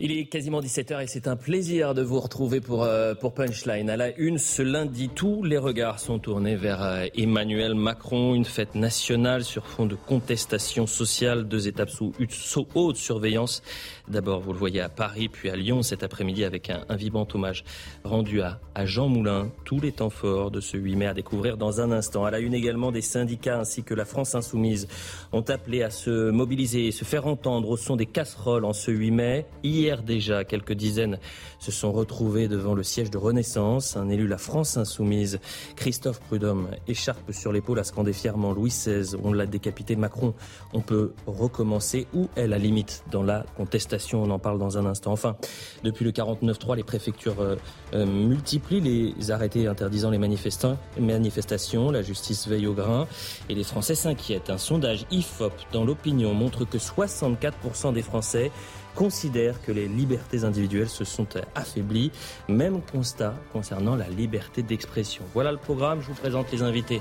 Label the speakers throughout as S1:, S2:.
S1: Il est quasiment 17h et c'est un plaisir de vous retrouver pour, euh, pour Punchline. À la une, ce lundi, tous les regards sont tournés vers euh, Emmanuel Macron, une fête nationale sur fond de contestation sociale, deux étapes sous, sous haute surveillance. D'abord, vous le voyez à Paris, puis à Lyon cet après-midi avec un, un vibrant hommage rendu à, Jean Moulin. Tous les temps forts de ce 8 mai à découvrir dans un instant. À la une également, des syndicats ainsi que la France Insoumise ont appelé à se mobiliser et se faire entendre au son des casseroles en ce 8 mai. Hier, déjà, quelques dizaines se sont retrouvés devant le siège de Renaissance. Un élu, la France insoumise, Christophe Prudhomme, écharpe sur l'épaule à scander fièrement Louis XVI. On l'a décapité Macron. On peut recommencer. Où est la limite dans la contestation? On en parle dans un instant. Enfin, depuis le 49-3, les préfectures euh, euh, multiplient les arrêtés interdisant les manifestations. La justice veille au grain et les Français s'inquiètent. Un sondage IFOP dans l'opinion montre que 64% des Français considèrent que les libertés individuelles se sont affaiblies. Même constat concernant la liberté d'expression. Voilà le programme. Je vous présente les invités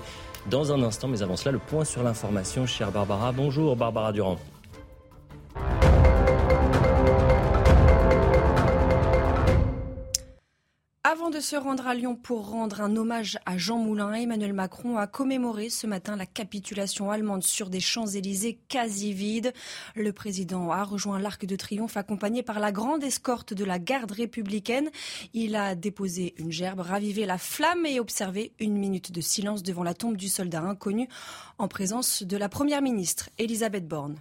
S1: dans un instant, mais avant cela, le point sur l'information. Chère Barbara, bonjour Barbara Durand.
S2: Avant de se rendre à Lyon pour rendre un hommage à Jean Moulin, Emmanuel Macron a commémoré ce matin la capitulation allemande sur des Champs-Élysées quasi vides. Le président a rejoint l'Arc de Triomphe accompagné par la grande escorte de la garde républicaine. Il a déposé une gerbe, ravivé la flamme et observé une minute de silence devant la tombe du soldat inconnu en présence de la première ministre Elisabeth Borne.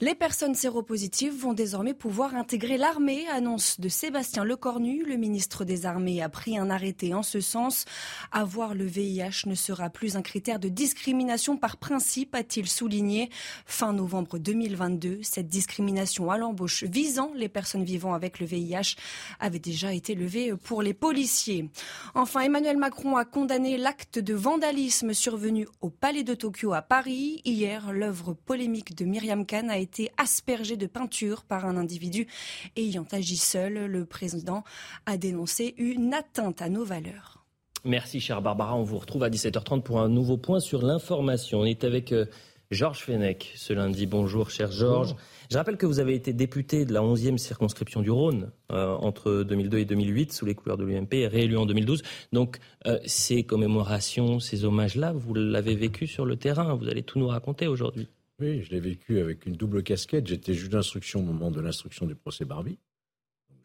S2: Les personnes séropositives vont désormais pouvoir intégrer l'armée, annonce de Sébastien Lecornu. Le ministre des Armées a pris un arrêté en ce sens. Avoir le VIH ne sera plus un critère de discrimination par principe, a-t-il souligné. Fin novembre 2022, cette discrimination à l'embauche visant les personnes vivant avec le VIH avait déjà été levée pour les policiers. Enfin, Emmanuel Macron a condamné l'acte de vandalisme survenu au Palais de Tokyo à Paris. Hier, l'œuvre polémique de Myriam Khan a été aspergé de peinture par un individu ayant agi seul. Le président a dénoncé une atteinte à nos valeurs.
S1: Merci, chère Barbara. On vous retrouve à 17h30 pour un nouveau point sur l'information. On est avec euh, Georges Fenech ce lundi. Bonjour, cher Georges. Je rappelle que vous avez été député de la 11e circonscription du Rhône euh, entre 2002 et 2008 sous les couleurs de l'UMP et réélu en 2012. Donc euh, ces commémorations, ces hommages-là, vous l'avez vécu sur le terrain. Vous allez tout nous raconter aujourd'hui.
S3: Oui, je l'ai vécu avec une double casquette. J'étais juge d'instruction au moment de l'instruction du procès Barbie.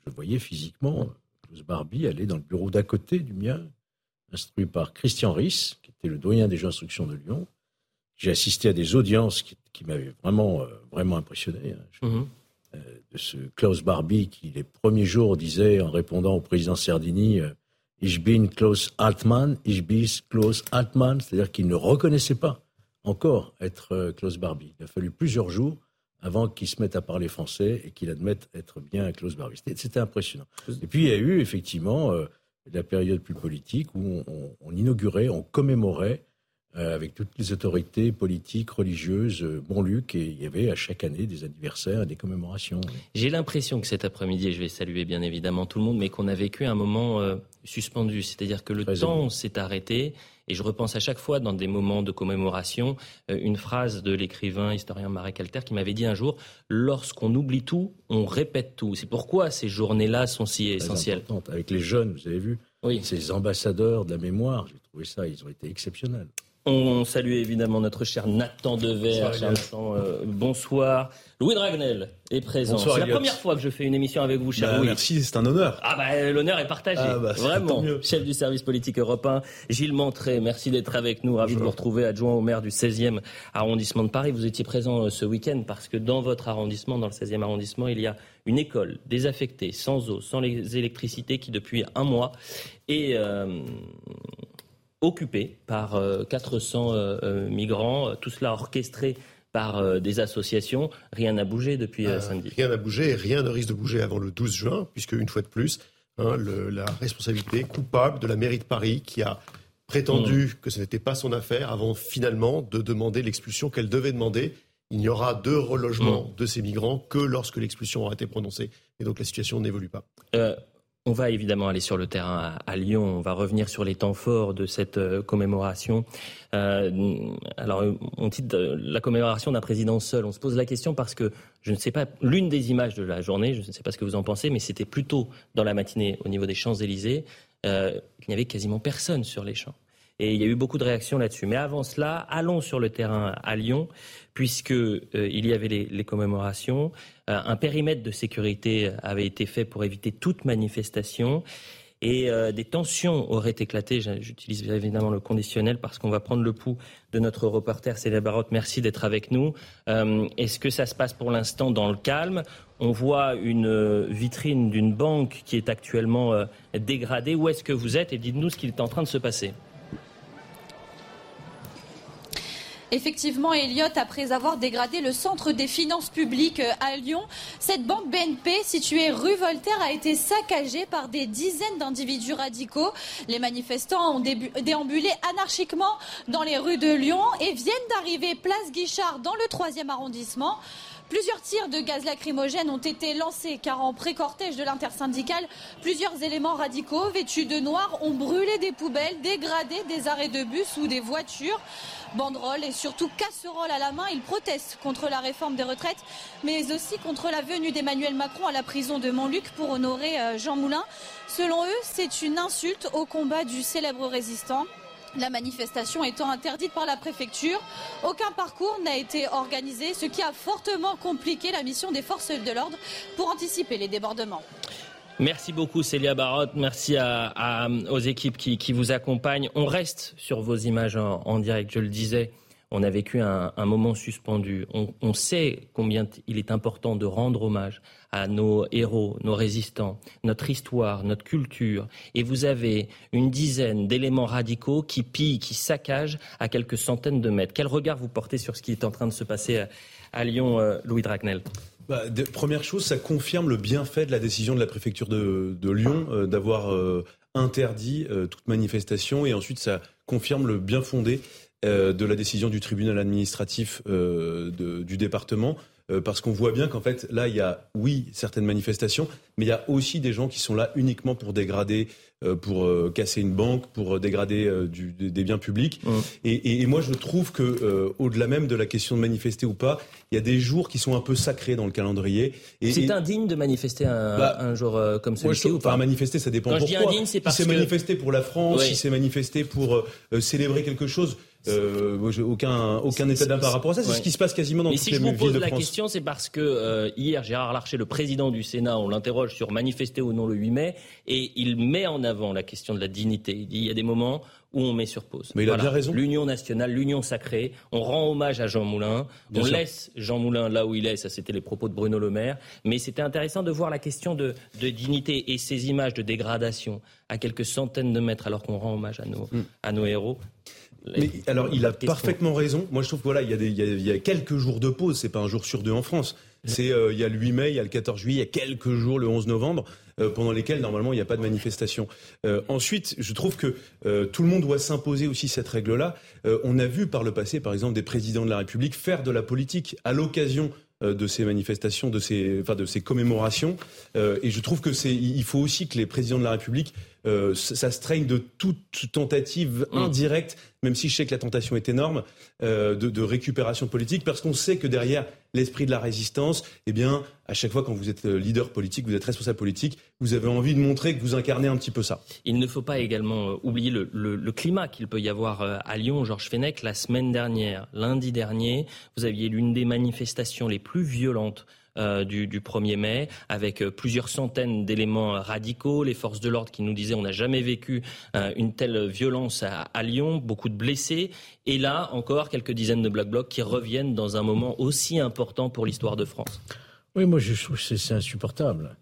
S3: Je voyais physiquement Klaus Barbie aller dans le bureau d'à côté du mien, instruit par Christian Ries, qui était le doyen des juges d'instruction de Lyon. J'ai assisté à des audiences qui, qui m'avaient vraiment, euh, vraiment impressionné. hein. Je-
S1: Mhm.
S3: euh, de ce Klaus Barbie qui, les premiers jours, disait en répondant au président Sardini euh, Ich bin Klaus Altmann, ich bin Klaus Altmann, c'est-à-dire qu'il ne reconnaissait pas encore être euh, Klaus Barbie. Il a fallu plusieurs jours avant qu'il se mette à parler français et qu'il admette être bien Klaus Barbie. C'était- impressionnant. Et puis il y a eu effectivement euh, la période plus politique où on, inaugurait, on commémorait euh, avec toutes les autorités politiques, religieuses, euh, Montluc, et il y avait à chaque année des anniversaires et des commémorations.
S1: J'ai l'impression que cet après-midi, je vais saluer bien évidemment tout le monde, mais qu'on a vécu un moment suspendu. C'est-à-dire que le
S3: Très
S1: temps s'est arrêté. Et je repense à chaque fois dans des moments de commémoration euh, une phrase de l'écrivain historien Marek Calter qui m'avait dit un jour Lorsqu'on oublie tout, on répète tout. C'est pourquoi ces journées-là sont si essentielles.
S3: Avec les jeunes, vous avez vu,
S1: Oui.
S3: ces ambassadeurs de la mémoire, j'ai trouvé ça, ils ont été exceptionnels.
S1: On salue évidemment notre cher Nathan Dever.
S3: Bonsoir.
S1: Nathan, euh, bonsoir. Louis Dragnel est présent. C'est la première fois que je fais une émission avec vous, cher
S4: Bah,
S1: Louis.
S4: merci, c'est un honneur.
S1: Ah bah l'honneur est partagé,
S4: Ah bah,
S1: vraiment. Chef du service politique européen, Gilles Montré, merci d'être avec nous. Ravi de vous retrouver, adjoint au maire du 16e arrondissement de Paris. Vous étiez présent euh, ce week-end parce que dans votre arrondissement, dans le 16e arrondissement, il y a une école désaffectée, sans eau, sans les électricités, qui depuis un mois est euh, occupée par euh, 400 euh, euh, migrants, euh, tout cela orchestré par des associations. Rien n'a bougé depuis samedi.
S4: Rien n'a bougé et rien ne risque de bouger avant le 12 juin, puisque une fois de plus, hein, la responsabilité coupable de la mairie de Paris qui a prétendu mm. que ce n'était pas son affaire avant finalement de demander l'expulsion qu'elle devait demander. Il n'y aura de relogement mm. de ces migrants que lorsque l'expulsion aura été prononcée. Et donc la situation n'évolue pas.
S1: Euh, on va évidemment aller sur le terrain à, Lyon. On va revenir sur les temps forts de cette euh, commémoration. Euh, alors, on titre la commémoration d'un président seul. On se pose la question parce que je ne sais pas l'une des images de la journée. Je ne sais pas ce que vous en pensez, mais c'était plutôt dans la matinée au niveau des Champs Élysées. Euh, il n'y avait quasiment personne sur les champs. Et il y a eu beaucoup de réactions là-dessus. Mais avant cela, allons sur le terrain à Lyon, puisque euh, il y avait les, commémorations. Euh, un périmètre de sécurité avait été fait pour éviter toute manifestation. Et des tensions auraient éclaté. J'utilise évidemment le conditionnel parce qu'on va prendre le pouls de notre reporter Célia Barotte. Merci d'être avec nous. Est-ce que ça se passe pour l'instant dans le calme? On voit une euh, vitrine d'une banque qui est actuellement euh, dégradée. Où est-ce que vous êtes? Et dites-nous ce qui est en train de se passer.
S5: Effectivement, Elliot, après avoir dégradé le centre des finances publiques euh, à Lyon, cette banque BNP située rue Voltaire a été saccagée par des dizaines d'individus radicaux. Les manifestants ont déambulé anarchiquement dans les rues de Lyon et viennent d'arriver place Guichard dans le 3e arrondissement. Plusieurs tirs de gaz lacrymogène ont été lancés car en pré-cortège de l'intersyndicale, plusieurs éléments radicaux vêtus de noir ont brûlé des poubelles, dégradé des arrêts de bus ou des voitures. Banderoles et surtout casseroles à la main, ils protestent contre la réforme des retraites, mais aussi contre la venue d'Emmanuel Macron à la prison de Montluc pour honorer euh, Jean Moulin. Selon eux, c'est une insulte au combat du célèbre résistant. La manifestation étant interdite par la préfecture, aucun parcours n'a été organisé, ce qui a fortement compliqué la mission des forces de l'ordre pour anticiper les débordements.
S1: Merci beaucoup Célia Barotte, merci aux équipes qui, vous accompagnent. On reste sur vos images en direct, je le disais on a vécu un, moment suspendu. On, sait combien il est important de rendre hommage à nos héros, nos résistants, notre histoire, notre culture. Et vous avez une dizaine d'éléments radicaux qui pillent, qui saccagent à quelques centaines de mètres. Quel regard vous portez sur ce qui est en train de se passer à, Lyon, euh, Louis Dragnel?
S6: Bah, Première chose, ça confirme le bienfait de la décision de la préfecture de, Lyon euh, d'avoir euh, interdit toute manifestation et ensuite ça confirme le bien fondé euh, de la décision du tribunal administratif euh, du département, euh, parce qu'on voit bien qu'en fait, là, il y a, oui, certaines manifestations, mais il y a aussi des gens qui sont là uniquement pour dégrader pour casser une banque, pour dégrader des biens publics. Mmh. Et, moi, je trouve que au-delà même de la question de manifester ou pas, il y a des jours qui sont un peu sacrés dans le calendrier.
S1: C'est indigne de manifester un, bah, jour comme celui-ci ou pas
S6: manifester, ça dépend Quand pourquoi. Je dis indigne, c'est parce si c'est manifester pour la France, si c'est manifester pour célébrer quelque chose. Euh, aucun aucun état d'âme par rapport à ça. C'est ce qui se passe quasiment dans toutes si les villes de France.
S1: si je vous pose la question, c'est parce que hier Gérard Larcher, le président du Sénat, on l'interroge sur manifester ou non le 8 mai, et il met en avant la question de la dignité. Il dit il y a des moments où on met sur pause.
S6: Mais il a bien raison.
S1: L'union nationale, l'union sacrée. On rend hommage à Jean Moulin. on laisse Jean Moulin là où il est. Ça, c'était les propos de Bruno Le Maire. Mais c'était intéressant de voir la question de, dignité et ces images de dégradation à quelques centaines de mètres alors qu'on rend hommage à nos, mm. à nos héros.
S6: Mais, alors, il a parfaitement raison. Moi, je trouve que voilà, il y, a des, il, y a, quelques jours de pause. C'est pas un jour sur deux en France. C'est euh, il y a le 8 mai, il y a le 14 juillet, il y a quelques jours, le 11 novembre. Euh, pendant lesquels normalement il n'y a pas de manifestation. Euh, ensuite, je trouve que tout le monde doit s'imposer aussi cette règle-là. on a vu par le passé, par exemple, des présidents de la République faire de la politique à l'occasion de ces manifestations, de ces, enfin, de ces commémorations. et je trouve que c'est, il faut aussi que les présidents de la République euh, ça se traîne de toute tentative mm. indirecte, même si je sais que la tentation est énorme, euh, de, récupération politique, parce qu'on sait que derrière l'esprit de la résistance, eh bien, à chaque fois quand vous êtes euh, leader politique, vous êtes responsable politique, vous avez envie de montrer que vous incarnez un petit peu ça.
S1: Il ne faut pas également oublier le, climat qu'il peut y avoir à Lyon. Georges Fenech, la semaine dernière, lundi dernier, vous aviez l'une des manifestations les plus violentes euh, du, 1er mai, avec euh, plusieurs centaines d'éléments radicaux, les forces de l'ordre qui nous disaient on n'a jamais vécu euh, une telle violence à, Lyon, beaucoup de blessés, et là encore quelques dizaines de Black Blocs qui reviennent dans un moment aussi important pour l'histoire de France.
S3: Oui, moi je trouve que c'est insupportable.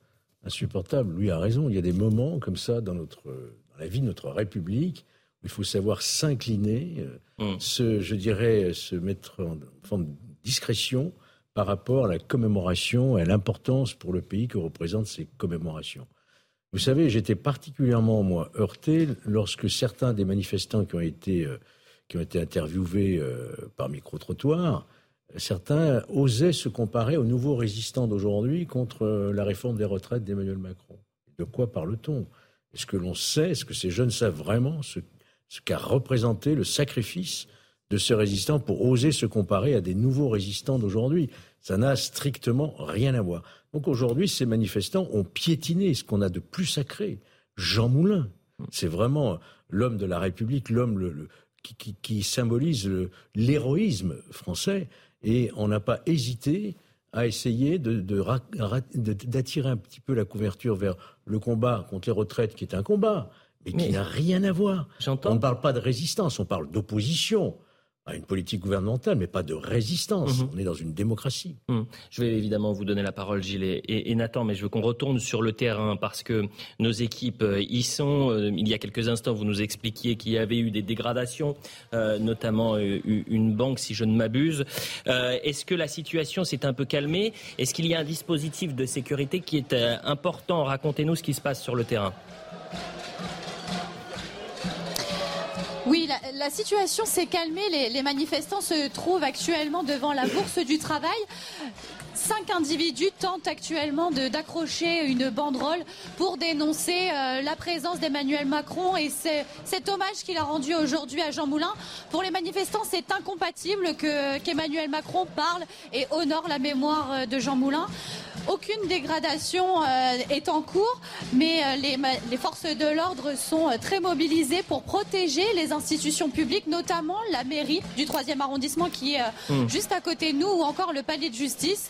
S3: Insupportable, lui a raison. Il y a des moments comme ça dans, notre, dans la vie de notre République où il faut savoir s'incliner, mm. se, je dirais, se mettre en forme discrétion par rapport à la commémoration et à l'importance pour le pays que représentent ces commémorations. Vous savez, j'étais particulièrement, moi, heurté lorsque certains des manifestants qui ont été, euh, qui ont été interviewés euh, par micro-trottoir, certains osaient se comparer aux nouveaux résistants d'aujourd'hui contre euh, la réforme des retraites d'Emmanuel Macron. De quoi parle-t-on? Est-ce que l'on sait, est-ce que ces jeunes savent vraiment ce, ce qu'a représenté le sacrifice de ces résistants pour oser se comparer à des nouveaux résistants d'aujourd'hui Ça n'a strictement rien à voir. Donc aujourd'hui, ces manifestants ont piétiné ce qu'on a de plus sacré. Jean Moulin, c'est vraiment l'homme de la République, l'homme qui, symbolise l'héroïsme français. Et on n'a pas hésité à essayer d'attirer un petit peu la couverture vers le combat contre les retraites, qui est un combat, mais qui n'a rien à voir. On ne parle pas de résistance, on parle d'opposition à une politique gouvernementale, mais pas de résistance. Mhm. On est dans une démocratie.
S1: Mhm. Je vais évidemment vous donner la parole, Gilles et, Nathan, mais je veux qu'on retourne sur le terrain parce que nos équipes euh, y sont. Euh, il y a quelques instants, vous nous expliquiez qu'il y avait eu des dégradations, euh, notamment une banque, si je ne m'abuse. Est-ce que la situation s'est un peu calmée? Est-ce qu'il y a un dispositif de sécurité qui est important? Racontez-nous ce qui se passe sur le terrain.
S5: Oui, la, situation s'est calmée. Les, manifestants se trouvent actuellement devant la bourse du travail. Cinq individus tentent actuellement d'accrocher une banderole pour dénoncer euh, la présence d'Emmanuel Macron et cet hommage qu'il a rendu aujourd'hui à Jean Moulin. Pour les manifestants, c'est incompatible qu'Emmanuel Macron parle et honore la mémoire euh, de Jean Moulin. Aucune dégradation euh, est en cours, mais les, les, forces de l'ordre sont très mobilisées pour protéger les institutions publiques, notamment la mairie du 3e arrondissement qui est mmh. juste à côté de nous, ou encore le palais de justice.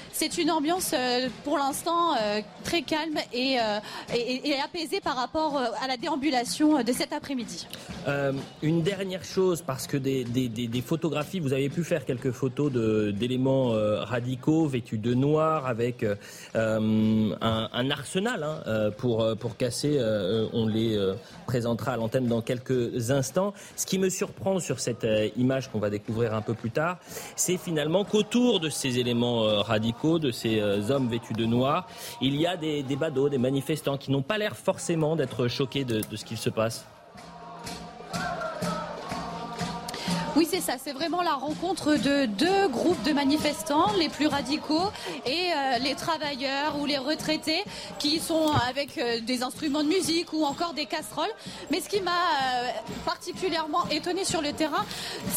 S5: C'est une ambiance euh, pour l'instant euh, très calme euh, et, apaisée par rapport à la déambulation de cet après-midi.
S1: une dernière chose, parce que des, photographies, vous avez pu faire quelques photos d'éléments radicaux vêtus de noir avec un, arsenal hein, pour, pour casser. on les présentera à l'antenne dans quelques instants. Ce qui me surprend sur cette image qu'on va découvrir un peu plus tard, c'est finalement qu'autour de ces éléments radicaux, de ces euh, hommes vêtus de noir, il y a des, badauds, des manifestants qui n'ont pas l'air forcément d'être choqués de, de ce qu'il se passe.
S5: Oui, c'est ça. C'est vraiment la rencontre de deux groupes de manifestants, les plus radicaux et euh, les travailleurs ou les retraités qui sont avec euh, des instruments de musique ou encore des casseroles. Mais ce qui m'a euh, particulièrement étonné sur le terrain,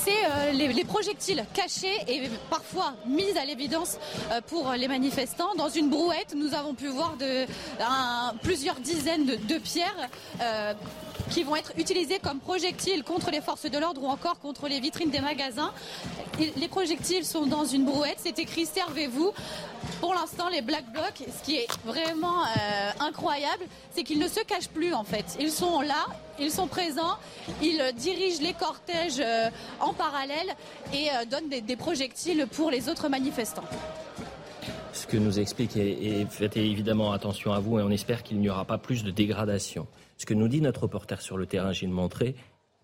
S5: c'est les, projectiles cachés et parfois mis à l'évidence pour les manifestants. Dans une brouette, nous avons pu voir plusieurs dizaines de pierres qui vont être utilisées comme projectiles contre les forces de l'ordre ou encore contre les vitrines des magasins. Les projectiles sont dans une brouette, c'est écrit servez-vous. Pour l'instant, les Black Blocs, ce qui est vraiment euh, incroyable, c'est qu'ils ne se cachent plus en fait. Ils sont là, ils sont présents, ils dirigent les cortèges euh, en parallèle et euh, donnent des, projectiles pour les autres manifestants
S1: ce que nous explique, et, faites évidemment attention à vous, et on espère qu'il n'y aura pas plus de dégradation. Ce que nous dit notre reporter sur le terrain, Gilles Montré,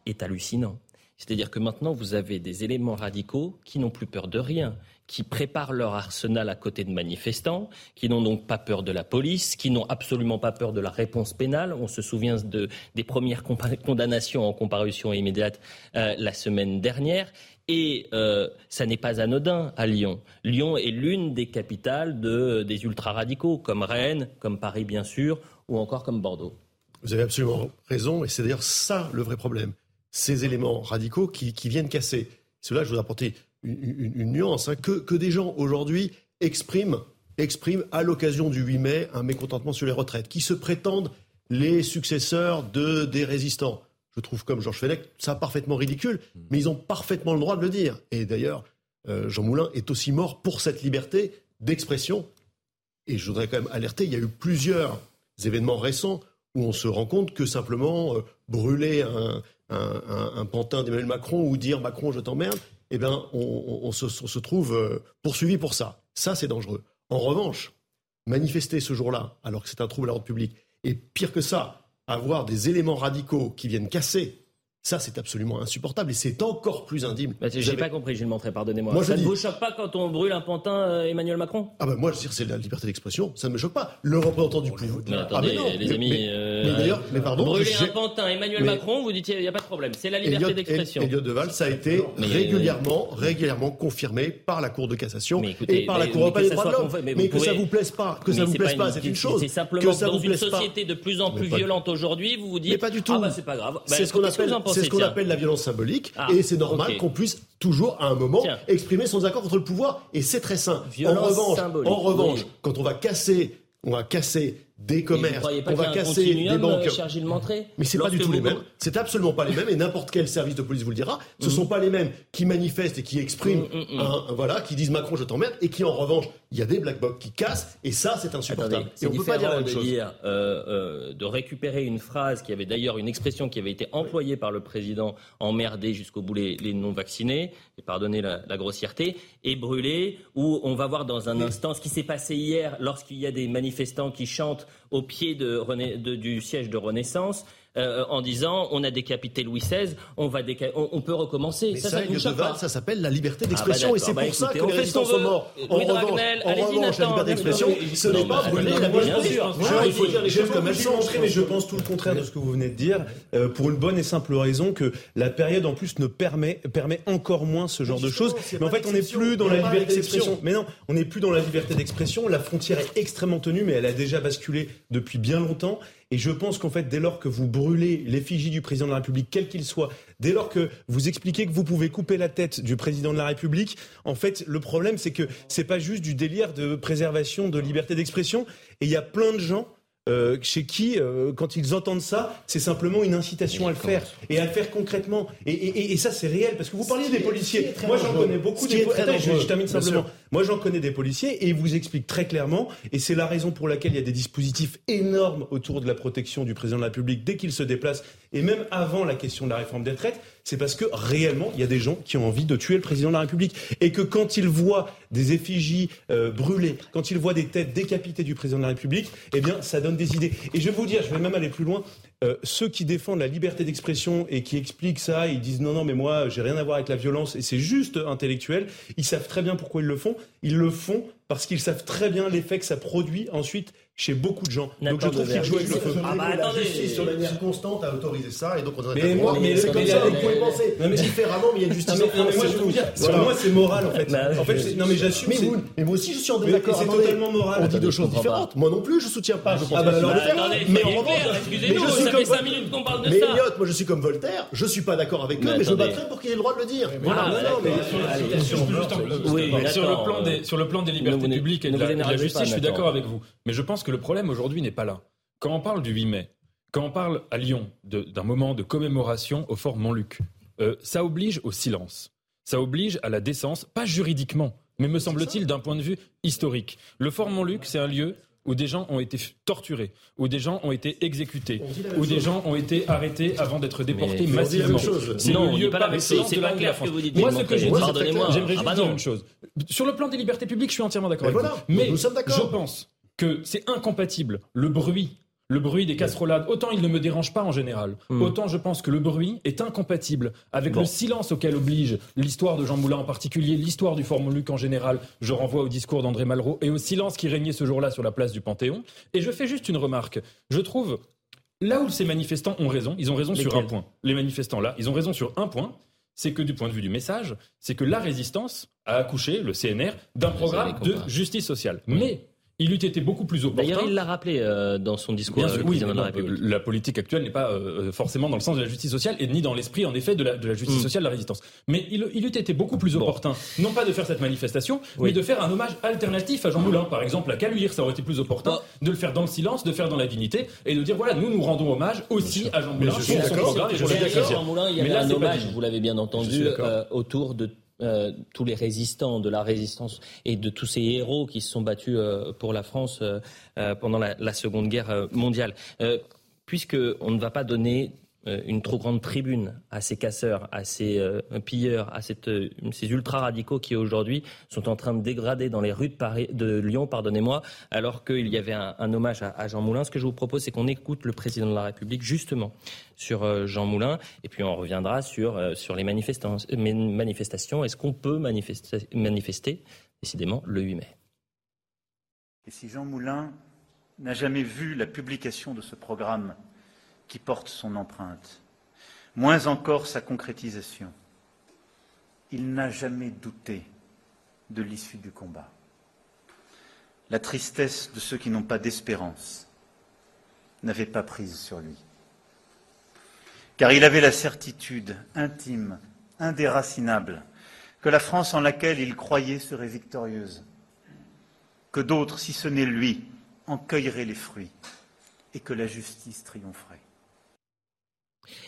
S1: est hallucinant. C'est-à-dire que maintenant, vous avez des éléments radicaux qui n'ont plus peur de rien, qui préparent leur arsenal à côté de manifestants, qui n'ont donc pas peur de la police, qui n'ont absolument pas peur de la réponse pénale. On se souvient de, des premières condamnations en comparution immédiate euh, la semaine dernière. Et euh, ça n'est pas anodin à Lyon. Lyon est l'une des capitales de, des ultra-radicaux, comme Rennes, comme Paris bien sûr, ou encore comme Bordeaux.
S4: Vous avez absolument raison, et c'est d'ailleurs ça le vrai problème ces éléments radicaux qui, viennent casser. Cela, je vous apporter une, nuance, hein, que, des gens aujourd'hui expriment, expriment à l'occasion du 8 mai un mécontentement sur les retraites, qui se prétendent les successeurs de, des résistants. Je trouve comme Georges Fenech ça parfaitement ridicule, mais ils ont parfaitement le droit de le dire. Et d'ailleurs, euh, Jean Moulin est aussi mort pour cette liberté d'expression. Et je voudrais quand même alerter, il y a eu plusieurs événements récents où on se rend compte que simplement euh, brûler un, pantin d'Emmanuel Macron ou dire Macron, je t'emmerde, eh bien, on, se, trouve euh, poursuivi pour ça. Ça, c'est dangereux. En revanche, manifester ce jour-là, alors que c'est un trouble à l'ordre public, et pire que ça, avoir des éléments radicaux qui viennent casser Ça, c'est absolument insupportable et c'est encore plus indigne.
S1: Bah, J'ai pas compris, Gilles Montré, pardonnez-moi. Moi, ça ne vous choque pas quand on brûle un pantin euh, Emmanuel Macron?
S4: Ah bah moi, je veux dire, c'est la liberté d'expression, ça ne me choque pas. Le représentant du pouvoir.
S1: Mais attendez, ah, les amis.
S4: Mais, euh, d'ailleurs, mais pardon.
S1: Brûler un pantin Emmanuel Macron, vous dites il n'y a pas de problème. C'est la liberté d'expression.
S4: Elliot Deval, ça a été régulièrement, régulièrement confirmé par la Cour de cassation et par la Cour européenne des droits de l'homme. Mais, que ça vous plaise pas, que ça vous plaise pas, c'est une chose.
S1: C'est simplement dans une société de plus en plus violente aujourd'hui, vous vous dites.
S4: Mais pas du tout. Ah
S1: bah c'est pas grave.
S4: C'est ce qu'on appelle la violence symbolique, ah, et c'est normal qu'on puisse toujours, à un moment, exprimer son accord contre le pouvoir, et c'est très sain. en revanche, en revanche quand on va casser, on va casser des commerces,
S1: on va casser des banques. Euh,
S4: mais c'est pas du tout les mêmes. C'est absolument pas les mêmes et n'importe quel service de police vous le dira. Ce ne mm. sont pas les mêmes qui manifestent et qui expriment, mm, mm, voilà, qui disent Macron je t'emmerde et qui en revanche il y a des black box qui cassent et ça c'est insupportable.
S1: et on peut pas dire la même de Dire, euh, euh, de récupérer une phrase qui avait d'ailleurs une expression qui avait été employée par le président emmerder jusqu'au bout les, non vaccinés et pardonnez la, grossièreté et brûler où on va voir dans un instant ce qui s'est passé hier lorsqu'il y a des manifestants qui chantent au pied du siège de Renaissance. Euh, en disant on a décapité Louis XVI, on va on, peut recommencer.
S4: ça, ça, ça s'appelle la liberté d'expression ah bah et c'est pour bah ça que les résistants sont morts. En revanche, en revanche la liberté d'expression, ce n'est pas brûler la
S6: mesure. Il faut dire les choses comme elles sont. Mais je pense tout le contraire de ce que vous venez de dire, euh, pour une bonne et simple raison que la période en plus ne permet encore moins ce genre de choses. Mais en fait, on n'est plus dans la liberté d'expression. Mais non, on n'est plus dans la liberté d'expression. La frontière est extrêmement tenue, mais elle a déjà basculé depuis bien longtemps. Et je pense qu'en fait, dès lors que vous brûlez l'effigie du président de la République, quel qu'il soit, dès lors que vous expliquez que vous pouvez couper la tête du président de la République, en fait, le problème, c'est que c'est pas juste du délire de préservation de liberté d'expression. Et il y a plein de gens euh, chez qui, euh, quand ils entendent ça, c'est simplement une incitation à le faire et à le faire concrètement. Et, ça, c'est réel parce que vous parliez des policiers. Moi, j'en connais beaucoup. Des... je, termine simplement. Moi, j'en connais des policiers et ils vous expliquent très clairement. Et c'est la raison pour laquelle il y a des dispositifs énormes autour de la protection du président de la République dès qu'il se déplace et même avant la question de la réforme des retraites. C'est parce que réellement, il y a des gens qui ont envie de tuer le président de la République et que quand ils voient des effigies euh, brûlées, quand ils voient des têtes décapitées du président de la République, eh bien, ça donne des idées. Et je vais vous dire, je vais même aller plus loin. Euh, ceux qui défendent la liberté d'expression et qui expliquent ça, ils disent non, non, mais moi, j'ai rien à voir avec la violence et c'est juste intellectuel. Ils savent très bien pourquoi ils le font. Ils le font parce qu'ils savent très bien l'effet que ça produit ensuite chez beaucoup de gens.
S4: Donc je trouve qu'ils jouent avec le feu. Ah bah, la justice sur manière constante a autorisé ça et donc on
S6: mais moi, mais
S4: c'est comme ça, vous pouvez penser mais, différemment, mais il y a une justice.
S6: Non, mais, moi, je vous dire, moi c'est moral en fait. en fait, non mais j'assume.
S4: Mais, moi aussi je suis en désaccord.
S6: C'est totalement moral.
S4: On dit deux choses différentes. Moi non plus, je soutiens pas. Je
S1: pense ah bah alors Mais en revanche, excusez-nous, ça fait 5 minutes qu'on parle de ça. Mais
S4: Elliot, moi je suis comme Voltaire, je suis pas d'accord avec eux, mais je me battrai pour qu'il ait le droit de le dire. Voilà.
S7: Sur le plan des libertés publiques et de la justice, je suis d'accord avec vous. Mais je pense que le problème aujourd'hui n'est pas là. Quand on parle du 8 mai, quand on parle à Lyon d'un moment de commémoration au fort Montluc, euh, ça oblige au silence. Ça oblige à la décence, pas juridiquement, mais me semble-t-il d'un point de vue historique. Le fort Montluc, c'est un lieu où des gens ont été torturés, où des gens ont été exécutés, où des gens ont été arrêtés avant d'être déportés massivement.
S1: C'est le lieu par excellence de la clair ce que vous dites.
S7: Moi, ce que je dis, j'aimerais juste ah bah dire une chose. Sur le plan des libertés publiques, je suis entièrement d'accord avec vous. Mais je pense que c'est incompatible le bruit le bruit des casserolades, autant il ne me dérange pas en général, hmm. autant je pense que le bruit est incompatible avec le silence auquel oblige l'histoire de Jean Moulin en particulier, l'histoire du Fort Montluc en général. Je renvoie au discours d'André Malraux et au silence qui régnait ce jour-là sur la place du Panthéon. Et je fais juste une remarque. Je trouve, là où ces manifestants ont raison, ils ont raison sur un point. Les manifestants là, ils ont raison sur un point, c'est que du point de vue du message, c'est que la résistance a accouché, le CNR, d'un programme de justice sociale. Mais il eût été beaucoup plus opportun.
S1: D'ailleurs, il l'a rappelé euh, dans son discours.
S7: Bien oui, la, politique actuelle n'est pas euh, euh, forcément dans le sens de la justice sociale et ni dans l'esprit, en effet, de la, justice mm. sociale, de la résistance. Mais il, eût été beaucoup plus opportun, non pas de faire cette manifestation, mais de faire un hommage alternatif à Jean Moulin. Par exemple, à Caluire, ça aurait été plus opportun de le faire dans le silence, de faire dans la dignité et de dire voilà, nous nous rendons hommage aussi à Jean Moulin pour son programme.
S1: Jean Moulin, il y avait un hommage, vous l'avez bien entendu, autour de euh, tous les résistants de la résistance et de tous ces héros qui se sont battus euh, pour la France euh, pendant la, Seconde Guerre mondiale. Puisqu'on ne va pas donner une trop grande tribune à ces casseurs, à ces euh, pilleurs, à euh, ces ultra-radicaux qui aujourd'hui sont en train de dégrader dans les rues de, Lyon, pardonnez-moi, alors qu'il y avait un, hommage à, Jean Moulin. Ce que je vous propose, c'est qu'on écoute le président de la République justement sur Jean Moulin, et puis on reviendra sur, sur les manifestations. Est-ce qu'on peut manifester, décidément, le 8 mai?
S8: Et si Jean Moulin n'a jamais vu la publication de ce programme qui porte son empreinte, moins encore sa concrétisation. Il n'a jamais douté de l'issue du combat. La tristesse de ceux qui n'ont pas d'espérance n'avait pas prise sur lui. Car il avait la certitude intime, indéracinable, que la France en laquelle il croyait serait victorieuse, que d'autres, si ce n'est lui, en cueilleraient les fruits, et que la justice triompherait.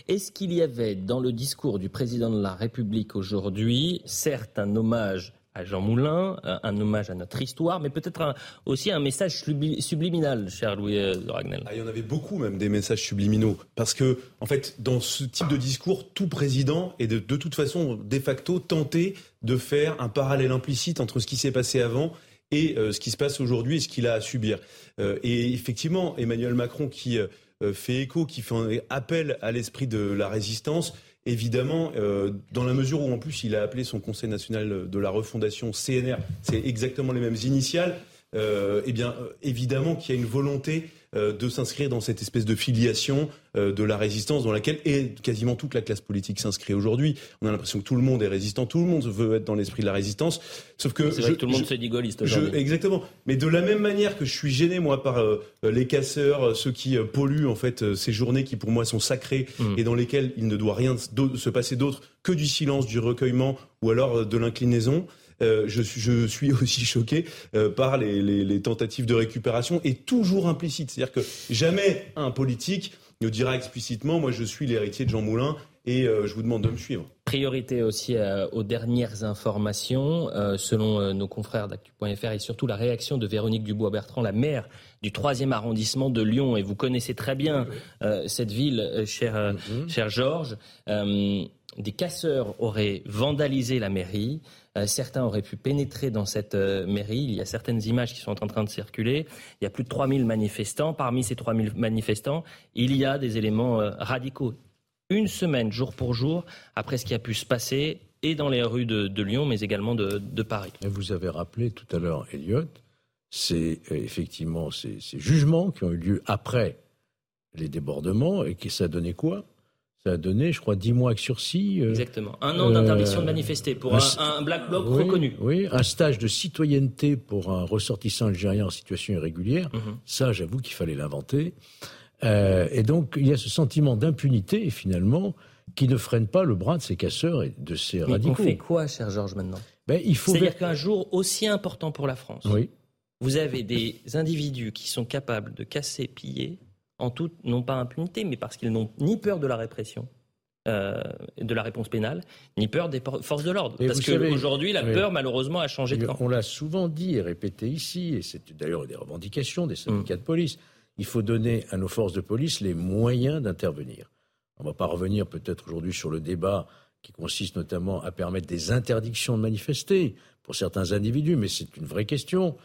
S1: Est-ce qu'il y avait dans le discours du président de la République aujourd'hui, certes un hommage à Jean Moulin, un hommage à notre histoire, mais peut-être aussi un message subliminal, cher Louis euh, Ragnel?
S6: Ah, il y en avait beaucoup même des messages subliminaux, parce que en fait, dans ce type de discours, tout président est de, toute façon de facto tenté de faire un parallèle implicite entre ce qui s'est passé avant et euh, ce qui se passe aujourd'hui et ce qu'il a à subir. Euh, et effectivement, Emmanuel Macron qui euh, fait écho, qui fait appel à l'esprit de la résistance. Évidemment, euh, dans la mesure où en plus il a appelé son Conseil national de la refondation CNR, c'est exactement les mêmes initiales. Euh, eh bien, évidemment qu'il y a une volonté euh, de s'inscrire dans cette espèce de filiation euh, de la résistance dans laquelle est quasiment toute la classe politique s'inscrit aujourd'hui. On a l'impression que tout le monde est résistant, tout le monde veut être dans l'esprit de la résistance. Sauf que
S1: je, tout le monde se dit gaulliste aujourd'hui.
S6: Exactement. Mais de la même manière que je suis gêné moi par euh, les casseurs, ceux qui polluent en fait ces journées qui pour moi sont sacrées mm. et dans lesquelles il ne doit rien se passer d'autre que du silence, du recueillement ou alors de l'inclinaison. Euh, je, suis aussi choqué euh, par les, tentatives de récupération et toujours implicite. C'est-à-dire que jamais un politique ne dira explicitement moi je suis l'héritier de Jean Moulin et euh, je vous demande de me suivre.
S1: Priorité aussi aux dernières informations, selon nos confrères d'actu.fr et surtout la réaction de Véronique Dubois-Bertrand, la maire du 3e arrondissement de Lyon. Et vous connaissez très bien cette ville, cher, cher Georges. des casseurs auraient vandalisé la mairie. Euh, certains auraient pu pénétrer dans cette euh, mairie. Il y a certaines images qui sont en train de circuler. Il y a plus de 3000 manifestants. Parmi ces 3000 manifestants, il y a des éléments euh, radicaux. Une semaine, jour pour jour, après ce qui a pu se passer, et dans les rues de, Lyon, mais également de, Paris.
S3: vous avez rappelé tout à l'heure, Elliot, c'est effectivement ces, jugements qui ont eu lieu après les débordements et qui ça a donné quoi? Ça a donné, je crois, dix mois avec sursis.
S1: Euh, Exactement. Un an d'interdiction de manifester pour un, black bloc reconnu.
S3: Oui, un stage de citoyenneté pour un ressortissant algérien en situation irrégulière. Mhm. Ça, j'avoue qu'il fallait l'inventer. Euh, et donc, il y a ce sentiment d'impunité, finalement, qui ne freine pas le bras de ces casseurs et de ces Mais radicaux.
S1: On fait quoi, cher Georges, maintenant? Ben, il faut C'est-à-dire qu'un jour aussi important pour la France, oui. vous avez des individus qui sont capables de casser, piller, en toute, non pas impunité, mais parce qu'ils n'ont ni peur de la répression, euh, de la réponse pénale, ni peur des forces de l'ordre. Parce qu'aujourd'hui, la peur, malheureusement, a changé de camp.
S3: On l'a souvent dit et répété ici, et c'est d'ailleurs des revendications des syndicats de police. Il faut donner à nos forces de police les moyens d'intervenir. On ne va pas revenir peut-être aujourd'hui sur le débat qui consiste notamment à permettre des interdictions de manifester pour certains individus, mais c'est une vraie question.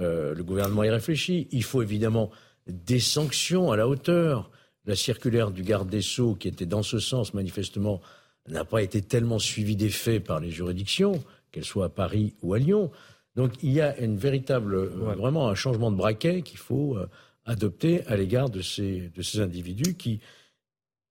S3: Euh, le gouvernement y réfléchit. Il faut évidemment des sanctions à la hauteur. La circulaire du garde des Sceaux, qui était dans ce sens, manifestement, n'a pas été tellement suivie des faits par les juridictions, qu'elles soient à Paris ou à Lyon. Donc il y a une véritable, vraiment un changement de braquet qu'il faut euh, adopter à l'égard de ces, de ces individus qui,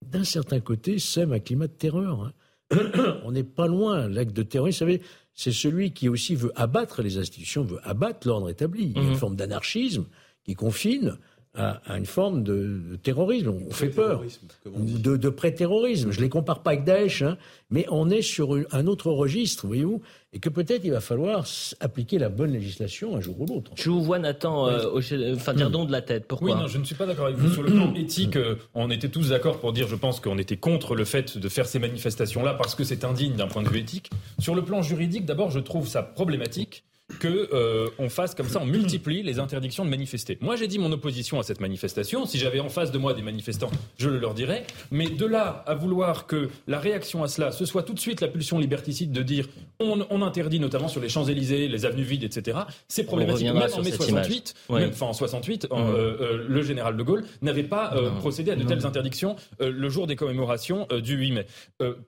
S3: d'un certain côté, sèment un climat de terreur. Hein. On n'est pas loin. L'acte de terrorisme, vous savez, c'est celui qui aussi veut abattre les institutions, veut abattre l'ordre établi. Il y a une mhm. forme d'anarchisme qui confine à, une forme de, terrorisme. On fait peur. De, de pré-terrorisme. Je ne les compare pas avec Daesh, hein, mais on est sur un autre registre, voyez-vous, et que peut-être il va falloir appliquer la bonne législation un jour ou l'autre.
S1: Je vous vois, Nathan, euh, enfin, dire don de la tête. Pourquoi
S7: Oui, non, je ne suis pas d'accord avec vous. Sur le plan éthique, euh, on était tous d'accord pour dire, je pense qu'on était contre le fait de faire ces manifestations-là parce que c'est indigne d'un point de vue éthique. Sur le plan juridique, d'abord, je trouve ça problématique que euh, on fasse comme ça, on multiplie les interdictions de manifester. Moi, j'ai dit mon opposition à cette manifestation. Si j'avais en face de moi des manifestants, je le leur dirais. Mais de là à vouloir que la réaction à cela, ce soit tout de suite la pulsion liberticide de dire on, on interdit notamment sur les Champs-Élysées, les avenues vides, etc. C'est problématique. Même en mai 68, même, enfin en 68, mmh. euh, euh, le général de Gaulle n'avait pas procédé à de telles interdictions le jour des commémorations du 8 mai.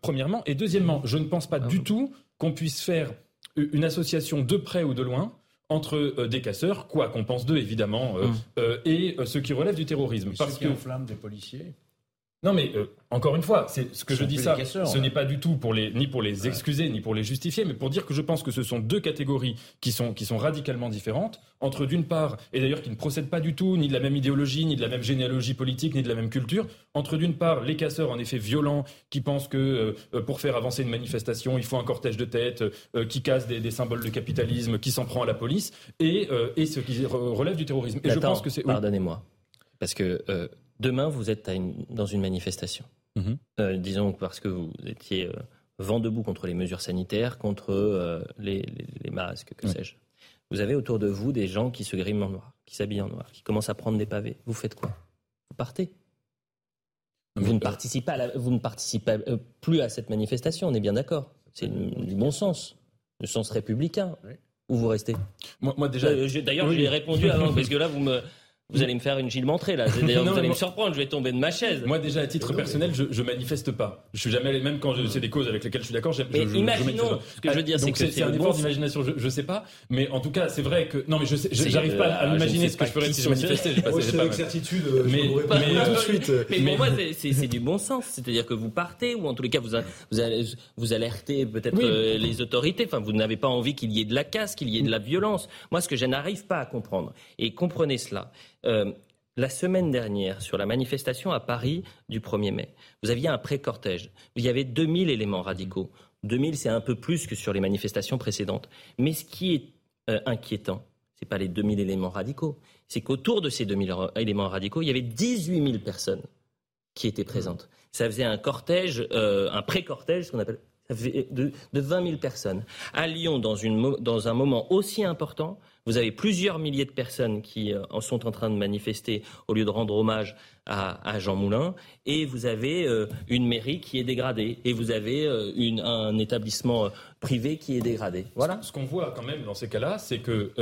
S7: premièrement, et deuxièmement, je ne pense pas du tout qu'on puisse faire une association de près ou de loin entre des casseurs, quoi qu'on pense d'eux évidemment, mmh. et ceux qui relèvent du terrorisme.
S3: parce que enflamment des policiers.
S7: Non, mais euh, encore une fois, c'est ce que je dis ça. ce n'est pas du tout pour les ni pour les excuser ni pour les justifier, mais pour dire que je pense que ce sont deux catégories qui sont qui sont radicalement différentes entre d'une part et d'ailleurs qui ne procèdent pas du tout ni de la même idéologie ni de la même généalogie politique ni de la même culture. Entre d'une part les casseurs en effet violents qui pensent que euh, pour faire avancer une manifestation il faut un cortège de tête, euh, qui casse des, symboles de capitalisme, qui s'en prend à la police et et ce qui relève du terrorisme.
S1: Et je pense que c'est pardonnez-moi parce que Demain, vous êtes dans une manifestation. Mhm. Euh, disons parce que vous étiez euh, vent debout contre les mesures sanitaires, contre euh, les, masques, que sais-je. Vous avez autour de vous des gens qui se griment en noir, qui s'habillent en noir, qui commencent à prendre des pavés. Vous faites quoi? Vous partez. vous, ne participez vous ne participez plus à cette manifestation, on est bien d'accord. C'est du bon sens, le sens républicain. Ou vous restez?
S7: Moi, déjà.
S1: D'ailleurs, j'ai répondu avant, parce que là, vous me. Vous allez me faire une Gilles Montré là. D'ailleurs, vous allez me surprendre. Je vais tomber de ma chaise.
S7: Moi, déjà à titre personnel, je, je manifeste pas. Je suis jamais même quand c'est des causes avec lesquelles je suis d'accord.
S1: Mais imaginons. ce que je veux dire, c'est que
S7: c'est un effort d'imagination. Je, je sais pas, mais en tout cas, c'est vrai que non, mais je sais, j'arrive pas à m'imaginer ce que je ferais si je manifestais.
S6: C'est avec certitude.
S7: Mais tout de suite.
S1: Mais pour moi, c'est du bon sens. C'est-à-dire que vous partez ou en tous les cas, vous vous alertez peut-être euh, les autorités. Enfin, vous n'avez pas envie qu'il y ait de la casse, qu'il y ait de la violence. Moi, ce que je n'arrive pas à comprendre, et comprenez cela, euh, la semaine dernière, sur la manifestation à Paris du 1er mai, vous aviez un pré-cortège. Il y avait 2000 éléments radicaux. 2000, c'est un peu plus que sur les manifestations précédentes. Mais ce qui est euh, inquiétant, ce n'est pas les 2000 éléments radicaux, c'est qu'autour de ces 2000 éléments radicaux, il y avait 18 000 personnes qui étaient présentes. Ça faisait un cortège, euh, un pré-cortège, ce qu'on appelle de, de 20 000 personnes. À Lyon, dans un moment aussi important, vous avez plusieurs milliers de personnes qui euh, en sont en train de manifester au lieu de rendre hommage à, Jean Moulin, et vous avez euh, une mairie qui est dégradée, et vous avez euh, un établissement privé qui est dégradé. Voilà.
S7: Ce qu'on voit quand même dans ces cas-là, c'est que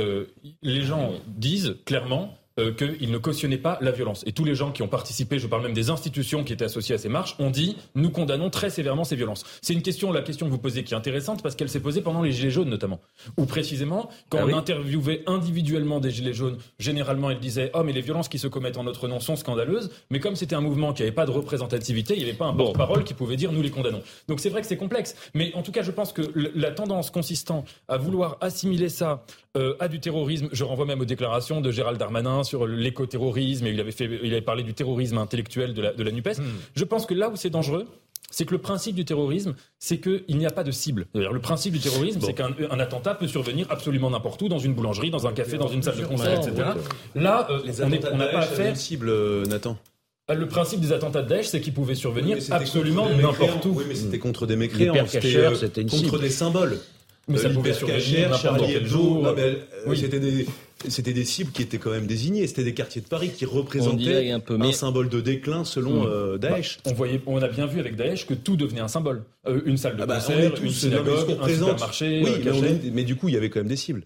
S7: les gens disent clairement euh, qu'il ne cautionnait pas la violence. Et tous les gens qui ont participé, je parle même des institutions qui étaient associées à ces marches, ont dit nous condamnons très sévèrement ces violences. C'est une question, la question que vous posez, qui est intéressante parce qu'elle s'est posée pendant les Gilets jaunes notamment. Ou précisément, quand ah on interviewait individuellement des Gilets jaunes, généralement ils disaient oh mais les violences qui se commettent en notre nom sont scandaleuses, mais comme c'était un mouvement qui n'avait pas de représentativité, il n'y avait pas un porte-parole qui pouvait dire nous les condamnons. Donc c'est vrai que c'est complexe. Mais en tout cas, je pense que la tendance consistant à vouloir assimiler ça euh, à du terrorisme, je renvoie même aux déclarations de Gérald Darmanin sur l'écoterrorisme et il avait, fait, il avait parlé du terrorisme intellectuel de la, de la NUPES. Hmm. Je pense que là où c'est dangereux, c'est que le principe du terrorisme, c'est qu'il n'y a pas de cible. Le principe du terrorisme, c'est qu'un attentat peut survenir absolument n'importe où, dans une boulangerie, dans un café, dans une salle de concert, etc. Là, euh, on n'a pas affaire.
S6: cible, euh, Nathan.
S7: Euh, le principe des attentats de Daesh, c'est qu'ils pouvaient survenir absolument n'importe où.
S6: Oui, mais c'était contre des mécréants, c'était contre des symboles.
S7: Mais ça pouvait survenir Charlie Hebdo,
S6: c'était des c'était des cibles qui étaient quand même désignées. C'était des quartiers de Paris qui représentaient un, peu, un, symbole de déclin selon hmm. euh, Daesh.
S7: Bah, on, voyait, on a bien vu avec Daesh que tout devenait un symbole. Euh, une salle de ah bah, concert, une synagogue, un supermarché.
S6: Oui, euh, mais, du coup, il y avait quand même des cibles.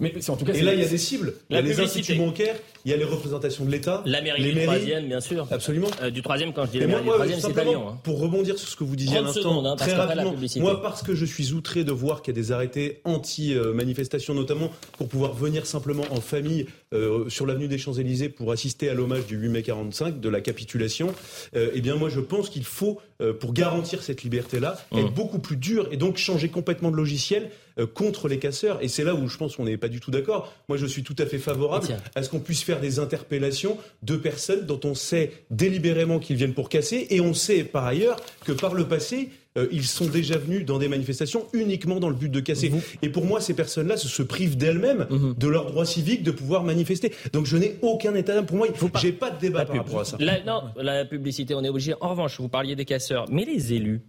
S7: Mais en tout cas,
S6: et là, il y a des cibles. Il y a les instituts bancaires, il y a les représentations de l'État.
S1: La mairie du troisième, bien sûr.
S6: Absolument.
S1: Euh, du troisième, quand je dis la mairie du troisième, c'est. Hein.
S6: Pour rebondir sur ce que vous disiez à l'instant, hein, très rapidement. Moi, parce que je suis outré de voir qu'il y a des arrêtés anti-manifestation, notamment pour pouvoir venir simplement en famille euh, sur l'avenue des Champs-Élysées pour assister à l'hommage du 8 mai 45, de la capitulation. Euh, eh bien, moi, je pense qu'il faut, pour garantir cette liberté-là, être mmh. beaucoup plus dur et donc changer complètement de logiciel contre les casseurs. Et c'est là où je pense qu'on n'est pas du tout d'accord. Moi, je suis tout à fait favorable à ce qu'on puisse faire des interpellations de personnes dont on sait délibérément qu'ils viennent pour casser. Et on sait par ailleurs que par le passé, euh, ils sont déjà venus dans des manifestations uniquement dans le but de casser. Et pour moi, ces personnes-là se, privent d'elles-mêmes mhm. de leur droit civique de pouvoir manifester. Donc je n'ai aucun état d'âme. Pour moi, je n'ai pas de débat par rapport à ça.
S1: non, la publicité, on est obligé. En revanche, vous parliez des casseurs, mais les élus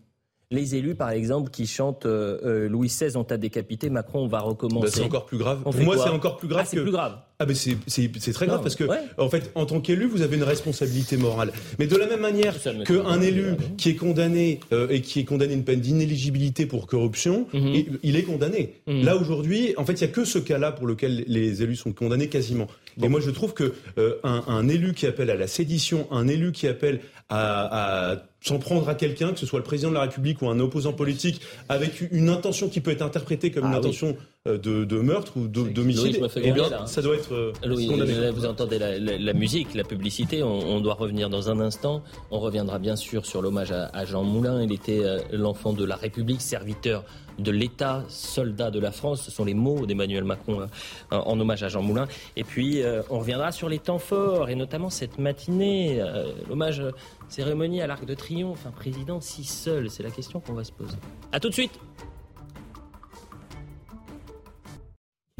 S1: les élus, par exemple, qui chantent Louis XVI, on t'a décapité, Macron, on va recommencer.
S6: Bah, c'est encore plus grave. Pour moi, c'est encore plus grave
S1: ah, que. plus grave.
S6: Ah ben c'est très grave parce que en fait en tant qu'élu vous avez une responsabilité morale. Mais de la même manière qu'un élu qui est condamné et qui est condamné une peine d'inéligibilité pour corruption, mhm. il est condamné. Mhm. Là aujourd'hui, en fait, il y a que ce cas-là pour lequel les élus sont condamnés quasiment. Et moi, je trouve que euh, un, élu qui appelle à la sédition, un élu qui appelle à, s'en prendre à quelqu'un, que ce soit le président de la République ou un opposant politique, avec une intention qui peut être interprétée comme une ah intention euh, de, meurtre ou d'homicide, eh bien, hein. ça doit être euh,
S1: Vous entendez la, musique, la publicité. On, doit revenir dans un instant. On reviendra bien sûr sur l'hommage à, à, Jean Moulin. Il était l'enfant de la République, serviteur de l'État, soldat de la France. Ce sont les mots d'Emmanuel Macron euh, en hommage à Jean Moulin. Et puis, euh, on reviendra sur les temps forts, et notamment cette matinée, euh, l'hommage cérémonie à l'Arc de Triomphe. Un président si seul, c'est la question qu'on va se poser. A tout de suite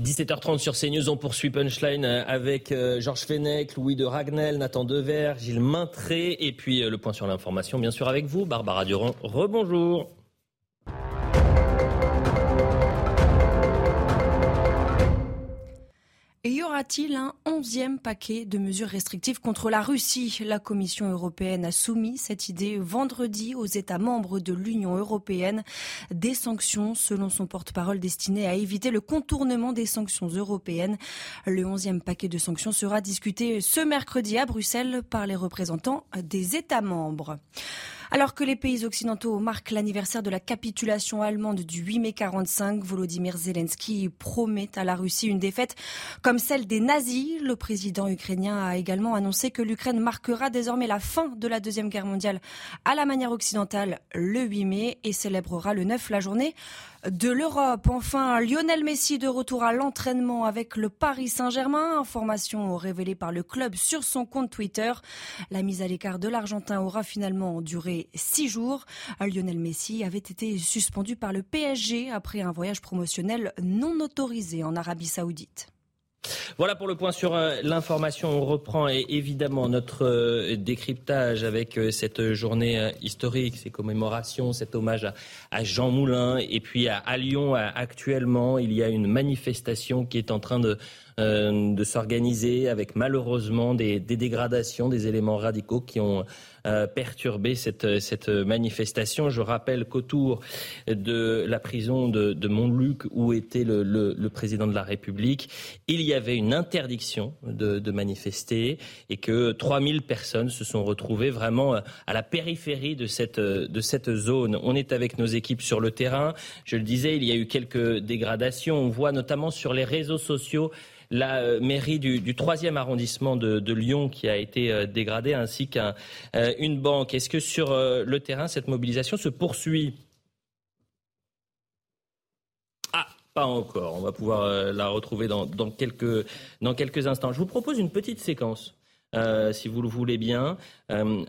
S1: 17h30 sur CNews, on poursuit Punchline avec Georges Fenech, Louis de Ragnel, Nathan Dever, Gilles Maintré et puis le point sur l'information, bien sûr avec vous, Barbara Durand. Rebonjour.
S2: Aura-t-il un onzième paquet de mesures restrictives contre la Russie? La Commission européenne a soumis cette idée vendredi aux États membres de l'Union européenne. Des sanctions, selon son porte-parole, destinées à éviter le contournement des sanctions européennes. Le onzième paquet de sanctions sera discuté ce mercredi à Bruxelles par les représentants des États membres. Alors que les pays occidentaux marquent l'anniversaire de la capitulation allemande du 8 mai 45, Volodymyr Zelensky promet à la Russie une défaite comme celle des nazis. Le président ukrainien a également annoncé que l'Ukraine marquera désormais la fin de la Deuxième Guerre mondiale à la manière occidentale le 8 mai et célébrera le 9 la journée de l'Europe. Enfin, Lionel Messi de retour à l'entraînement avec le Paris Saint-Germain. Information révélée par le club sur son compte Twitter. La mise à l'écart de l'Argentin aura finalement duré six jours. Lionel Messi avait été suspendu par le PSG après un voyage promotionnel non autorisé en Arabie Saoudite.
S1: Voilà pour le point sur euh, l'information. On reprend évidemment notre euh, décryptage avec euh, cette journée historique, ces commémorations, cet hommage à, Jean Moulin. Et puis à, Lyon, actuellement, il y a une manifestation qui est en train de, s'organiser avec malheureusement des, dégradations, des éléments radicaux qui ont euh, perturber cette, cette manifestation. Je rappelle qu'autour de la prison de, de Montluc, où était le, président de la République, il y avait une interdiction de, de manifester et que 3000 personnes se sont retrouvées vraiment à la périphérie de cette, de cette zone. On est avec nos équipes sur le terrain. Je le disais, il y a eu quelques dégradations. On voit notamment sur les réseaux sociaux la euh, mairie du, troisième arrondissement de, Lyon qui a été euh, dégradée, ainsi qu'une euh, banque. Est-ce que sur le terrain, cette mobilisation se poursuit? Ah, pas encore. On va pouvoir la retrouver dans, quelques, dans quelques instants. Je vous propose une petite séquence. si vous le voulez bien,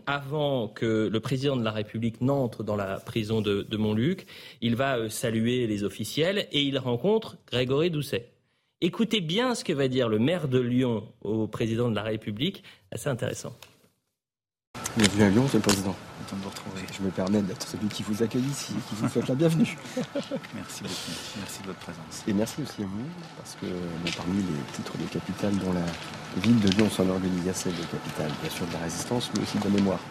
S1: avant que le président de la République n'entre dans la prison de, de Montluc, il va saluer les officiels et il rencontre Grégory Doucet. Écoutez bien ce que va dire le maire de Lyon au président de la République. Assez intéressant.
S9: Bienvenue à Lyon, Monsieur le Président. Je me permets d'être celui qui vous accueille ici et qui vous souhaite la bienvenue.
S10: merci beaucoup. Merci de votre présence.
S9: Et merci aussi à vous, parce que parmi les titres de capitale dont la ville de Lyon s'enorgueillit assez de capitale, bien sûr de la résistance, mais aussi de la mémoire.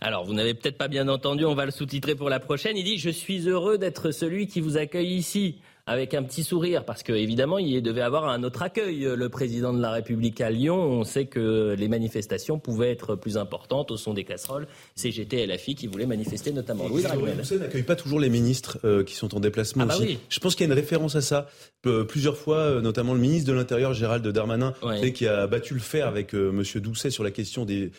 S1: Alors, vous n'avez peut-être pas bien entendu, on va le sous-titrer pour la prochaine. Il dit Je suis heureux d'être celui qui vous accueille ici avec un petit sourire, parce qu'évidemment, il devait avoir un autre accueil, le président de la République à Lyon. On sait que les manifestations pouvaient être plus importantes au son des casseroles. CGT et LFI qui voulaient manifester notamment. Louis
S6: Vous n'accueille pas toujours les ministres euh, qui sont en déplacement ah bah aussi. Je pense qu'il y a une référence à ça. Euh, plusieurs fois, euh, notamment le ministre de l'Intérieur, Gérald Darmanin, qui a battu le fer avec Monsieur Doucet sur la question des,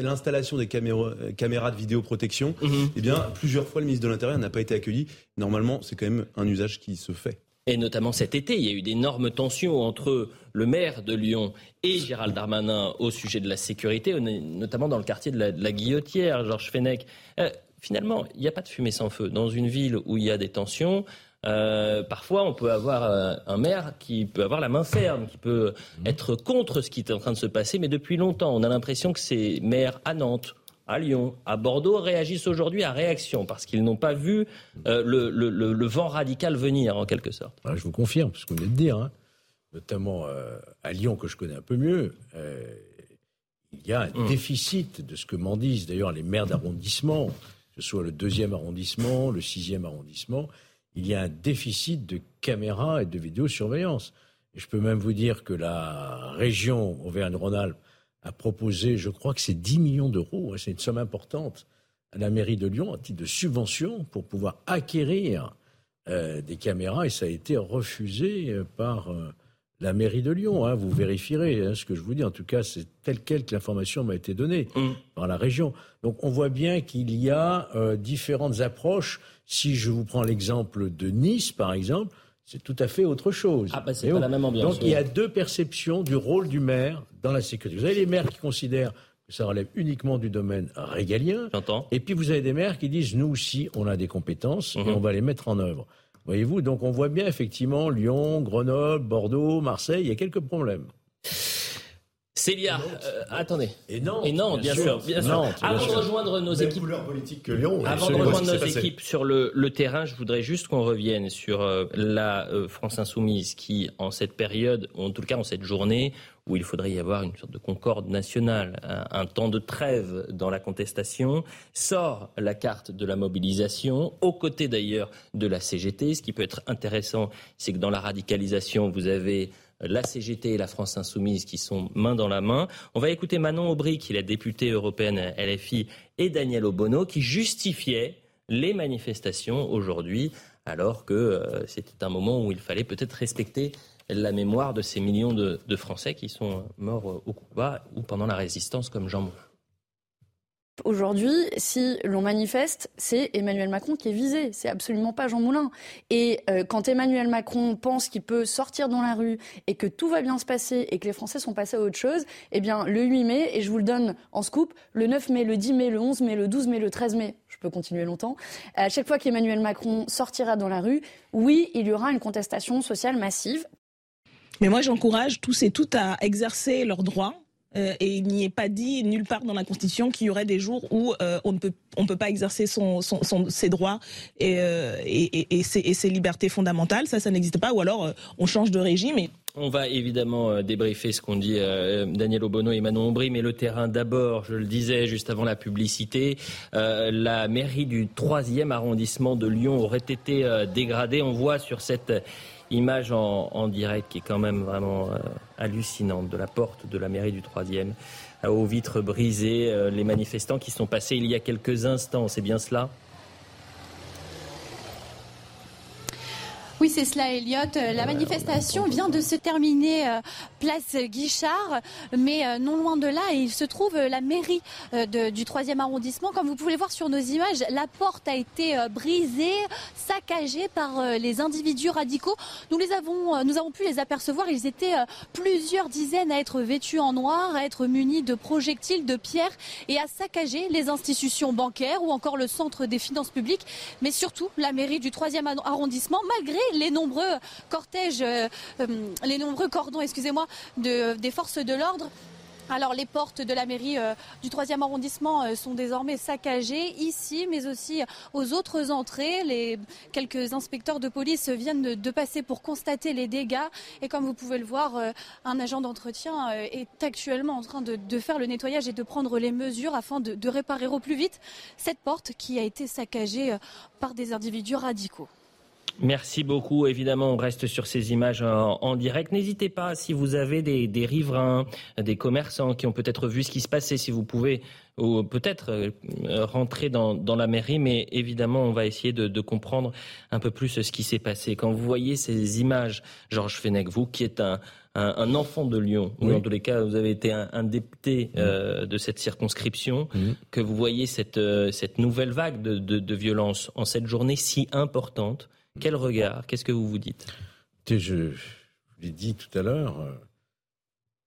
S6: l'installation des caméras, de vidéoprotection. Mhm. Eh bien, plusieurs fois, le ministre de l'Intérieur n'a pas été accueilli. Normalement, c'est quand même un usage qui se fait.
S1: Et notamment cet été, il y a eu d'énormes tensions entre le maire de Lyon et Gérald Darmanin au sujet de la sécurité, notamment dans le quartier de la, Guillotière, Georges Fenech. Euh, finalement, il n'y a pas de fumée sans feu. Dans une ville où il y a des tensions, euh, parfois, on peut avoir euh, un maire qui peut avoir la main ferme, qui peut être contre ce qui est en train de se passer, mais depuis longtemps, on a l'impression que ces maires à Nantes à Lyon, à Bordeaux réagissent aujourd'hui à réaction parce qu'ils n'ont pas vu euh, le, vent radical venir en quelque sorte.
S3: je vous confirme ce que vous venez de dire, hein. notamment euh, à Lyon que je connais un peu mieux. Euh, il y a un hum. déficit de ce que m'en disent d'ailleurs les maires d'arrondissement, que ce soit le deuxième arrondissement, le sixième arrondissement. Il y a un déficit de caméras et de vidéosurveillance. Et je peux même vous dire que la région Auvergne-Rhône-Alpes a proposé, je crois que c'est 10 millions d'euros, hein, c'est une somme importante, à la mairie de Lyon, à titre de subvention, pour pouvoir acquérir euh, des caméras, et ça a été refusé euh, par euh, la mairie de Lyon. Hein. vous vérifierez hein, ce que je vous dis. En tout cas, c'est tel quel que l'information m'a été donnée mmh. par la région. Donc on voit bien qu'il y a différentes approches. Si je vous prends l'exemple de Nice, par exemple, c'est tout à fait autre chose.
S1: Ah, bah, c'est pas la même ambiance.
S3: Donc il y a deux perceptions du rôle du maire dans la sécurité. Vous avez les maires qui considèrent que ça relève uniquement du domaine régalien.
S1: J'entends.
S3: Et puis vous avez des maires qui disent nous aussi, on a des compétences et mhm. on va les mettre en œuvre. Voyez-vous, donc on voit bien effectivement Lyon, Grenoble, Bordeaux, Marseille, il y a quelques problèmes.
S1: Célia, euh, attendez.
S3: Et non,
S1: et non bien, sûr, bien sûr. avant de rejoindre nos équipes,
S4: que Lyon,
S1: avant de rejoindre nos équipes sur le, le, terrain, je voudrais juste qu'on revienne sur euh, la euh, France insoumise qui, en cette période, ou en tout cas en cette journée, où il faudrait y avoir une sorte de concorde nationale, un, un temps de trêve dans la contestation, sort la carte de la mobilisation, aux côtés d'ailleurs de la CGT. Ce qui peut être intéressant, c'est que dans la radicalisation, vous avez la CGT et la France Insoumise qui sont main dans la main. On va écouter Manon Aubry, qui est la députée européenne LFI, et Daniel Obono, qui justifiaient les manifestations aujourd'hui, alors que euh, c'était un moment où il fallait peut-être respecter la mémoire de ces millions de, Français qui sont morts au combat ou pendant la résistance, comme Jean Moulin.
S11: Aujourd'hui, si l'on manifeste, c'est Emmanuel Macron qui est visé. C'est absolument pas Jean Moulin. Et euh, quand Emmanuel Macron pense qu'il peut sortir dans la rue et que tout va bien se passer et que les Français sont passés à autre chose, eh bien, le 8 mai, et je vous le donne en scoop, le 9 mai, le 10 mai, le 11 mai, le 12 mai, le 13 mai, je peux continuer longtemps, à chaque fois qu'Emmanuel Macron sortira dans la rue, oui, il y aura une contestation sociale massive.
S12: Mais moi, j'encourage tous et toutes à exercer leurs droits euh, et il n'y est pas dit nulle part dans la Constitution qu'il y aurait des jours où euh, on ne peut on peut pas exercer son, ses droits et, euh, et, et, ses, libertés fondamentales. Ça, ça n'existe pas. Ou alors on change de régime.
S1: On va évidemment débriefer ce qu'on dit Daniel Obono et Manon Aubry, mais le terrain d'abord, je le disais juste avant la publicité, la mairie du 3e arrondissement de Lyon aurait été dégradée. On voit sur cette Image en, direct qui est quand même vraiment euh, hallucinante de la porte de la mairie du 3e, aux vitres brisées, euh, les manifestants qui sont passés il y a quelques instants, c'est bien cela?
S5: Oui, c'est cela, Elliot. Euh, la manifestation vient de se terminer euh, place Guichard, mais euh, non loin de là, il se trouve la mairie du 3e arrondissement. Comme vous pouvez voir sur nos images, la porte a été brisée, saccagée par les individus radicaux. Nous les avons, nous avons pu les apercevoir. Ils étaient plusieurs dizaines à être vêtus en noir, à être munis de projectiles, de pierres et à saccager les institutions bancaires ou encore le centre des finances publiques, mais surtout la mairie du 3e arrondissement, malgré les nombreux cortèges, euh, euh, les nombreux cordons, excusez-moi, des forces de l'ordre. Alors les portes de la mairie euh, du 3e arrondissement sont désormais saccagées ici, mais aussi aux autres entrées. Quelques inspecteurs de police viennent de, passer pour constater les dégâts. Et comme vous pouvez le voir, un agent d'entretien est actuellement en train de, faire le nettoyage et de prendre les mesures afin de réparer au plus vite cette porte qui a été saccagée par des individus radicaux.
S1: Merci beaucoup. Évidemment, on reste sur ces images en, direct. N'hésitez pas, si vous avez des, riverains, des commerçants qui ont peut-être vu ce qui se passait, si vous pouvez ou peut-être euh, rentrer dans, la mairie, mais évidemment, on va essayer de, comprendre un peu plus ce qui s'est passé. Quand vous voyez ces images, Georges Fenech, vous qui êtes un, enfant de Lyon, ou en tous les cas, vous avez été un, député euh, de cette circonscription, que vous voyez cette, euh, cette nouvelle vague de, de violence en cette journée si importante, quel regard Qu'est-ce que vous vous dites?
S3: Je, vous l'ai dit tout à l'heure, euh,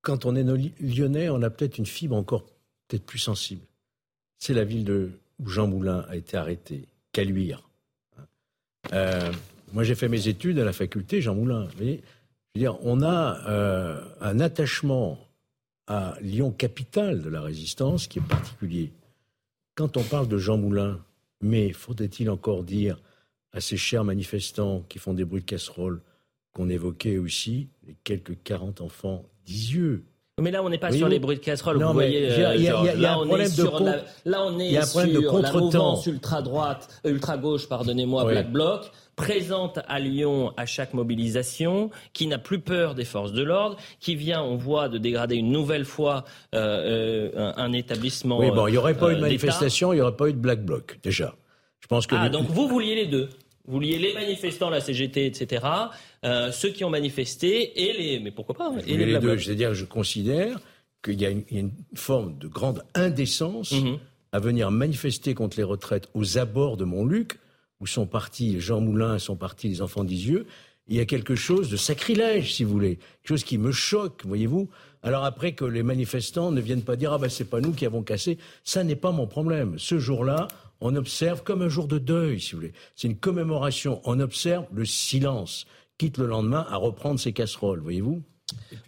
S3: quand on est lyonnais, on a peut-être une fibre encore peut-être plus sensible. C'est la ville de, où Jean Moulin a été arrêté, Caluire. Euh, moi, j'ai fait mes études à la faculté Jean Moulin. je dire, on a euh, un attachement à Lyon, capitale de la résistance, qui est particulier. quand on parle de Jean Moulin, mais faudrait-il encore dire à ces chers manifestants qui font des bruits de casserole qu'on évoquait aussi les quelques 40 enfants d'Isieux
S1: mais là, on n'est pas sur les bruits de casserole. vous voyez, il y, a un problème de là, on est sur la mouvance ultra droite, ultra gauche, pardonnez-moi, Black Bloc présente à Lyon à chaque mobilisation, qui n'a plus peur des forces de l'ordre, qui vient, on voit, de dégrader une nouvelle fois euh, euh, un, établissement.
S3: Oui, bon, il n'y aurait pas eu de euh, manifestation, il n'y aurait pas eu de black bloc, déjà. Je pense que.
S1: Ah, donc vous vouliez les deux vous vouliez les manifestants, la CGT, etc., ceux qui ont manifesté et les. Mais pourquoi pas
S3: et les, deux. C'est-à-dire, je considère qu'il y, a une forme de grande indécence mhm. à venir manifester contre les retraites aux abords de Montluc où sont partis Jean Moulin, sont partis les enfants d'Isieux, il y a quelque chose de sacrilège, si vous voulez, quelque chose qui me choque, voyez-vous. Alors après que les manifestants ne viennent pas dire ah ben c'est pas nous qui avons cassé, ça n'est pas mon problème. Ce jour-là, on observe comme un jour de deuil, si vous voulez. C'est une commémoration. On observe le silence, quitte le lendemain à reprendre ses casseroles, voyez-vous.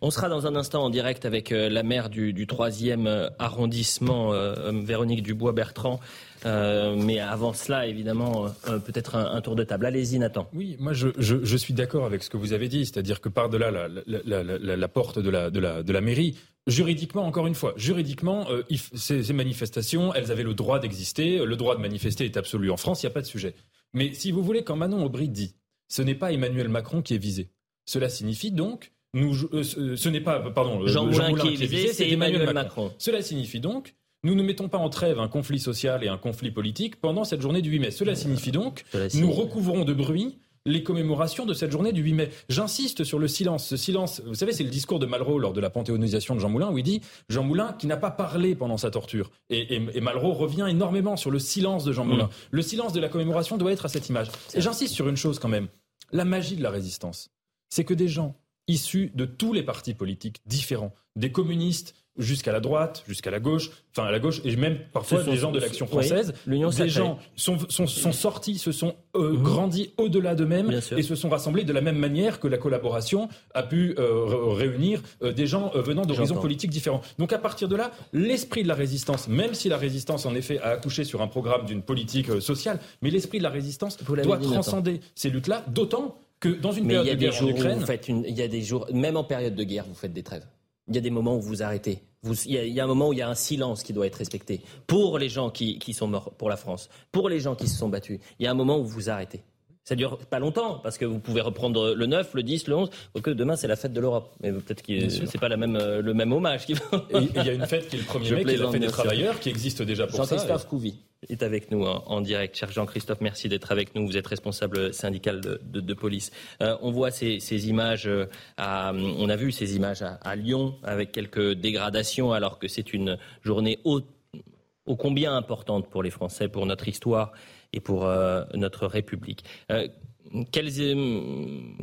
S1: On sera dans un instant en direct avec euh, la maire du, 3e euh, arrondissement, euh, Véronique Dubois-Bertrand. Mais avant cela, évidemment, peut-être un, tour de table. Allez-y, Nathan.
S7: Oui, moi, je, suis d'accord avec ce que vous avez dit, c'est-à-dire que par-delà la, porte de la, de, la, mairie, juridiquement, encore une fois, juridiquement, ces, ces, manifestations, elles avaient le droit d'exister. Le droit de manifester est absolu en France, il n'y a pas de sujet. Mais si vous voulez, quand Manon Aubry dit, ce n'est pas Emmanuel Macron qui est visé. Cela signifie donc nous, euh, ce n'est pas, pardon,
S1: Jean, Moulin, qui est visé, c'est Emmanuel, Macron.
S7: Cela signifie donc nous ne mettons pas en trêve un conflit social et un conflit politique pendant cette journée du 8 mai. Cela signifie donc nous recouvrons de bruit les commémorations de cette journée du 8 mai. J'insiste sur le silence. Ce silence, vous savez, c'est le discours de Malraux lors de la panthéonisation de Jean Moulin où il dit Jean Moulin qui n'a pas parlé pendant sa torture. Et, Malraux revient énormément sur le silence de Jean Moulin. Mm. Le silence de la commémoration doit être à cette image. Et j'insiste sur une chose quand même. La magie de la résistance, c'est que des gens issus de tous les partis politiques différents, des communistes jusqu'à la droite, jusqu'à la gauche, enfin à la gauche, et même parfois des gens de l'Action française. Oui, des gens sont, sont, sont, sortis, se sont euh, mhm. grandis au-delà d'eux-mêmes et se sont rassemblés de la même manière que la collaboration a pu euh, réunir euh, des gens venant d'horizons politiques différents. Donc à partir de là, l'esprit de la résistance, même si la résistance en effet a accouché sur un programme d'une politique sociale, mais l'esprit de la résistance doit transcender ces luttes-là, d'autant que dans une période de guerre en Ukraine,
S1: vous faites une, il y a des jours, même en période de guerre, vous faites des trêves. Il y a des moments où vous arrêtez. Il, y a, un moment où il y a un silence qui doit être respecté pour les gens qui, qui sont morts pour la France, pour les gens qui se sont battus. Il y a un moment où vous arrêtez. Ça dure pas longtemps, parce que vous pouvez reprendre le 9, le 10, le 11, que demain c'est la fête de l'Europe. Mais peut-être que c'est pas la même, euh, le même hommage.
S7: Il y a une fête qui est le 1er mai, qui est la fête des travailleurs, qui existe déjà pour
S1: ça. Jean-Christophe Couvi est avec nous en, direct. Cher Jean-Christophe, merci d'être avec nous. Vous êtes responsable syndical de, police. Euh, on voit ces, images, euh, à, on a vu ces images à, Lyon avec quelques dégradations, alors que c'est une journée ô combien importante pour les Français, pour notre histoire et pour euh, notre République. Euh, quel,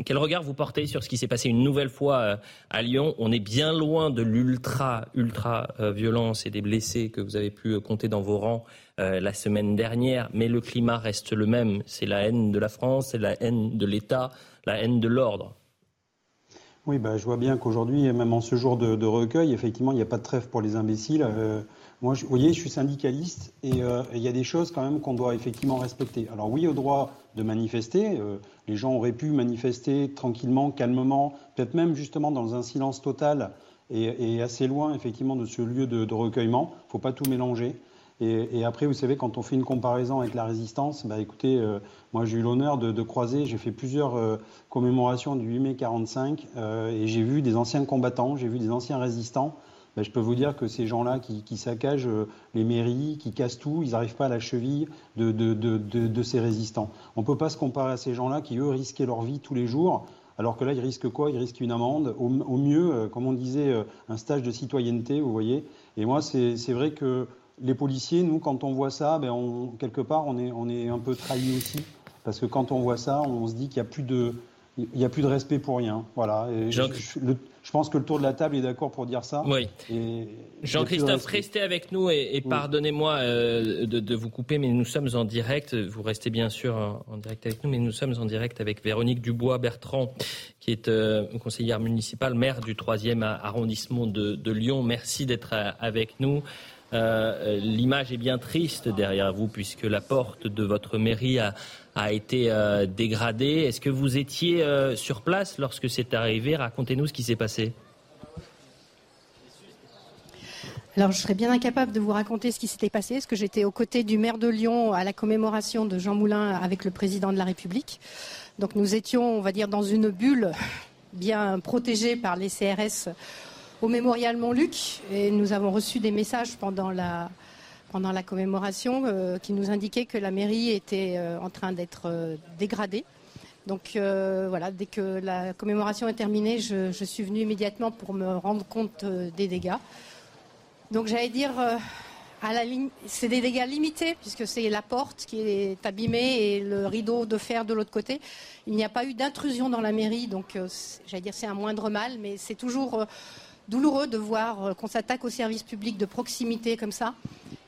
S1: quel, regard vous portez sur ce qui s'est passé une nouvelle fois euh, à Lyon? On est bien loin de l'ultra, ultra violence et des blessés que vous avez pu compter dans vos rangs la semaine dernière, mais le climat reste le même. C'est la haine de la France, c'est la haine de l'État, la haine de l'ordre.
S13: Oui, bah, je vois bien qu'aujourd'hui, même en ce jour de, recueil, effectivement, il n'y a pas de trêve pour les imbéciles. Moi, vous voyez, je suis syndicaliste euh, et il y a des choses quand même qu'on doit effectivement respecter. Alors oui, au droit de manifester, euh, les gens auraient pu manifester tranquillement, calmement, peut-être même justement dans un silence total et, assez loin effectivement de ce lieu de, recueillement. Il ne faut pas tout mélanger. Et, après, vous savez, quand on fait une comparaison avec la résistance, bah écoutez, euh, moi j'ai eu l'honneur de, de, croiser, j'ai fait plusieurs commémorations du 8 mai 45 et j'ai vu des anciens combattants, j'ai vu des anciens résistants ben, je peux vous dire que ces gens-là qui, saccagent euh, les mairies, qui cassent tout, ils n'arrivent pas à la cheville de, ces résistants. On ne peut pas se comparer à ces gens-là qui, eux, risquaient leur vie tous les jours. Alors que là, ils risquent quoi? Ils risquent une amende, au, mieux, euh, comme on disait, euh, un stage de citoyenneté, vous voyez. Et moi, c'est vrai que les policiers, nous, quand on voit ça, ben on, quelque part, on est, on est un peu trahi aussi. Parce que quand on voit ça, on se dit qu'il n'y a plus de il n'y a plus de respect pour rien. Voilà. je, pense que le tour de la table est d'accord pour dire ça.
S1: Oui. Jean-Christophe, restez avec nous et, pardonnez-moi euh, de, vous couper, mais nous sommes en direct. Vous restez bien sûr en, direct avec nous, mais nous sommes en direct avec Véronique Dubois-Bertrand, qui est euh, conseillère municipale, maire du 3e arrondissement de, Lyon. Merci d'être euh, avec nous. l'image est bien triste derrière vous puisque la porte de votre mairie a, a été dégradée. Est-ce que vous étiez sur place lorsque c'est arrivé? Racontez-nous ce qui s'est passé.
S14: Alors, je serais bien incapable de vous raconter ce qui s'était passé, parce que j'étais aux côtés du maire de Lyon à la commémoration de Jean Moulin avec le président de la République. Donc, nous étions, on va dire, dans une bulle bien protégée par les CRS au mémorial Montluc, et nous avons reçu des messages pendant la, pendant la commémoration euh, qui nous indiquaient que la mairie était euh, en train d'être euh, dégradée. Donc voilà, dès que la commémoration est terminée, je, suis venue immédiatement pour me rendre compte des dégâts. Donc j'allais dire, c'est des dégâts limités puisque c'est la porte qui est abîmée et le rideau de fer de l'autre côté. Il n'y a pas eu d'intrusion dans la mairie, donc j'allais dire c'est un moindre mal, mais c'est toujours douloureux de voir qu'on s'attaque au service public de proximité comme ça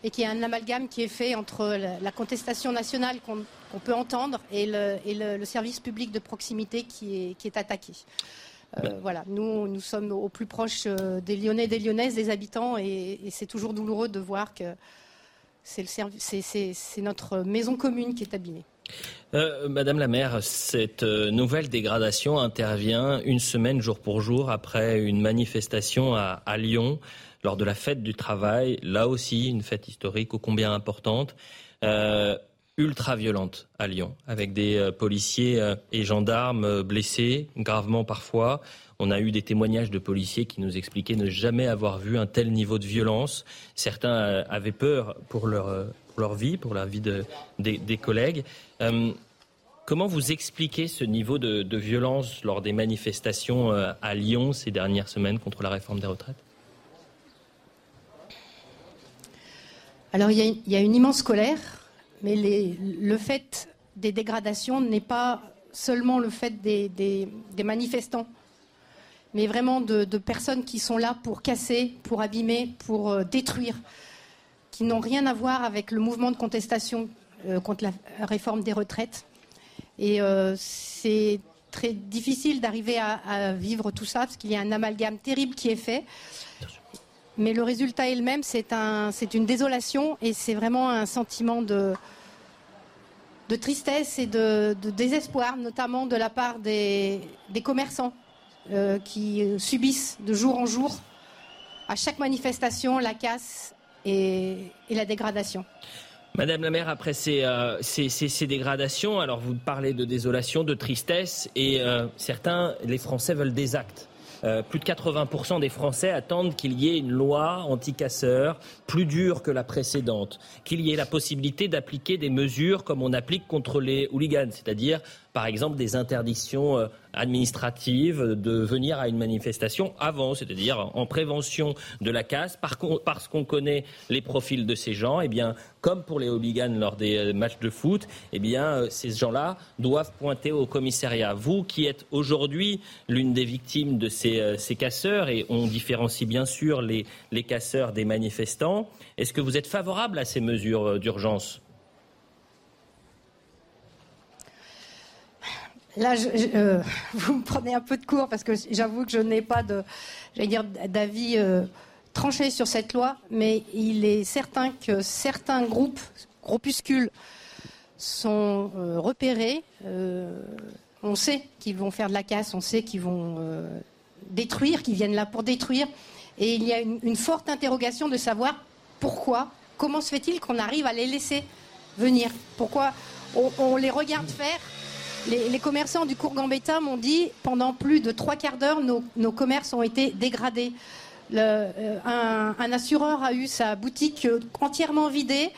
S14: et qu'il y a un amalgame qui est fait entre la, contestation nationale qu'on peut entendre et, le, service public de proximité qui est attaqué. Euh. Voilà, nous, nous sommes au plus proche euh, des Lyonnais, des Lyonnaises, des habitants, et, c'est toujours douloureux de voir que c'est notre maison commune qui est abîmée.
S1: Euh, Madame la maire, cette nouvelle dégradation intervient une semaine jour pour jour après une manifestation à, Lyon lors de la fête du travail, là aussi une fête historique ô combien importante ultra violente à Lyon, avec des euh, policiers euh, et gendarmes euh, blessés, gravement parfois. On a eu des témoignages de policiers qui nous expliquaient ne jamais avoir vu un tel niveau de violence. Certains avaient peur pour leur, leur vie, pour la vie de, des, collègues. comment vous expliquez ce niveau de, violence lors des manifestations à Lyon ces dernières semaines contre la réforme des retraites?
S14: Alors il y, a une immense colère mais le fait des dégradations n'est pas seulement le fait des, manifestants, mais vraiment de, personnes qui sont là pour casser, pour abîmer, pour euh, détruire, qui n'ont rien à voir avec le mouvement de contestation euh, contre la réforme des retraites. Et euh, c'est très difficile d'arriver à, vivre tout ça, parce qu'il y a un amalgame terrible qui est fait. Mais le résultat est le même, c'est un, une désolation et c'est vraiment un sentiment de, de tristesse et de, désespoir, notamment de la part des, commerçants euh, qui subissent de jour en jour, à chaque manifestation, la casse et, la dégradation.
S1: Madame la maire, après ces, euh, dégradations, alors vous parlez de désolation, de tristesse, et euh, certains, les Français veulent des actes. Euh, plus de 80% des Français attendent qu'il y ait une loi anti-casseurs plus dure que la précédente, qu'il y ait la possibilité d'appliquer des mesures comme on applique contre les hooligans, c'est-à-dire par exemple des interdictions euh, administratives de venir à une manifestation avant, c'est-à-dire en prévention de la casse, parce qu'on connaît les profils de ces gens, eh bien, comme pour les hooligans lors des euh, matchs de foot, eh bien, euh, ces gens-là doivent pointer au commissariat. Vous qui êtes aujourd'hui l'une des victimes de ces, ces, casseurs, et on différencie bien sûr les, les casseurs des manifestants, est-ce que vous êtes favorable à ces mesures d'urgence?
S14: Là, euh, vous me prenez un peu de cours parce que j'avoue que je n'ai pas d'avis euh, tranché sur cette loi, mais il est certain que certains groupes, groupuscules, sont euh, repérés. on sait qu'ils vont faire de la casse, on sait qu'ils vont détruire, qu'ils viennent là pour détruire. Et il y a une, forte interrogation de savoir pourquoi, comment se fait-il qu'on arrive à les laisser venir? Pourquoi on les regarde faire les, commerçants du cours Gambetta m'ont dit pendant plus de trois quarts d'heure, nos, commerces ont été dégradés. Euh, un, assureur a eu sa boutique euh, entièrement vidée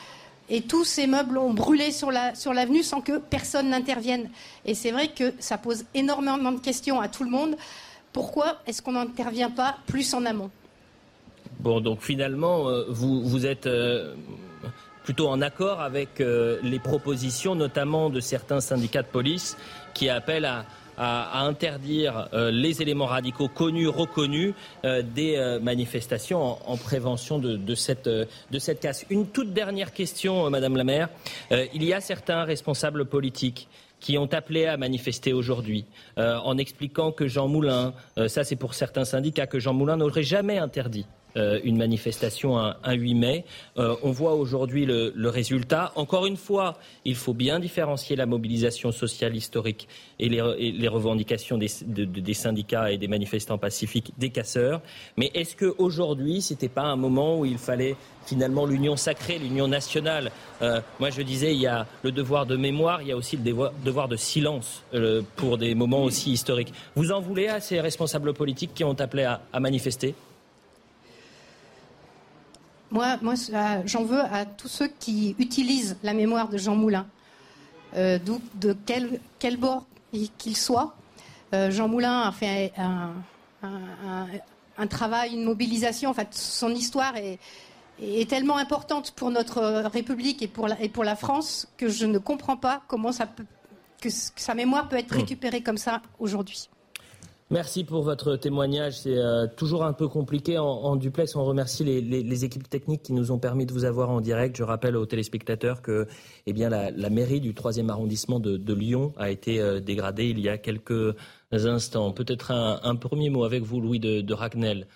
S14: et tous ses meubles ont brûlé sur l'avenue sans que personne n'intervienne. Et c'est vrai que ça pose énormément de questions à tout le monde. Pourquoi est-ce qu'on n'intervient pas plus en amont?
S1: Bon, donc finalement, euh, vous, êtes plutôt en accord avec euh, les propositions, notamment de certains syndicats de police, qui appellent à, interdire euh, les éléments radicaux connus, reconnus euh, des manifestations en, prévention de, cette, de cette casse. Une toute dernière question, Madame la maire. il y a certains responsables politiques qui ont appelé à manifester aujourd'hui en expliquant que Jean Moulin, ça c'est pour certains syndicats, que Jean Moulin n'aurait jamais interdit euh, une manifestation un, 8 mai. Euh, on voit aujourd'hui le, résultat. Encore une fois, il faut bien différencier la mobilisation sociale historique et les, revendications des, des, syndicats et des manifestants pacifiques, des casseurs. Mais est-ce qu'aujourd'hui, ce n'était pas un moment où il fallait finalement l'union sacrée, l'union nationale? Euh, Moi, je disais, il y a le devoir de mémoire, il y a aussi le devoir, de silence pour des moments aussi historiques. Vous en voulez à ces responsables politiques qui ont appelé à manifester?
S14: Moi, moi j'en veux à tous ceux qui utilisent la mémoire de Jean Moulin, euh, de quel, quel bord qu'il soit. Euh, Jean Moulin a fait un, travail, une mobilisation. En fait, son histoire est, est tellement importante pour notre République et pour, la, et pour la France que je ne comprends pas comment ça peut, que sa mémoire peut être récupérée comme ça aujourd'hui.
S1: Merci pour votre témoignage. C'est euh, toujours un peu compliqué en, duplex. On remercie les, équipes techniques qui nous ont permis de vous avoir en direct. Je rappelle aux téléspectateurs que eh bien, la, mairie du 3e arrondissement de, Lyon a été euh, dégradée il y a quelques instants. Peut-être un, premier mot avec vous, Louis de, de Ragnel.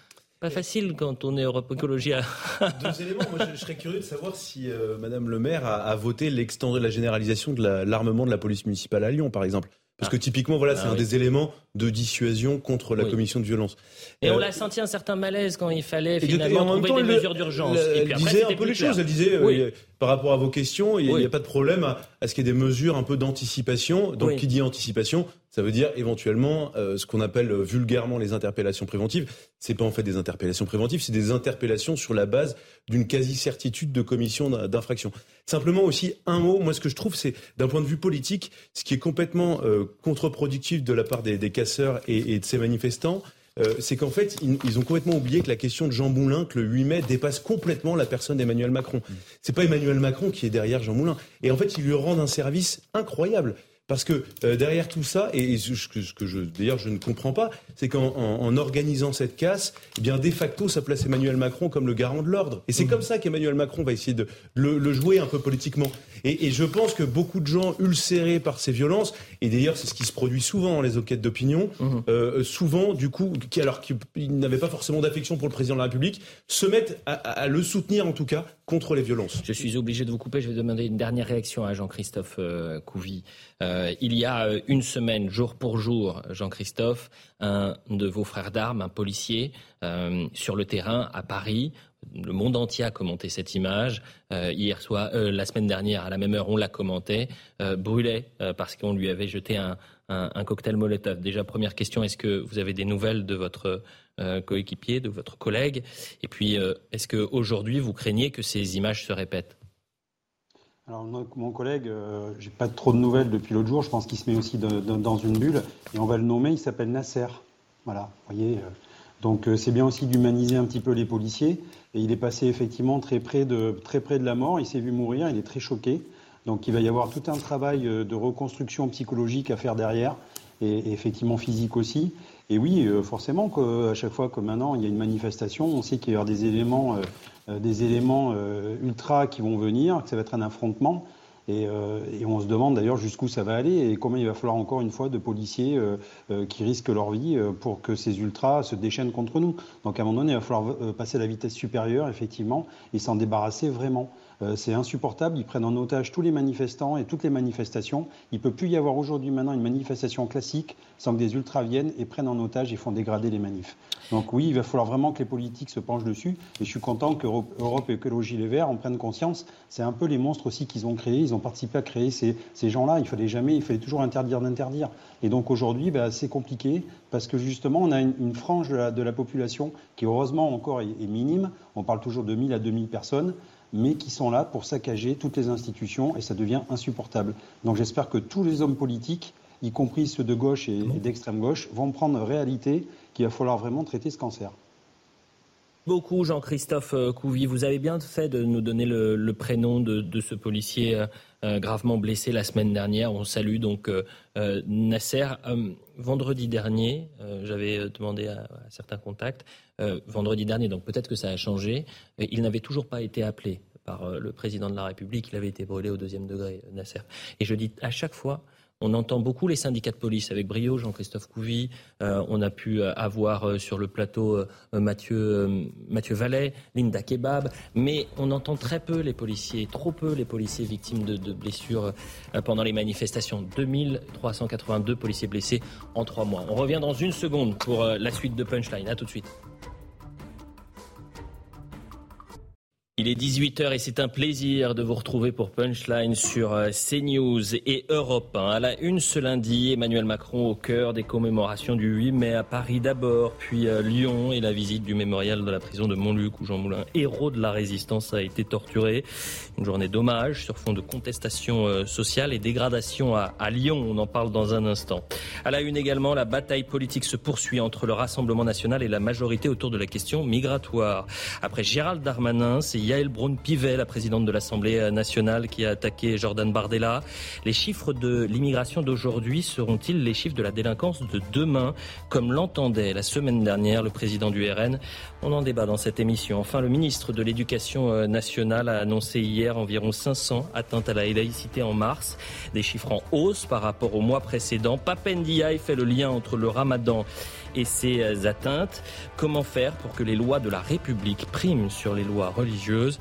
S1: Pas facile quand on est Europe Écologie.
S6: Deux éléments. Moi, je, serais curieux de savoir si euh, Madame le maire a, a voté l'extension de la généralisation de l'armement de la police municipale à Lyon, par exemple. Parce que typiquement, voilà, ah c'est un des éléments de dissuasion contre la commission de violence.
S1: Et on euh, l'a senti un certain malaise quand il fallait finalement trouver des mesures d'urgence.
S6: Elle, disait un peu les choses. Elle disait, euh, par rapport à vos questions, il n'y a, pas de problème à, ce qu'il y ait des mesures un peu d'anticipation. Donc, qui dit anticipation, ça veut dire éventuellement euh, ce qu'on appelle vulgairement les interpellations préventives. C'est pas en fait des interpellations préventives, c'est des interpellations sur la base d'une quasi-certitude de commission d'infraction. Simplement aussi un mot, moi ce que je trouve, c'est d'un point de vue politique, ce qui est complètement euh, contre-productif de la part des, casseurs et, de ces manifestants, euh, c'est qu'en fait, ils, ont complètement oublié que la question de Jean Moulin, que le 8 mai dépasse complètement la personne d'Emmanuel Macron. C'est pas Emmanuel Macron qui est derrière Jean Moulin. Et en fait, ils lui rendent un service incroyable. Parce que euh, derrière tout ça, et ce que, je, d'ailleurs je ne comprends pas, c'est qu'en organisant cette casse, eh bien de facto, ça place Emmanuel Macron comme le garant de l'ordre. Et c'est mmh. comme ça qu'Emmanuel Macron va essayer de le, jouer un peu politiquement. Et, je pense que beaucoup de gens ulcérés par ces violences, et d'ailleurs c'est ce qui se produit souvent dans les enquêtes d'opinion, mmh. euh, souvent du coup, qui, alors qu'ils n'avaient pas forcément d'affection pour le président de la République, se mettent à, à, le soutenir en tout cas contre les violences.
S1: Je suis obligé de vous couper, je vais demander une dernière réaction à Jean-Christophe euh, Couvi. Euh, il y a euh, une semaine, jour pour jour, Jean-Christophe, un de vos frères d'armes, un policier, euh, sur le terrain à Paris. Le monde entier a commenté cette image. hier soir, la semaine dernière, à la même heure, on la commentait. brûlait parce qu'on lui avait jeté un, un, cocktail Molotov. Déjà, première question, est-ce que vous avez des nouvelles de votre coéquipier, de votre collègue? Et puis, est-ce qu'aujourd'hui, vous craignez que ces images se répètent?
S13: Alors mon collègue, euh, j'ai pas trop de nouvelles depuis l'autre jour. Je pense qu'il se met aussi dans une bulle et on va le nommer. Il s'appelle Nasser. Voilà, voyez. Euh. donc euh, c'est bien aussi d'humaniser un petit peu les policiers. Et il est passé effectivement très près de très près de la mort. Il s'est vu mourir. Il est très choqué. Donc il va y avoir tout un travail de reconstruction psychologique à faire derrière et, effectivement physique aussi. Et oui, forcément qu'à chaque fois que maintenant il y a une manifestation, on sait qu'il y aura des éléments euh, des éléments euh, ultra qui vont venir, que ça va être un affrontement. Euh, et, on se demande d'ailleurs jusqu'où ça va aller et comment il va falloir encore une fois de policiers qui risquent leur vie pour que ces ultras se déchaînent contre nous. Donc à un moment donné, il va falloir passer à la vitesse supérieure, effectivement, et s'en débarrasser vraiment. Euh, c'est insupportable. Ils prennent en otage tous les manifestants et toutes les manifestations. Il ne peut plus y avoir aujourd'hui maintenant une manifestation classique sans que des ultras viennent et prennent en otage et font dégrader les manifs. Donc oui, il va falloir vraiment que les politiques se penchent dessus. Et je suis content qu'Europe Écologie Les Verts en prennent conscience. C'est un peu les monstres aussi qu'ils ont créés. Ils ont participé à créer ces, gens-là. Il fallait jamais, il fallait toujours interdire d'interdire. Et donc aujourd'hui, bah, c'est compliqué parce que justement, on a une, frange de la, population qui heureusement encore est, est minime. On parle toujours de 1000 à 2000 personnes mais qui sont là pour saccager toutes les institutions et ça devient insupportable. Donc j'espère que tous les hommes politiques, y compris ceux de gauche et, d'extrême gauche, vont prendre réalité qu'il va falloir vraiment traiter ce cancer
S1: beaucoup, Jean-Christophe euh, Couvi. Vous avez bien fait de nous donner le, prénom de, ce policier euh, euh, gravement blessé la semaine dernière. On salue donc Nasser. vendredi dernier, j'avais demandé à, certains contacts, vendredi dernier, donc peut-être que ça a changé, il n'avait toujours pas été appelé par le président de la République. Il avait été brûlé au deuxième degré, Nasser. Et je dis à chaque fois, On entend beaucoup les syndicats de police avec brio, Jean-Christophe Couvi. Euh, on a pu euh, avoir euh, sur le plateau Mathieu, Mathieu Vallet, Linda Kebab. Mais on entend très peu les policiers, trop peu les policiers victimes de, de blessures pendant les manifestations. 2382 policiers blessés en trois mois. On revient dans une seconde pour la suite de Punchline. À tout de suite. Il est 18h et c'est un plaisir de vous retrouver pour Punchline sur euh, CNews et Europe 1. À la une ce lundi, Emmanuel Macron au cœur des commémorations du 8 mai à Paris d'abord, puis à Lyon et la visite du mémorial de la prison de Montluc où Jean Moulin, héros de la résistance, a été torturé. Une journée d'hommage sur fond de contestation euh, sociale et dégradation à, à Lyon. On en parle dans un instant. À la une également, la bataille politique se poursuit entre le Rassemblement national et la majorité autour de la question migratoire. Après Gérald Darmanin, c'est Yael Braun-Pivet, la présidente de l'Assemblée nationale, qui a attaqué Jordan Bardella. Les chiffres de l'immigration d'aujourd'hui seront-ils les chiffres de la délinquance de demain, comme l'entendait la semaine dernière le président du RN On en débat dans cette émission. Enfin, le ministre de l'Éducation euh, nationale a annoncé hier environ 500 atteintes à la laïcité en mars, des chiffres en hausse par rapport au mois précédent. Papendiaï fait le lien entre le ramadan et ses euh, atteintes. Comment faire pour que les lois de la République priment sur les lois religieuses?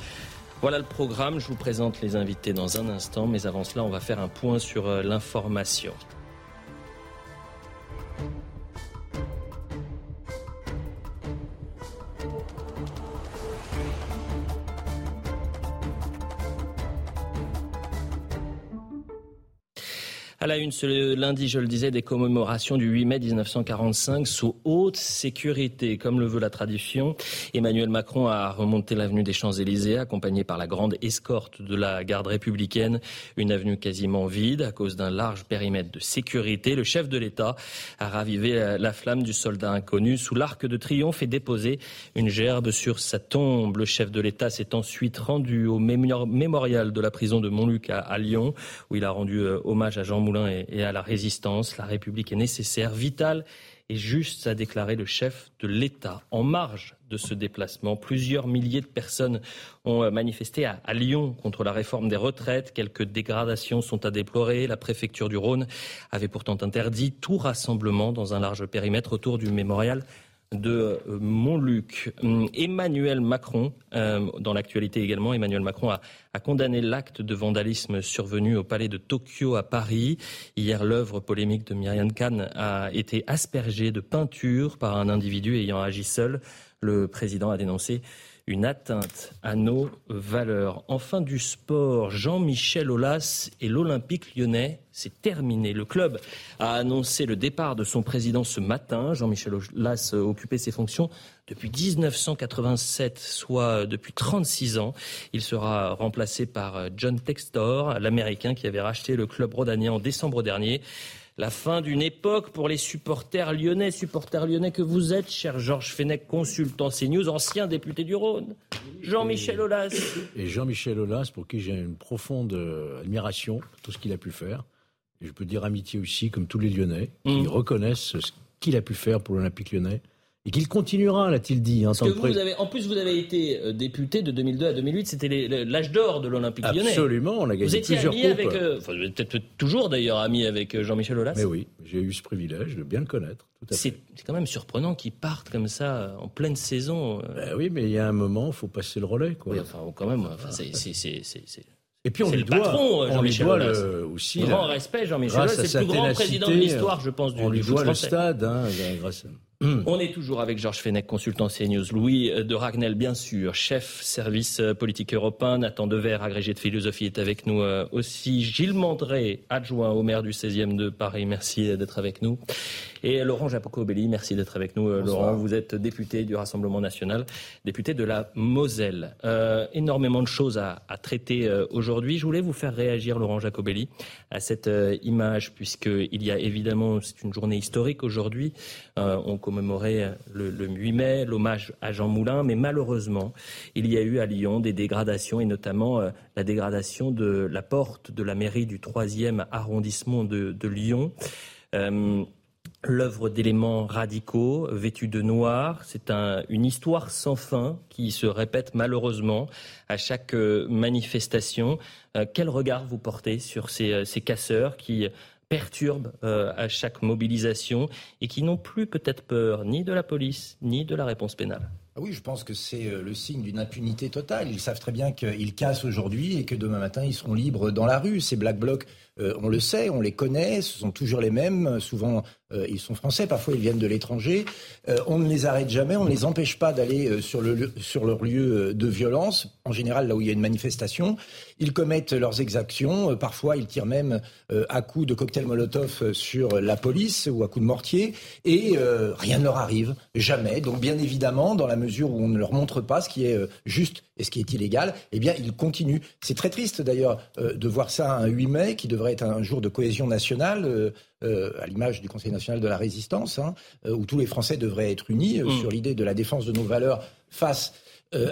S1: Voilà le programme, je vous présente les invités dans un instant, mais avant cela, on va faire un point sur euh, l'information. À la une, ce lundi, je le disais, des commémorations du 8 mai 1945 sous haute sécurité. Comme le veut la tradition, Emmanuel Macron a remonté l'avenue des Champs-Élysées, accompagné par la grande escorte de la garde républicaine. Une avenue quasiment vide à cause d'un large périmètre de sécurité. Le chef de l'État a ravivé la flamme du soldat inconnu sous l'arc de triomphe et déposé une gerbe sur sa tombe. Le chef de l'État s'est ensuite rendu au mémorial de la prison de Montluc à, Lyon, où il a rendu euh, hommage à Jean Moulin et, à la résistance. La République est nécessaire, vitale et juste, a déclaré le chef de l'État. En marge de ce déplacement, plusieurs milliers de personnes ont euh, manifesté à, Lyon contre la réforme des retraites. Quelques dégradations sont à déplorer. La préfecture du Rhône avait pourtant interdit tout rassemblement dans un large périmètre autour du mémorial de euh, Montluc. Hum, Emmanuel Macron, euh, dans l'actualité également, Emmanuel Macron a, condamné l'acte de vandalisme survenu au palais de Tokyo à Paris. Hier, l'œuvre polémique de Myriam Khan a été aspergée de peinture par un individu ayant agi seul. Le président a dénoncé une atteinte à nos valeurs. Enfin du sport, Jean-Michel Aulas et l'Olympique lyonnais, c'est terminé. Le club a annoncé le départ de son président ce matin. Jean-Michel Aulas occupait ses fonctions depuis 1987, soit depuis 36 ans. Il sera remplacé par John Textor, l'Américain qui avait racheté le club rhodanien en décembre dernier la fin d'une époque pour les supporters lyonnais, supporters lyonnais que vous êtes, cher Georges Fenech, consultant CNews, ancien député du Rhône. Jean-Michel Aulas.
S3: Et Jean-Michel Aulas, pour qui j'ai une profonde euh, admiration pour tout ce qu'il a pu faire. Et je peux dire amitié aussi, comme tous les Lyonnais, qui mmh. reconnaissent ce qu'il a pu faire pour l'Olympique lyonnais et qu'il continuera, l'a-t-il dit.
S1: En, que vous avez, en plus, vous avez été euh, député de 2002 à 2008, c'était l'âge d'or de l'Olympique lyonnais.
S3: Absolument, on a gagné plusieurs
S1: ami Avec, euh, vous êtes peut-être toujours d'ailleurs ami avec euh, Jean-Michel Aulas.
S3: Mais oui, j'ai eu ce privilège de bien le connaître.
S1: C'est quand même surprenant qu'il parte comme ça en pleine saison.
S3: Ben oui, mais il y a un moment, il faut passer le relais. Quoi.
S1: Oui, enfin, quand même, enfin, c'est
S3: et puis on lui doit,
S1: patron,
S3: on lui doit le, aussi
S1: grand respect, Jean-Michel c'est le plus grand président de l'histoire, je pense, du,
S3: on lui
S1: doit
S3: le stade, hein, grâce à...
S1: On est toujours avec Georges Fenech, consultant CNews. Louis de Ragnel, bien sûr, chef service euh, politique européen. Nathan Dever, agrégé de philosophie, est avec nous euh, aussi. Gilles Mandré, adjoint au maire du 16e de Paris. Merci euh, d'être avec nous. Et Laurent Jacobelli, merci d'être avec nous. Laurent, vous êtes député du Rassemblement national, député de la Moselle. énormément de choses à, traiter aujourd'hui. Je voulais vous faire réagir, Laurent Jacobelli, à cette image, puisqu'il y a évidemment, c'est une journée historique aujourd'hui. on commémorer le, 8 mai, l'hommage à Jean Moulin, mais malheureusement, il y a eu à Lyon des dégradations, et notamment euh, la dégradation de la porte de la mairie du 3e arrondissement de, Lyon. Euh, l'œuvre d'éléments radicaux vêtus de noir. C'est une histoire sans fin qui se répète malheureusement à chaque euh, manifestation. quel regard vous portez sur ces, ces casseurs qui perturbent à chaque mobilisation et qui n'ont plus peut-être peur ni de la police ni de la réponse pénale.
S15: Ah oui, je pense que c'est le signe d'une impunité totale. Ils savent très bien qu'ils cassent aujourd'hui et que demain matin, ils seront libres dans la rue. Ces Black Blocs euh, on le sait, on les connaît, ce sont toujours les mêmes. Souvent, euh, ils sont français, parfois ils viennent de l'étranger. Euh, on ne les arrête jamais, on ne les empêche pas d'aller sur, le, sur leur lieu de violence, en général là où il y a une manifestation. Ils commettent leurs exactions, parfois ils tirent même à coups de cocktail Molotov sur la police ou à coups de mortier, et rien ne leur arrive, jamais. Donc bien évidemment, dans la mesure où on ne leur montre pas ce qui est juste et ce qui est illégal, eh bien ils continuent. C'est très triste d'ailleurs de voir ça un 8 mai qui devrait être un jour de cohésion nationale, euh, euh, à l'image du Conseil national de la résistance, hein, euh, où tous les Français devraient être unis mm. sur l'idée de la défense de nos valeurs face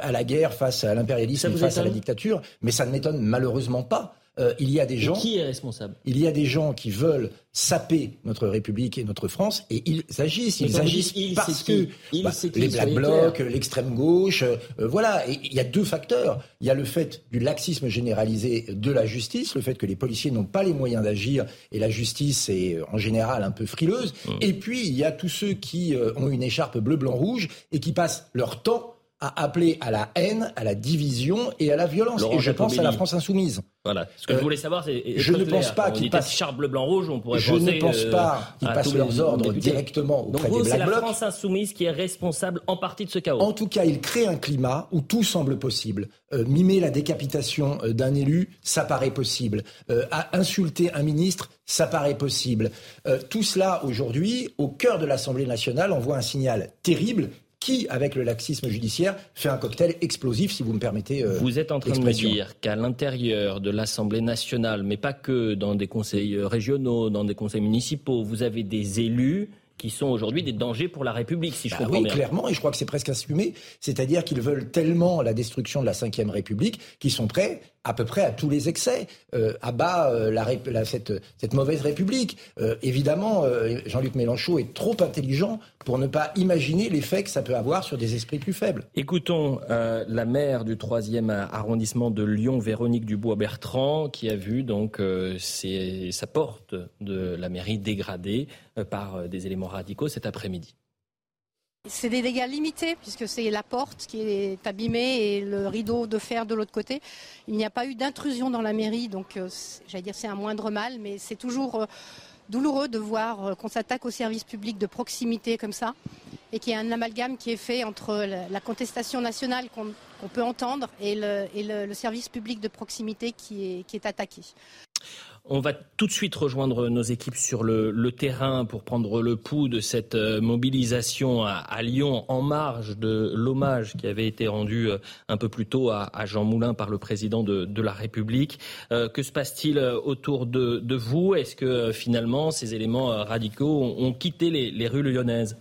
S15: à la guerre, face à l'impérialisme, face à la dictature. Mais ça ne m'étonne malheureusement pas. Il y a des gens.
S1: qui est responsable?
S15: Il y a des gens qui veulent saper notre République et notre France, et ils agissent. Ils agissent parce que bah, les Black Blocs, l'extrême gauche, euh, voilà. Et il y a deux facteurs. Il y a le fait du laxisme généralisé de la justice, le fait que les policiers n'ont pas les moyens d'agir, et la justice est en général un peu frileuse. Mmh. Et puis il y a tous ceux qui euh, ont une écharpe bleu, blanc, rouge et qui passent leur temps à appeler à la haine, à la division et à la violence. et je pense à la France insoumise.
S1: Voilà. Ce que je euh, voulais savoir, c'est.
S15: Je ne pense pas qu'ils passent.
S1: Char bleu, blanc, rouge, on pourrait
S15: je. Je ne pense pas qu'ils passent leurs ordres directement auprès
S1: Donc
S15: vous,
S1: c'est la France insoumise qui est responsable en partie de ce chaos.
S15: En tout cas, il crée un climat où tout semble possible. Euh, mimer la décapitation euh, d'un élu, ça paraît possible. insulter un ministre, ça paraît possible. tout cela, aujourd'hui, au cœur de l'Assemblée nationale, envoie un signal terrible qui, avec le laxisme judiciaire, fait un cocktail explosif, si vous me permettez.
S1: Euh, vous êtes en train de me dire qu'à l'intérieur de l'Assemblée nationale, mais pas que dans des conseils régionaux, dans des conseils municipaux, vous avez des élus qui sont aujourd'hui des dangers pour la République, si je bah comprends
S15: oui, clairement, et je crois que c'est presque assumé. C'est-à-dire qu'ils veulent tellement la destruction de la Ve République qu'ils sont prêts à peu près à tous les excès, euh, abat euh, la, cette, mauvaise République. Euh, évidemment, euh, Jean-Luc Mélenchon est trop intelligent pour ne pas imaginer l'effet que ça peut avoir sur des esprits plus faibles.
S1: Écoutons la maire du 3e arrondissement de Lyon, Véronique Dubois-Bertrand, qui a vu donc sa porte de la mairie dégradée par des éléments radicaux cet après-midi.
S14: C'est des dégâts limités puisque c'est la porte qui est abîmée et le rideau de fer de l'autre côté. Il n'y a pas eu d'intrusion dans la mairie, donc euh, j'allais dire c'est un moindre mal, mais c'est toujours euh, douloureux de voir euh, qu'on s'attaque aux services publics de proximité comme ça et qu'il y a un amalgame qui est fait entre la contestation nationale qu'on peut entendre et, le, service public de proximité qui est attaqué.
S1: On va tout de suite rejoindre nos équipes sur le, terrain pour prendre le pouls de cette euh, mobilisation à, Lyon en marge de l'hommage qui avait été rendu euh, un peu plus tôt à, Jean Moulin par le président de, la République. Euh, que se passe-t-il autour de, vous? Est-ce que finalement ces éléments radicaux ont, quitté les rues lyonnaises?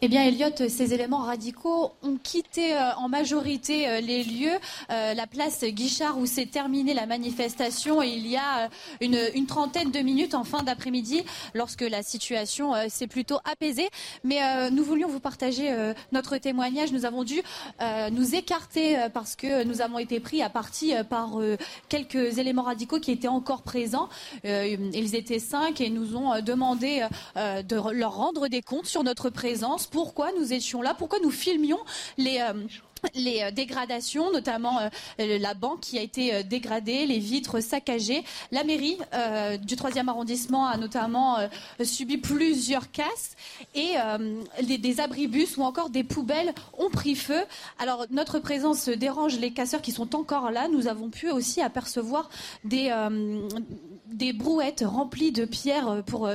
S5: Eh bien, Elliot, ces éléments radicaux ont quitté euh, en majorité euh, les lieux. Euh, la place Guichard où s'est terminée la manifestation il y a une, une trentaine de minutes en fin d'après-midi, lorsque la situation s'est plutôt apaisée. Mais nous voulions vous partager notre témoignage. Nous avons dû nous écarter parce que nous avons été pris à partie par quelques éléments radicaux qui étaient encore présents. ils étaient cinq et nous ont demandé de leur rendre des comptes sur notre présence pourquoi nous étions là, pourquoi nous filmions les euh, euh, dégradations, notamment euh, la banque qui a été dégradée, les vitres saccagées. La mairie du 3e arrondissement a notamment subi plusieurs casses et des abribus ou encore des poubelles ont pris feu. Alors notre présence dérange les casseurs qui sont encore là. Nous avons pu aussi apercevoir des, des brouettes remplies de pierres pour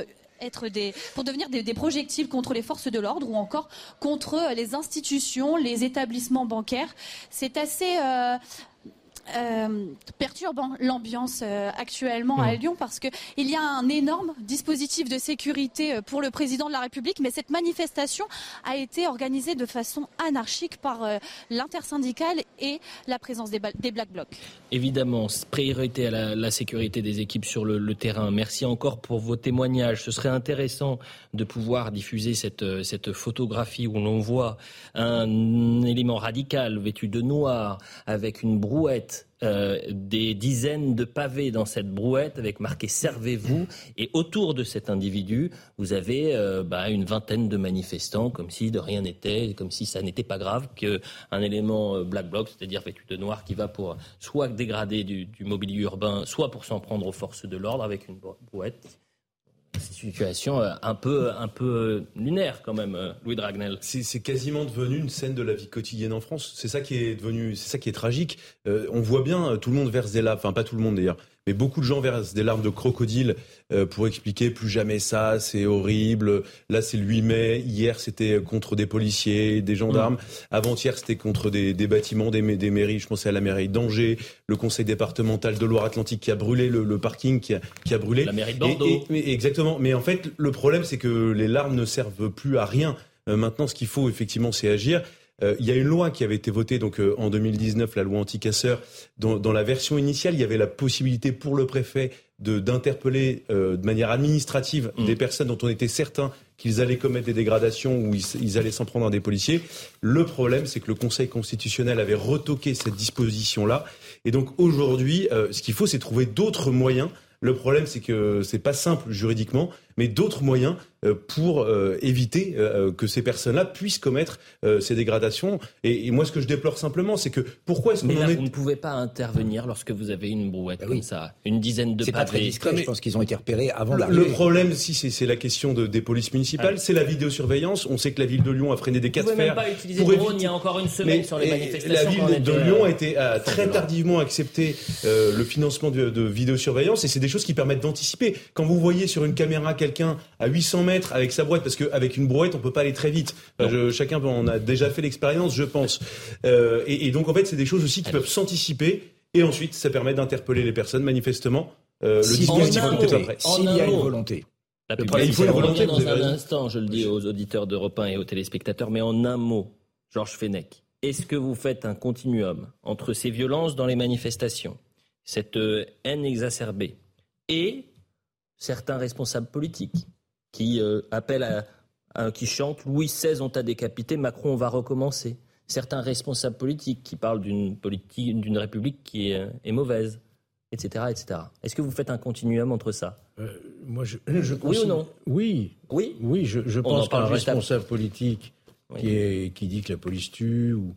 S5: être des, pour devenir des, projectiles contre les forces de l'ordre ou encore contre les institutions, les établissements bancaires. C'est assez euh, euh, perturbant l'ambiance euh, actuellement à mmh. Lyon parce qu'il y a un énorme dispositif de sécurité euh, pour le président de la République, mais cette manifestation a été organisée de façon anarchique par l'intersyndicale et la présence des, Black Blocs.
S1: Évidemment, priorité à la, sécurité des équipes sur le, terrain. Merci encore pour vos témoignages. Ce serait intéressant de pouvoir diffuser cette, cette photographie où l'on voit un élément radical vêtu de noir avec une brouette euh, des dizaines de pavés dans cette brouette avec marqué Servez-vous. Et autour de cet individu, vous avez euh, bah, une vingtaine de manifestants, comme si de rien n'était, comme si ça n'était pas grave qu'un élément euh, black bloc, c'est-à-dire vêtu de noir, qui va pour soit dégrader du, mobilier urbain, soit pour s'en prendre aux forces de l'ordre avec une brouette situation euh, un peu, un peu euh, lunaire quand même, euh, Louis Dragnel.
S6: C'est quasiment devenu une scène de la vie quotidienne en France. C'est ça qui est devenu, c'est ça qui est tragique. on voit bien, tout le monde verse des enfin pas tout le monde d'ailleurs, mais beaucoup de gens versent des larmes de crocodile euh, pour expliquer plus jamais ça, c'est horrible. Là, c'est le 8 mai. Hier, c'était contre des policiers, des gendarmes. Mm. Avant-hier, c'était contre des, bâtiments, des, mairies. Je pensais à la mairie d'Angers, le conseil départemental de Loire-Atlantique qui a brûlé le, parking, qui a, brûlé.
S1: La mairie de Bordeaux.
S6: exactement. Mais en fait, le problème, c'est que les larmes ne servent plus à rien. Euh, maintenant, ce qu'il faut effectivement, c'est agir. Euh, il y a une loi qui avait été votée donc euh, en 2019, la loi anti-casseurs. Dans, dans, la version initiale, il y avait la possibilité pour le préfet de d'interpeller euh, de manière administrative mmh. des personnes dont on était certain qu'ils allaient commettre des dégradations ou ils, ils allaient s'en prendre à des policiers. Le problème, c'est que le Conseil constitutionnel avait retoqué cette disposition-là. Et donc aujourd'hui, ce qu'il faut, c'est trouver d'autres moyens. Le problème, c'est que c'est pas simple juridiquement, mais d'autres moyens euh, pour euh, éviter euh, que ces personnes-là puissent commettre ces dégradations. Et, moi, ce que je déplore simplement, c'est que pourquoi est-ce qu'on
S1: en
S6: est...
S1: Vous ne pouvez pas intervenir lorsque vous avez une brouette bah comme ça, une dizaine de
S15: C'est pas très discret. Je pense qu'ils ont été repérés avant
S6: l'arrivée. Le problème, si c'est la question de, des polices municipales, c'est la vidéosurveillance. On sait que la ville de Lyon a freiné des cas
S1: de fer. Même pas utiliser pour drone, il y a encore une semaine sur les manifestations.
S6: La ville de, Lyon a été a très tardivement accepté le financement de, de vidéosurveillance, et c'est des choses qui permettent d'anticiper. Quand vous voyez sur une caméra quelqu'un à 800 mètres avec sa brouette, parce qu'avec une brouette, on peut pas aller très vite. je, chacun on a déjà fait l'expérience, je pense. Euh, et, et, donc, en fait, c'est des choses aussi qui peuvent s'anticiper. Et ensuite, ça permet d'interpeller les personnes, manifestement. Euh, le dispositif
S15: n'était pas prêt. S'il y a une volonté.
S1: La il faut la volonté. Dans un instant, je le dis aux auditeurs d'Europe 1 et aux téléspectateurs, mais en un mot, Georges Fenech, est-ce que vous faites un continuum entre ces violences dans les manifestations, cette euh, haine exacerbée, et certains responsables politiques qui euh, appellent à, qui chantent Louis XVI on t'a décapité, Macron on va recommencer. Certains responsables politiques qui parlent d'une politique, d'une république qui est, est mauvaise, etc., etc. Est-ce que vous faites un continuum entre ça? Euh,
S3: Moi, je, je
S1: oui ou non?
S3: Oui.
S1: Oui?
S3: Oui, je, je pense qu'un responsable politique qui, est, qui dit que la police tue ou,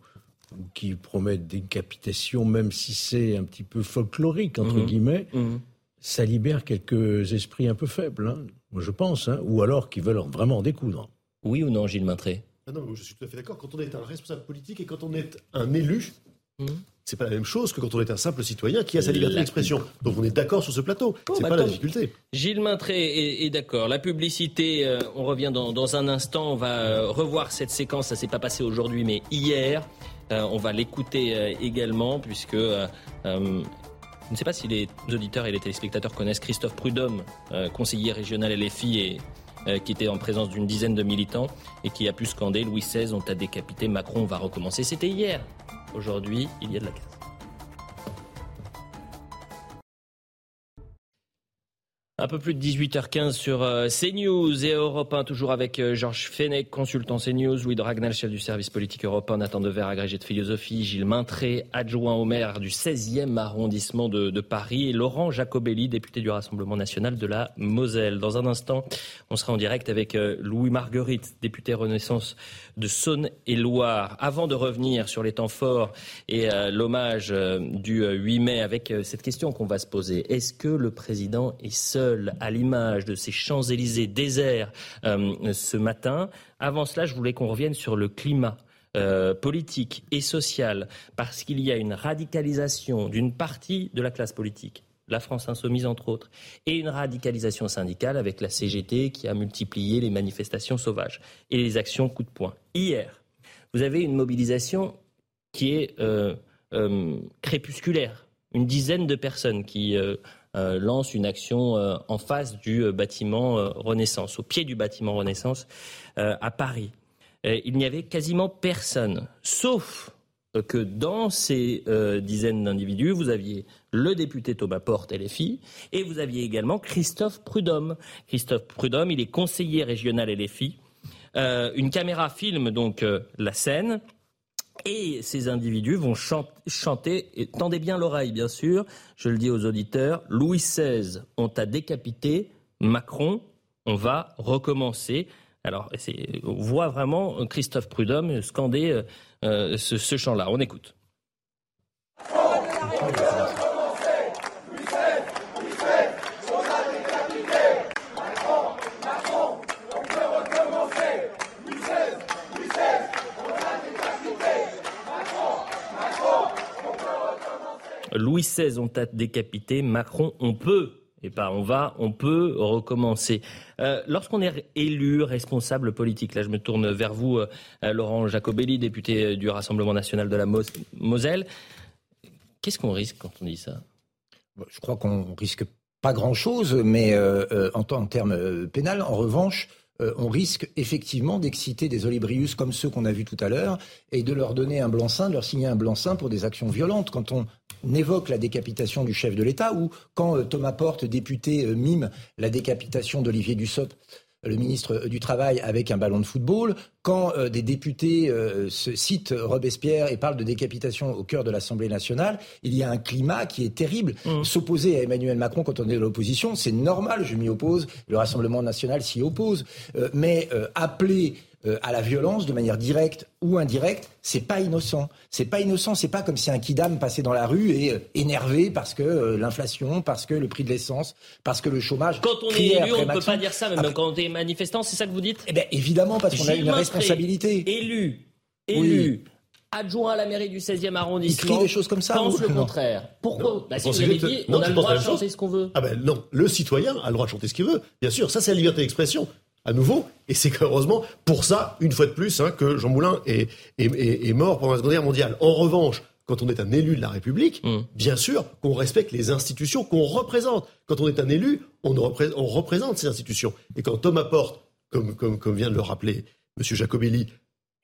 S3: qui promet décapitation, même si c'est un petit peu folklorique entre mhm. guillemets. Mhm ça libère quelques esprits un peu faibles, hein, je pense, hein, ou alors qui veulent vraiment découdre.
S1: Oui ou non, Gilles Maintré?
S4: Ah Non, je suis tout à fait d'accord. Quand on est un responsable politique et quand on est un élu, mmh. c'est pas la même chose que quand on est un simple citoyen qui a sa liberté d'expression. Donc on est d'accord sur ce plateau. Ce c'est pas la difficulté.
S1: Gilles Maintré est, d'accord. La publicité, euh, on revient dans, un instant. On va euh, revoir cette séquence. Ça s'est pas passé aujourd'hui, mais hier. Euh, on va l'écouter également puisque je ne sais pas si les auditeurs et les téléspectateurs connaissent Christophe Prudhomme, euh, conseiller régional LFI euh, qui était en présence d'une dizaine de militants et qui a pu scander Louis XVI, on t'a décapité, Macron va recommencer. C'était hier. Aujourd'hui, il y a de la casse. Un peu plus de 18h15 sur euh, CNews et Europe 1, toujours avec euh, Georges Fenech, consultant CNews, Louis Dragnel, chef du service politique européen, Nathan Dever, agrégé de philosophie, Gilles Maintré, adjoint au maire du 16e arrondissement de, Paris, et Laurent Jacobelli, député du Rassemblement national de la Moselle. Dans un instant, on sera en direct avec euh, Louis Marguerite, député Renaissance de Saône-et-Loire. Avant de revenir sur les temps forts et l'hommage du 8 mai, avec cette question qu'on va se poser, est-ce que le président est seul? À l'image de ces Champs-Élysées déserts euh, ce matin. Avant cela, je voulais qu'on revienne sur le climat. Euh, politique et social, parce qu'il y a une radicalisation d'une partie de la classe politique, la France insoumise entre autres, et une radicalisation syndicale avec la CGT qui a multiplié les manifestations sauvages et les actions coup de poing. Hier, vous avez une mobilisation qui est euh, crépusculaire, une dizaine de personnes qui lance une action euh, en face du euh, bâtiment Renaissance, au pied du bâtiment Renaissance à Paris. il n'y avait quasiment personne, sauf que dans ces dizaines d'individus, vous aviez le député Thomas Porte, LFI, et vous aviez également Christophe Prudhomme. Christophe Prudhomme, il est conseiller régional LFI. une caméra filme donc la scène. Et ces individus vont chanter, et tendez bien l'oreille bien sûr, je le dis aux auditeurs, Louis XVI, on t'a décapité, Macron, on va recommencer. Alors, on voit vraiment Christophe Prudhomme scander euh, euh, ce, ce chant-là. On écoute. Louis XVI, on t'a décapité. Macron, on peut et pas on va, on peut recommencer. Euh, lorsqu'on est élu responsable politique, là je me tourne vers vous, euh, Laurent Jacobelli, député du Rassemblement national de la Moselle, qu'est-ce qu'on risque quand on dit ça?
S15: Je crois qu'on risque pas grand-chose, mais euh, en, en, termes pénal, en revanche, on risque effectivement d'exciter des olibrius comme ceux qu'on a vus tout à l'heure et de leur donner un blanc-seing, de leur signer un blanc-seing pour des actions violentes. Quand on n'évoque la décapitation du chef de l'État ou quand euh, Thomas Porte, député, euh, mime la décapitation d'Olivier Dussopt, le ministre du Travail, avec un ballon de football, quand euh, des députés se citent Robespierre et parlent de décapitation au cœur de l'Assemblée nationale, il y a un climat qui est terrible. Mmh. S'opposer à Emmanuel Macron quand on est de l'opposition, c'est normal, je m'y oppose, le Rassemblement national s'y oppose. mais appeler euh, à la violence de manière directe ou indirecte, c'est pas innocent. C'est pas innocent, c'est pas comme si un kidam passait dans la rue et euh, énervé parce que euh, l'inflation, parce que le prix de l'essence, parce que le chômage.
S1: Quand on est élu, on ne peut pas dire ça, même quand on est manifestant, c'est ça que vous dites?
S15: Eh bien, évidemment, parce qu'on a une responsabilité.
S1: Élu, élu. adjoint à la mairie du 16e arrondissement.
S15: Il crie des choses comme ça.
S1: Pense le contraire. Pourquoi bah, si vous avez dit, on a le droit de chanter ce qu'on veut.
S4: Ah ben non, le citoyen a le droit de chanter ce qu'il veut. Bien sûr, ça c'est la liberté d'expression à nouveau. Et c'est heureusement pour ça, une fois de plus, hein, que Jean Moulin est, est, mort pendant la Seconde Guerre mondiale. En revanche, quand on est un élu de la République, mmh. bien sûr qu'on respecte les institutions qu'on représente. Quand on est un élu, on, représente, on représente ces institutions. Et quand Thomas Porte, comme, comme, comme vient de le rappeler M. Jacobelli,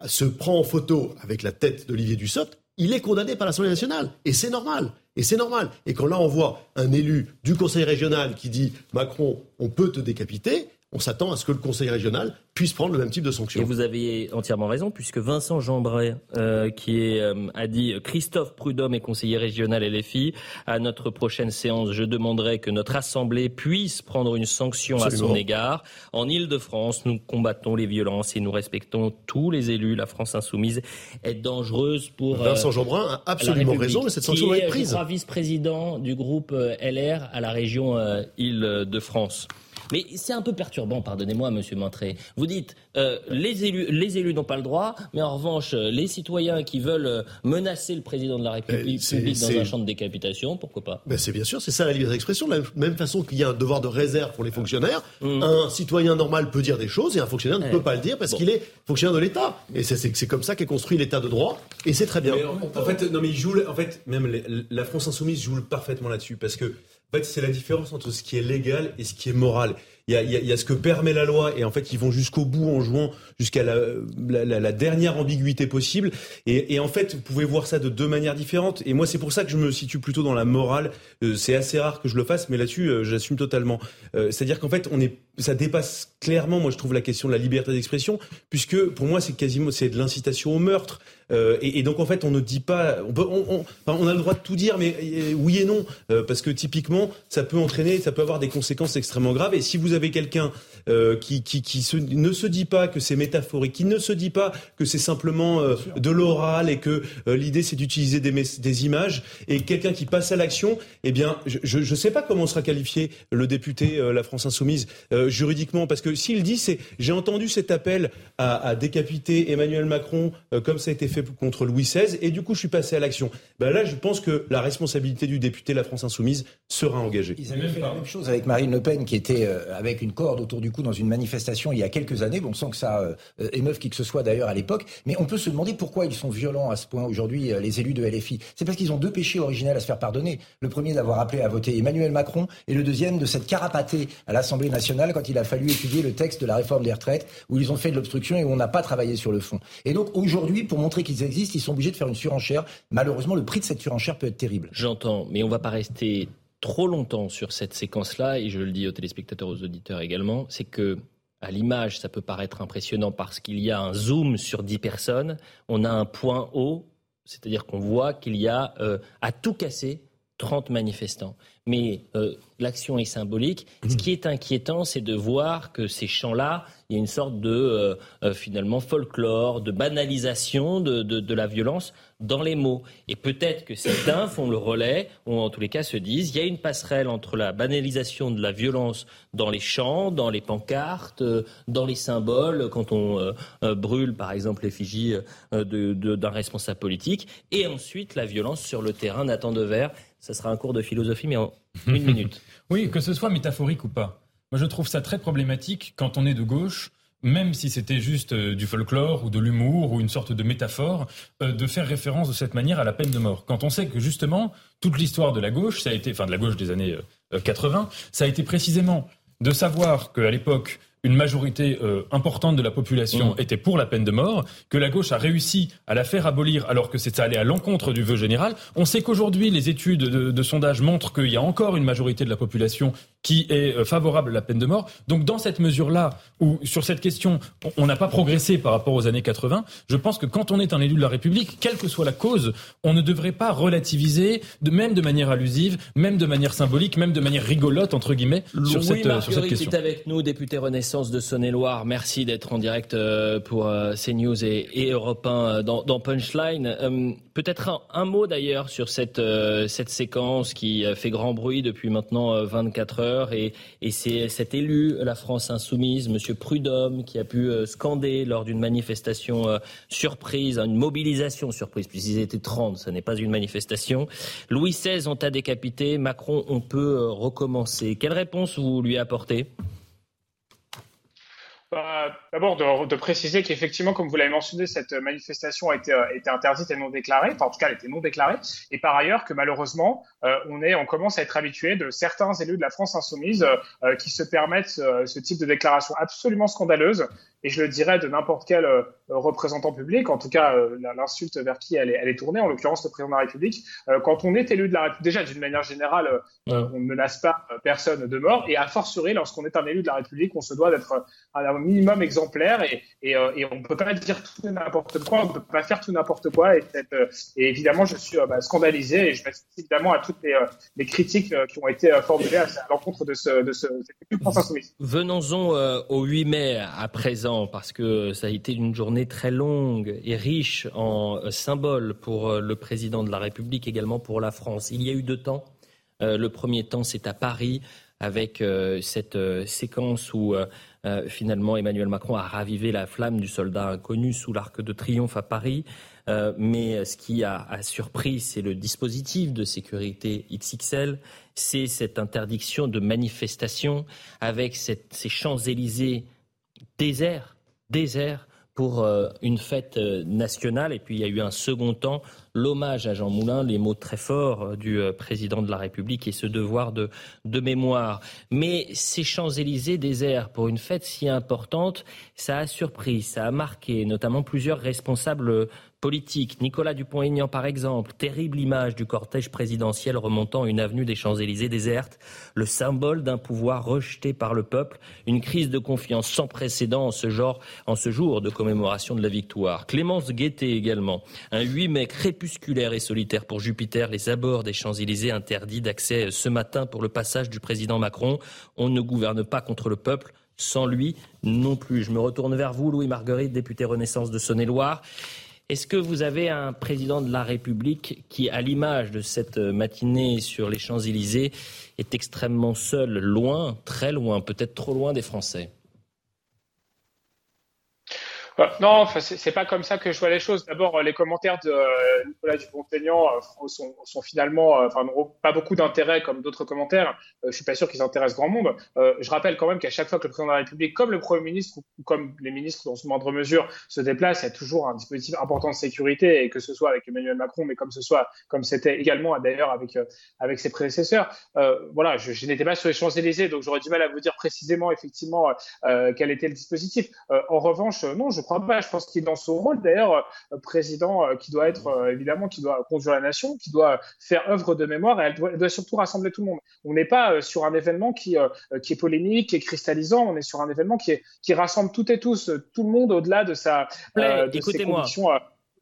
S4: se prend en photo avec la tête d'Olivier Dussopt, il est condamné par l'Assemblée nationale. Et c'est normal. Et c'est normal. Et quand là, on voit un élu du Conseil régional qui dit Macron, on peut te décapiter, on s'attend à ce que le Conseil régional puisse prendre le même type de sanctions.
S1: Et vous avez entièrement raison, puisque Vincent Jambray, euh, qui est, euh, a dit Christophe Prudhomme est conseiller régional LFI, à notre prochaine séance, je demanderai que notre Assemblée puisse prendre une sanction à son égard. En Ile-de-France, nous combattons les violences et nous respectons tous les élus. La France insoumise est dangereuse pour.
S4: Euh, Vincent Jambray a absolument raison, mais cette sanction doit être prise.
S1: Vice-président du groupe LR à la région Île-de-France. Mais c'est un peu perturbant, pardonnez-moi, Monsieur Montré. Vous dites euh, les élus, les élus n'ont pas le droit, mais en revanche, euh, les citoyens qui veulent euh, menacer le président de la République dans un champ de décapitation, pourquoi pas?
S4: Ben C'est bien sûr, c'est ça la liberté d'expression. De la même façon qu'il y a un devoir de réserve pour les fonctionnaires, mmh. un citoyen normal peut dire des choses et un fonctionnaire ne peut pas le dire parce qu'il est fonctionnaire de l'État. Et c'est comme ça qu'est construit l'État de droit, et c'est très bien.
S6: en, fait, non mais il joue, en fait, même la France insoumise joue parfaitement là-dessus parce que en fait, c'est la différence entre ce qui est légal et ce qui est moral. Il y a, il y a, ce que permet la loi et en fait, ils vont jusqu'au bout en jouant jusqu'à la, la, la, dernière ambiguïté possible. Et, et, en fait, vous pouvez voir ça de deux manières différentes. Et moi, c'est pour ça que je me situe plutôt dans la morale. Euh, c'est assez rare que je le fasse, mais là-dessus, euh, j'assume totalement. Euh, c'est-à-dire qu'en fait, on est, ça dépasse clairement, moi, je trouve la question de la liberté d'expression, puisque pour moi, c'est quasiment, c'est de l'incitation au meurtre. Euh, et, donc en fait, on ne dit pas, on, peut, on, on, a le droit de tout dire, mais oui et non, euh, parce que typiquement, ça peut entraîner, ça peut avoir des conséquences extrêmement graves. Et si vous avez quelqu'un qui, qui, qui se, ne se dit pas que c'est métaphorique, qui ne se dit pas que c'est simplement de l'oral et que l'idée c'est d'utiliser des, des, images, et quelqu'un qui passe à l'action, eh bien, je ne sais pas comment sera qualifié le député La France Insoumise juridiquement, parce que s'il dit, c'est j'ai entendu cet appel à, à décapiter Emmanuel Macron comme ça a été fait contre Louis XVI, et du coup, je suis passé à l'action. Ben là, je pense que la responsabilité du député La France Insoumise sera engagée.
S15: Ils avaient fait la même chose avec Marine Le Pen, qui était euh, avec une corde autour du cou dans une manifestation il y a quelques années. Bon, sans que ça euh, émeuve qui que ce soit d'ailleurs à l'époque, mais on peut se demander pourquoi ils sont violents à ce point aujourd'hui, euh, les élus de LFI. C'est parce qu'ils ont deux péchés originels à se faire pardonner. Le premier d'avoir appelé à voter Emmanuel Macron, et le deuxième de s'être carapaté à l'Assemblée nationale quand il a fallu étudier le texte de la réforme des retraites, où ils ont fait de l'obstruction et où on n'a pas travaillé sur le fond. Et donc aujourd'hui, pour montrer qu'ils ils existent, ils sont obligés de faire une surenchère. Malheureusement, le prix de cette surenchère peut être terrible.
S1: J'entends, mais on va pas rester trop longtemps sur cette séquence-là, et je le dis aux téléspectateurs, aux auditeurs également, c'est que à l'image, ça peut paraître impressionnant parce qu'il y a un zoom sur 10 personnes, on a un point haut C'est-à-dire qu'on voit qu'il y a à tout casser 30 manifestants. Mais l'action est symbolique. Ce qui est inquiétant, c'est de voir que ces champs-là, il y a une sorte de finalement folklore, de banalisation de, de la violence dans les mots. Et peut-être que certains font le relais, ou en tous les cas se disent, il y a une passerelle entre la banalisation de la violence dans les chants, dans les pancartes, euh, dans les symboles, quand on euh, euh, brûle par exemple l'effigie d'un responsable politique, et ensuite la violence sur le terrain. Nathan Devers, ça sera un cours de philosophie, mais en une minute.
S7: oui, que ce soit métaphorique ou pas. Moi, je trouve ça très problématique quand on est de gauche même si c'était juste euh, du folklore ou de l'humour ou une sorte de métaphore, euh, de faire référence de cette manière à la peine de mort. Quand on sait que justement, toute l'histoire de la gauche, ça a été, enfin de la gauche des années 80, euh, ça a été précisément de savoir qu'à l'époque, une majorité importante de la population mmh. était pour la peine de mort, que la gauche a réussi à la faire abolir alors que ça allait à l'encontre du vœu général. On sait qu'aujourd'hui, les études de, de sondage montrent qu'il y a encore une majorité de la population qui est euh, favorable à la peine de mort. Donc dans cette mesure-là, où sur cette question, on n'a pas progressé par rapport aux années 80, je pense que quand on est un élu de la République, quelle que soit la cause, on ne devrait pas relativiser, de, même de manière allusive, même de manière symbolique, même de manière rigolote, entre guillemets, sur, cette, euh, sur cette question.
S1: est avec nous, député Renaissance de Saône-et-Loire. Merci d'être en direct euh, pour CNews et, et Europe 1 dans, dans Punchline. Peut-être un, mot d'ailleurs sur cette, cette séquence qui fait grand bruit depuis maintenant 24 heures et, c'est cet élu, la France insoumise, M. Prudhomme, qui a pu euh, scander lors d'une manifestation euh, surprise, une mobilisation surprise, puisqu'ils étaient 30, ce n'est pas une manifestation. Louis XVI, on t'a décapité, Macron, on peut euh, recommencer. Quelle réponse vous lui apportez?
S16: Bah, d'abord, de, préciser qu'effectivement, comme vous l'avez mentionné, cette manifestation a été, interdite et non déclarée. Enfin, en tout cas, elle était non déclarée. Et par ailleurs, que malheureusement, euh, on, commence à être habitué de certains élus de la France insoumise euh, qui se permettent euh, ce type de déclaration absolument scandaleuse et je le dirais de n'importe quel euh, représentant public, en tout cas euh, l'insulte vers qui elle est, elle est tournée, en l'occurrence le président de la République. Euh, quand on est élu de la République, déjà d'une manière générale, on ne menace pas personne de mort, et à fortiori, lorsqu'on est un élu de la République, on se doit d'être un minimum exemplaire, et, et, et on ne peut pas dire tout n'importe quoi, on ne peut pas faire tout n'importe quoi, et, et, évidemment, je suis bah, scandalisé, et je m'associe évidemment à toutes les, les critiques qui ont été formulées à, l'encontre de ce, de ce,
S1: Venons-en au 8 mai à présent parce que ça a été une journée très longue et riche en euh, symboles pour euh, le président de la République, également pour la France. Il y a eu deux temps. Euh, le premier temps, c'est à Paris, avec cette séquence où finalement Emmanuel Macron a ravivé la flamme du soldat inconnu sous l'arc de triomphe à Paris. mais ce qui a, surpris, c'est le dispositif de sécurité XXL, c'est cette interdiction de manifestation avec ces Champs-Élysées désert, désert pour euh, une fête euh, nationale. Et puis il y a eu un second temps, l'hommage à Jean Moulin, les mots très forts euh, du président de la République et ce devoir de, mémoire. Mais ces Champs-Élysées déserts pour une fête si importante, ça a surpris, ça a marqué notamment plusieurs responsables politique. Nicolas Dupont-Aignan, par exemple, terrible image du cortège présidentiel remontant une avenue des Champs-Élysées déserte, le symbole d'un pouvoir rejeté par le peuple, une crise de confiance sans précédent en ce, genre, en ce jour de commémoration de la victoire. Clémence Guettet également, un 8 mai crépusculaire et solitaire pour Jupiter, les abords des Champs-Élysées interdits d'accès ce matin pour le passage du président Macron. On ne gouverne pas contre le peuple, sans lui non plus. Je me retourne vers vous, Louis Marguerite, député Renaissance de Saône-et-Loire. Est-ce que vous avez un président de la République qui, à l'image de cette matinée sur les Champs-Élysées, est extrêmement seul, loin, très loin, peut-être trop loin des Français?
S16: Non, c'est pas comme ça que je vois les choses. D'abord, les commentaires de euh, Nicolas Dupont-Aignan euh, sont, finalement, pas beaucoup d'intérêt comme d'autres commentaires. je suis pas sûr qu'ils intéressent grand monde. je rappelle quand même qu'à chaque fois que le président de la République, comme le Premier ministre ou comme les ministres dans une moindre mesure, se déplacent, il y a toujours un dispositif important de sécurité, et que ce soit avec Emmanuel Macron, mais comme ce soit, comme c'était également d'ailleurs avec avec ses prédécesseurs. voilà, je, n'étais pas sur les Champs Élysées, donc j'aurais du mal à vous dire précisément, effectivement, quel était le dispositif. en revanche, non, je crois pas. Je pense qu'il est dans son rôle, d'ailleurs, euh, président euh, qui doit être, euh, évidemment, qui doit conduire la nation, qui doit faire œuvre de mémoire et elle doit, surtout rassembler tout le monde. On n'est pas sur un événement qui, qui est polémique, qui est cristallisant. On est sur un événement qui, est, qui rassemble toutes et tous, tout le monde au-delà de sa,
S1: de ses conditions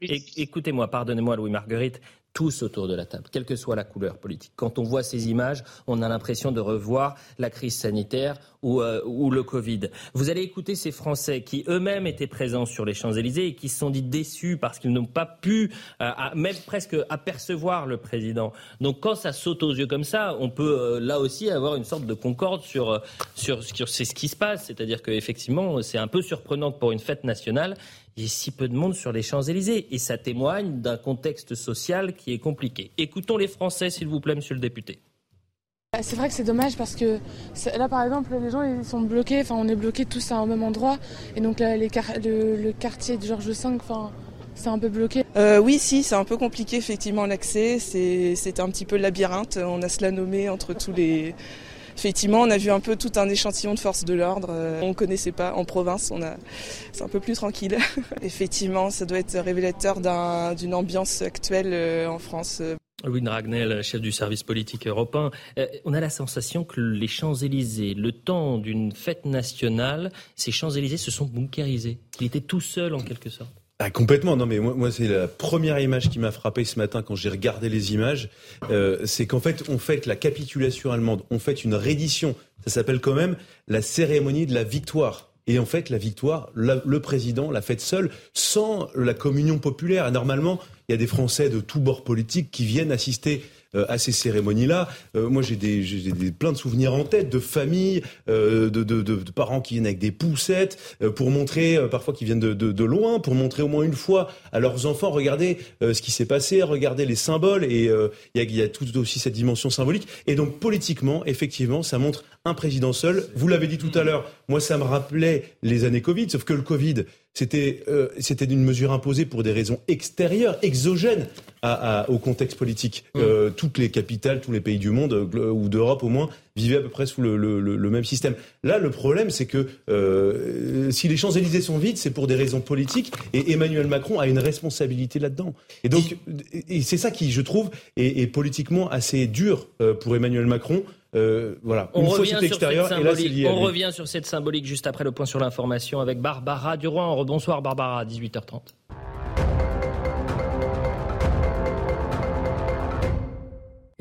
S1: Écoutez-moi, pardonnez-moi, Louis Marguerite tous autour de la table, quelle que soit la couleur politique. Quand on voit ces images, on a l'impression de revoir la crise sanitaire ou, euh, ou, le Covid. Vous allez écouter ces Français qui eux-mêmes étaient présents sur les Champs-Élysées et qui se sont dit déçus parce qu'ils n'ont pas pu euh, même presque apercevoir le président. Donc quand ça saute aux yeux comme ça, on peut euh, là aussi avoir une sorte de concorde sur, sur, sur ce qui se passe. C'est-à-dire qu'effectivement, c'est un peu surprenant pour une fête nationale il y a si peu de monde sur les Champs-Élysées. Et ça témoigne d'un contexte social qui est compliqué. Écoutons les Français, s'il vous plaît, monsieur le député.
S17: Bah, c'est vrai que c'est dommage parce que là, par exemple, les gens ils sont bloqués. Enfin, on est bloqués tous à un même endroit. Et donc, là, le, quartier de Georges V, enfin, c'est un peu bloqué.
S18: Euh, oui, si, c'est un peu compliqué, effectivement, l'accès. C'est un petit peu labyrinthe. On a cela nommé entre tous les effectivement, on a vu un peu tout un échantillon de forces de l'ordre. Euh, on ne connaissait pas en province, on a, c'est un peu plus tranquille. effectivement, ça doit être révélateur d'une ambiance actuelle euh, en France.
S1: Louis Ragnel, chef du service politique européen, euh, on a la sensation que les Champs-Élysées, le temps d'une fête nationale, ces Champs-Élysées se sont bunkérisés. Il était tout seul en quelque sorte.
S6: Ah, complètement. Non, mais moi, c'est la première image qui m'a frappé ce matin quand j'ai regardé les images. Euh, c'est qu'en fait, on fait la capitulation allemande, on fait une reddition. Ça s'appelle quand même la cérémonie de la victoire. Et en fait, la victoire, le président l'a faite seul, sans la communion populaire. Et normalement, il y a des Français de tous bords politiques qui viennent assister à ces cérémonies-là. Euh, moi, j'ai des, des, plein de souvenirs en tête de familles, euh, de, de, de, parents qui viennent avec des poussettes pour montrer, parfois qui viennent de, loin, pour montrer au moins une fois à leurs enfants, regardez ce qui s'est passé, regardez les symboles. Et il y a, y, a, tout aussi cette dimension symbolique. Et donc, politiquement, effectivement, ça montre un président seul. Vous l'avez dit tout à l'heure, moi, ça me rappelait les années Covid, sauf que le Covid, c'était euh, c'était une mesure imposée pour des raisons extérieures, exogènes à, au contexte politique. Mmh. Euh, toutes les capitales, tous les pays du monde euh, ou d'Europe au moins vivaient à peu près sous le, le, le, même système. Là, le problème, c'est que euh, si les Champs Élysées sont vides, c'est pour des raisons politiques et Emmanuel Macron a une responsabilité là-dedans. Et donc, et c'est ça qui, je trouve, est, est politiquement assez dur euh, pour Emmanuel Macron. Euh, voilà.
S1: On, revient, sur cette symbolique. On revient sur cette symbolique juste après le point sur l'information avec Barbara Durand. Bonsoir Barbara, 18h30.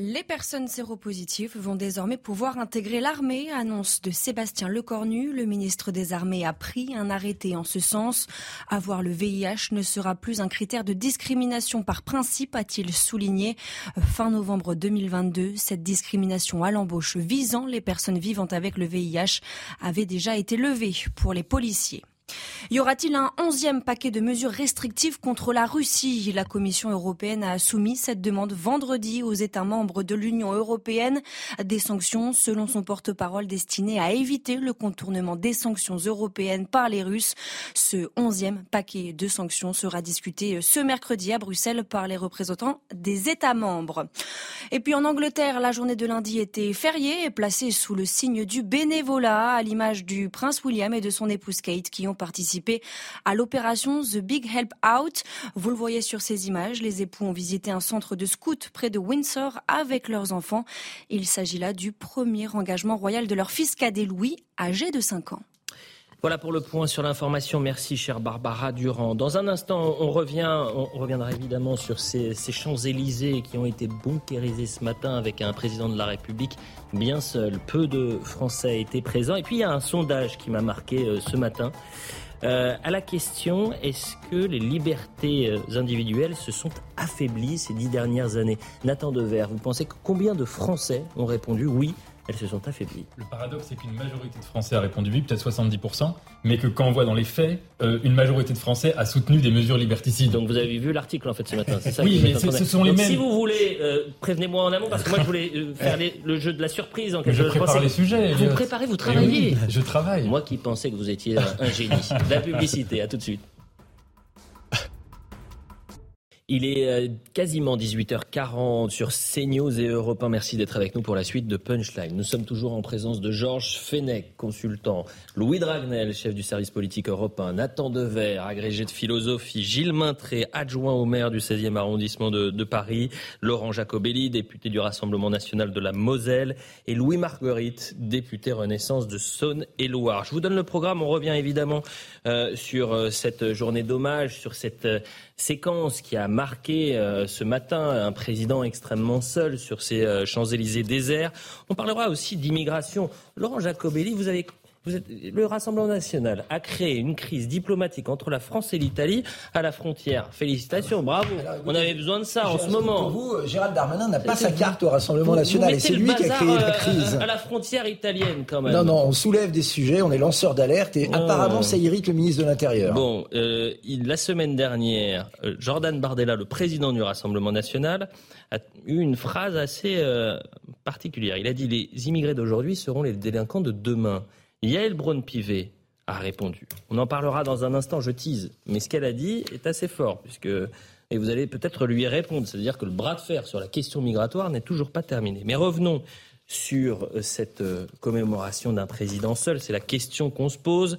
S2: Les personnes séropositives vont désormais pouvoir intégrer l'armée, annonce de Sébastien Lecornu. Le ministre des Armées a pris un arrêté en ce sens. Avoir le VIH ne sera plus un critère de discrimination par principe, a-t-il souligné. Fin novembre 2022, cette discrimination à l'embauche visant les personnes vivant avec le VIH avait déjà été levée pour les policiers. Y aura-t-il un onzième paquet de mesures restrictives contre la Russie? La Commission européenne a soumis cette demande vendredi aux États membres de l'Union européenne. Des sanctions, selon son porte-parole, destinées à éviter le contournement des sanctions européennes par les Russes. Ce onzième paquet de sanctions sera discuté ce mercredi à Bruxelles par les représentants des États membres. Et puis en Angleterre, la journée de lundi était fériée et placée sous le signe du bénévolat, à l'image du prince William et de son épouse Kate qui ont participé à l'opération The Big Help Out. Vous le voyez sur ces images, les époux ont visité un centre de scouts près de Windsor avec leurs enfants. Il s'agit là du premier engagement royal de leur fils cadet Louis, âgé de 5 ans.
S1: Voilà pour le point sur l'information. Merci, chère Barbara Durand. Dans un instant, on revient, on reviendra évidemment sur ces, Champs-Élysées qui ont été bunkérisés ce matin avec un président de la République bien seul. Peu de Français étaient présents. Et puis, il y a un sondage qui m'a marqué euh, ce matin. Euh, à la question, est-ce que les libertés euh, individuelles se sont affaiblies ces dix dernières années? Nathan Dever, vous pensez que combien de Français ont répondu oui elles se sont affaiblies.
S7: Le paradoxe, c'est qu'une majorité de Français a répondu oui, peut-être 70%, mais que quand on voit dans les faits, euh, une majorité de Français a soutenu des mesures liberticides.
S1: Donc vous avez vu l'article en fait ce matin, c'est ça
S7: Oui, mais ce sont les mêmes.
S1: Si vous voulez, euh, prévenez-moi en amont, parce que moi je voulais euh, faire le jeu de la surprise en quelque
S7: Je prépare les sujets.
S1: Vous préparez, vous travaillez.
S7: je travaille.
S1: Moi qui pensais que vous étiez un génie. la publicité, à tout de suite. Il est euh, quasiment 18h40 sur CNews et Europe 1. Merci d'être avec nous pour la suite de Punchline. Nous sommes toujours en présence de Georges Fenech, consultant, Louis Dragnel, chef du service politique européen, Nathan Dever, agrégé de philosophie, Gilles Maintré, adjoint au maire du 16e arrondissement de, Paris, Laurent Jacobelli, député du Rassemblement national de la Moselle, et Louis Marguerite, député Renaissance de Saône-et-Loire. Je vous donne le programme. On revient évidemment euh, sur euh, cette journée d'hommage, sur cette séquence qui a marqué euh, ce matin un président extrêmement seul sur ces euh, Champs-Élysées déserts. On parlera aussi d'immigration. Laurent Jacobelli, vous avez le Rassemblement national a créé une crise diplomatique entre la France et l'Italie à la frontière. Félicitations, bravo. On avait besoin de ça en ce moment.
S15: Pour vous, Gérald Darmanin n'a pas sa carte au Rassemblement national et c'est lui qui a créé la crise.
S1: À la frontière italienne, quand même.
S15: Non, non, on soulève des sujets, on est lanceur d'alerte et apparemment ça irrite le ministre de l'Intérieur.
S1: Bon, euh, la semaine dernière, euh, Jordan Bardella, le président du Rassemblement national, a eu une phrase assez euh, particulière. Il a dit les immigrés d'aujourd'hui seront les délinquants de demain. Yael Braun-Pivet a répondu. On en parlera dans un instant, je tease. Mais ce qu'elle a dit est assez fort, puisque et vous allez peut-être lui répondre. C'est-à-dire que le bras de fer sur la question migratoire n'est toujours pas terminé. Mais revenons sur euh, cette euh, commémoration d'un président seul. C'est la question qu'on se pose.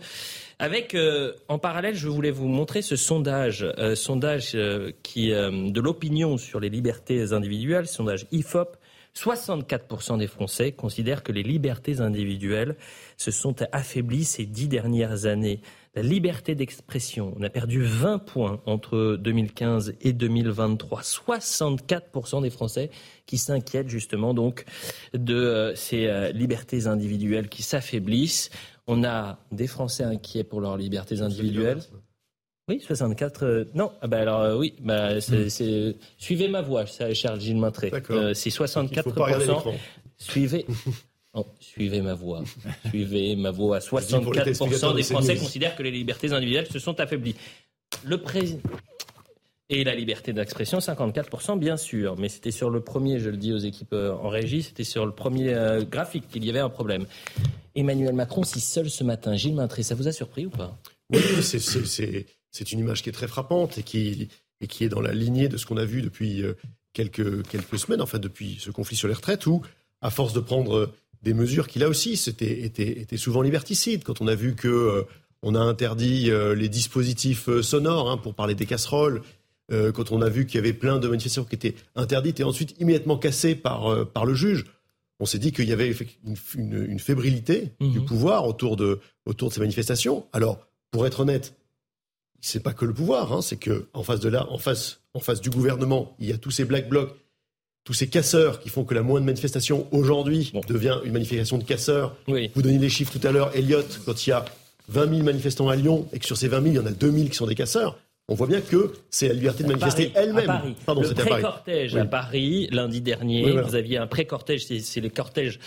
S1: Avec, euh, en parallèle, je voulais vous montrer ce sondage, sondage qui, de l'opinion sur les libertés individuelles, sondage IFOP, 64% des Français considèrent que les libertés individuelles se sont affaiblies ces dix dernières années. La liberté d'expression, on a perdu 20 points entre 2015 et 2023. 64% des Français qui s'inquiètent justement donc de euh, ces euh, libertés individuelles qui s'affaiblissent. On a des Français inquiets pour leurs libertés individuelles. Oui, 64. Euh, non, ah bah alors euh, oui, bah, hmm. c'est, suivez ma voix, cher Gilles Maintré. Euh, c'est 64 Suivez. Oh, suivez ma voix. suivez ma voix. 64% des Français considèrent que les libertés individuelles se sont affaiblies. Le président. Et la liberté d'expression, 54%, bien sûr. Mais c'était sur le premier, je le dis aux équipes en régie, c'était sur le premier graphique qu'il y avait un problème. Emmanuel Macron, si seul ce matin, Gilles Maintré, ça vous a surpris ou pas?
S4: Oui, c'est c'est une image qui est très frappante et qui, et qui est dans la lignée de ce qu'on a vu depuis euh, quelques, quelques semaines, enfin depuis ce conflit sur les retraites, où, à force de prendre des mesures qui, là aussi, étaient était, souvent liberticides, quand on a vu que euh, on a interdit euh, les dispositifs sonores, hein, pour parler des casseroles, quand on a vu qu'il y avait plein de manifestations qui étaient interdites et ensuite immédiatement cassées par, par le juge, on s'est dit qu'il y avait une, une, fébrilité du mmh pouvoir autour de, autour de ces manifestations. Alors, pour être honnête, c'est pas que le pouvoir, hein, c'est que en face de là, en face, en face du gouvernement, il y a tous ces black blocs, tous ces casseurs qui font que la moindre manifestation aujourd'hui devient une manifestation de casseurs. Vous donnez les chiffres tout à l'heure, Elliott, quand il y a 20 000 manifestants à Lyon et que sur ces 20 000, il y en a 2 000 qui sont des casseurs. On voit bien que c'est la liberté de manifester elle-même.
S1: Pardon, le pré-cortège à Paris, lundi dernier, vous aviez un pré-cortège, c'est le cortège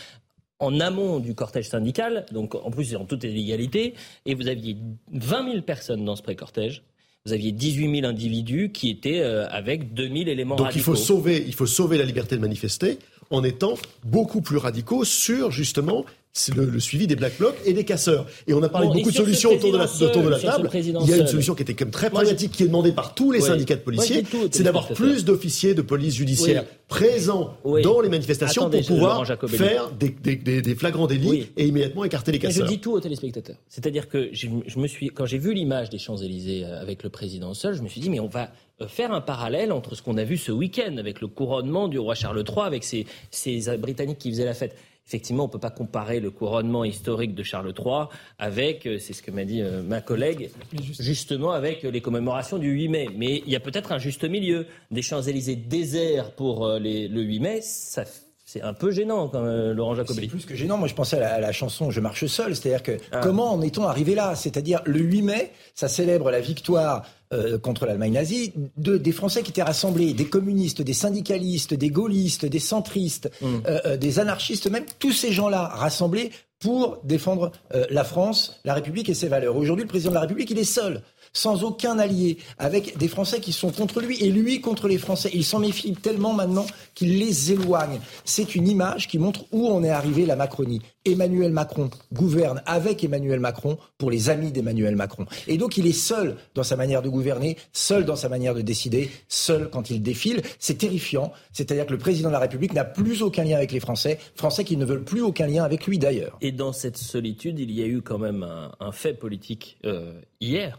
S1: en amont du cortège syndical, donc en plus c'est en toute illégalité, et vous aviez 20 000 personnes dans ce pré-cortège. Vous aviez 18 000 individus qui étaient euh, avec 2 000 éléments
S4: donc il faut sauver, il faut sauver la liberté de manifester en étant beaucoup plus radicaux sur justement c'est le, suivi des black blocs et des casseurs. Et on a parlé de beaucoup de solutions autour de la, de la table. Il y a une solution qui était quand même très pragmatique, qui est demandée par tous les syndicats de policiers, c'est d'avoir plus d'officiers de police judiciaire présents dans les manifestations pour pouvoir faire des, flagrants délits et immédiatement écarter les casseurs.
S1: je dis tout aux téléspectateurs. C'est-à-dire que je, me suis, quand j'ai vu l'image des Champs-Élysées euh, avec le président seul, je me suis dit, mais on va euh, faire un parallèle entre ce qu'on a vu ce week-end avec le couronnement du roi Charles III, avec ces, ces Britanniques qui faisaient la fête effectivement, on ne peut pas comparer le couronnement historique de Charles III avec, euh, c'est ce que m'a dit euh, ma collègue, justement avec les commémorations du 8 mai. Mais il y a peut-être un juste milieu. Des Champs-Élysées déserts pour euh, le 8 mai, ça c'est un peu gênant, quand Laurent Jacobelli.
S15: C'est plus que gênant. Moi, je pensais à la, chanson Je marche seul. C'est-à-dire que ah. comment en est-on arrivé là? C'est-à-dire le 8 mai, ça célèbre la victoire euh, contre l'Allemagne nazie, de, des Français qui étaient rassemblés, des communistes, des syndicalistes, des gaullistes, des centristes, mmh. euh, euh, des anarchistes, même tous ces gens-là rassemblés pour défendre la France, la République et ses valeurs. Aujourd'hui, le président de la République, il est seul. Sans aucun allié, avec des Français qui sont contre lui et lui contre les Français. Il s'en méfie tellement maintenant qu'il les éloigne. C'est une image qui montre où on est arrivé la Macronie. Emmanuel Macron gouverne avec Emmanuel Macron pour les amis d'Emmanuel Macron. Et donc il est seul dans sa manière de gouverner, seul dans sa manière de décider, seul quand il défile. C'est terrifiant. C'est-à-dire que le président de la République n'a plus aucun lien avec les Français, Français qui ne veulent plus aucun lien avec lui d'ailleurs.
S1: Et dans cette solitude, il y a eu quand même un, fait politique euh, hier.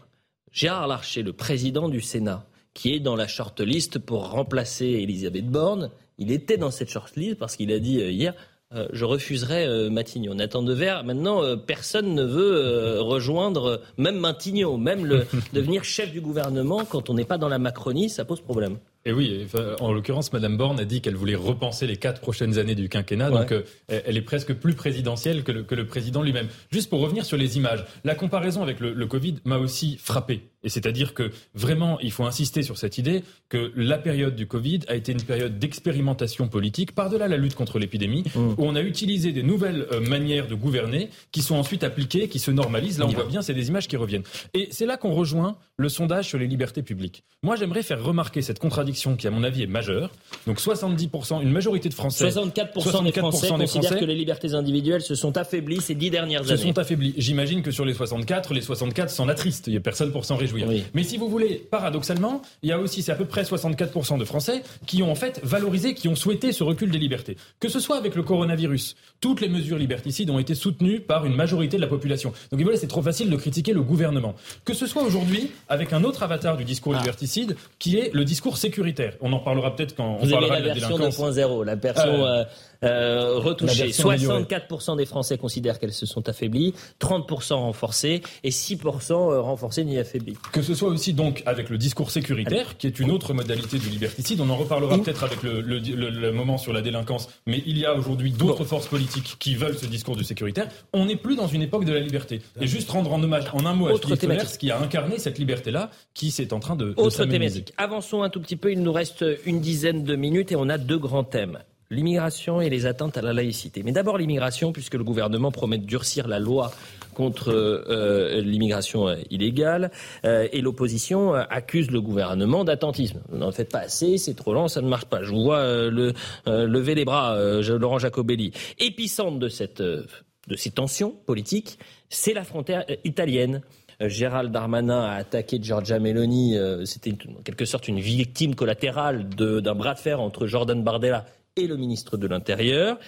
S1: Gérard Larcher, le président du Sénat, qui est dans la shortlist pour remplacer Elisabeth Borne, il était dans cette shortlist parce qu'il a dit euh, hier euh, je refuserai euh, Matignon. Nathan Devers, maintenant, euh, personne ne veut rejoindre même Matignon, même le, devenir chef du gouvernement quand on n'est pas dans la Macronie, ça pose problème.
S7: Et oui, en l'occurrence, Madame Borne a dit qu'elle voulait repenser les quatre prochaines années du quinquennat, donc elle est presque plus présidentielle que le, président lui-même. Juste pour revenir sur les images, la comparaison avec le Covid m'a aussi frappé. Et c'est-à-dire que vraiment, il faut insister sur cette idée que la période du Covid a été une période d'expérimentation politique, par-delà la lutte contre l'épidémie, mmh. où on a utilisé des nouvelles euh, manières de gouverner qui sont ensuite appliquées, qui se normalisent. Là, on voit bien, c'est des images qui reviennent. Et c'est là qu'on rejoint le sondage sur les libertés publiques. Moi, j'aimerais faire remarquer cette contradiction qui, à mon avis, est majeure. Donc 70%, une majorité de Français...
S1: 64%, des Français considèrent que les libertés individuelles se sont affaiblies ces dix dernières années.
S7: Se sont affaiblies. J'imagine que sur les 64, les 64 s'en attristent. Il n'y a personne pour s'en réjouir. Mais si vous voulez, paradoxalement, il y a aussi, c'est à peu près 64% de Français qui ont en fait valorisé, qui ont souhaité ce recul des libertés. Que ce soit avec le coronavirus, toutes les mesures liberticides ont été soutenues par une majorité de la population. Donc voilà, c'est trop facile de critiquer le gouvernement. Que ce soit aujourd'hui avec un autre avatar du discours ah. liberticide, qui est le discours sécuritaire. On en parlera peut-être quand on parlera
S1: de la
S7: version
S1: 2.0, la version euh, euh, retouchée. 64% des Français considèrent qu'elles se sont affaiblies, 30% renforcées et 6% euh, renforcées ni affaiblies.
S7: Que ce soit aussi donc avec le discours sécuritaire, qui est une autre modalité du liberticide. On en reparlera peut-être avec le, moment sur la délinquance, mais il y a aujourd'hui d'autres forces politiques qui veulent ce discours du sécuritaire. On n'est plus dans une époque de la liberté. Et juste rendre en hommage en un mot à Philippe ce qui a incarné cette liberté-là, qui s'est en train de, de
S1: Autre thématique. Avançons un tout petit peu, il nous reste une dizaine de minutes et on a deux grands thèmes l'immigration et les atteintes à la laïcité. Mais d'abord l'immigration, puisque le gouvernement promet de durcir la loi contre euh, l'immigration euh, illégale euh, et l'opposition accuse le gouvernement d'attentisme. Vous n'en faites pas assez, c'est trop lent, ça ne marche pas. Je vous vois le, lever les bras, Laurent Jacobelli. Épicentre de, cette, de ces tensions politiques, c'est la frontière italienne. Gérald Darmanin a attaqué Giorgia Meloni. C'était en quelque sorte une victime collatérale d'un bras de fer entre Jordan Bardella et le ministre de l'Intérieur.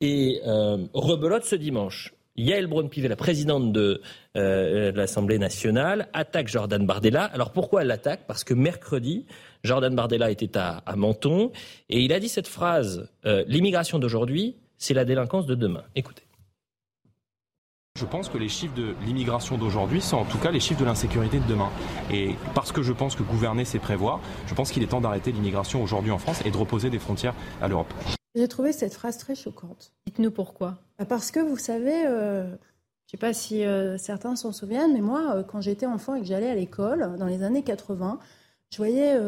S1: Et rebelote ce dimanche. Yael Braun-Pivet, la présidente de euh, l'Assemblée nationale, attaque Jordan Bardella. Alors pourquoi elle l'attaque? Parce que mercredi, Jordan Bardella était à, Menton et il a dit cette phrase euh, L'immigration d'aujourd'hui, c'est la délinquance de demain. Écoutez.
S19: Je pense que les chiffres de l'immigration d'aujourd'hui sont en tout cas les chiffres de l'insécurité de demain. Et parce que je pense que gouverner, c'est prévoir, je pense qu'il est temps d'arrêter l'immigration aujourd'hui en France et de reposer des frontières à l'Europe.
S20: J'ai trouvé cette phrase très choquante.
S21: Dites-nous pourquoi.
S20: Bah, parce que vous savez, euh, je ne sais pas si euh, certains s'en souviennent, mais moi, euh, quand j'étais enfant et que j'allais à l'école, dans les années 80, je voyais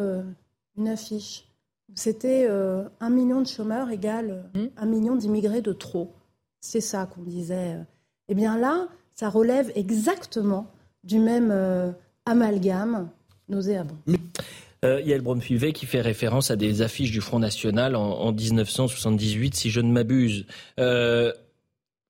S20: une affiche. C'était un million de chômeurs égale mmh. un million d'immigrés de trop. C'est ça qu'on disait. Eh bien là, ça relève exactement du même amalgame nauséabond.
S1: Euh, Yael Braun-Pivet qui fait référence à des affiches du Front National en, 1978, si je ne m'abuse. Euh,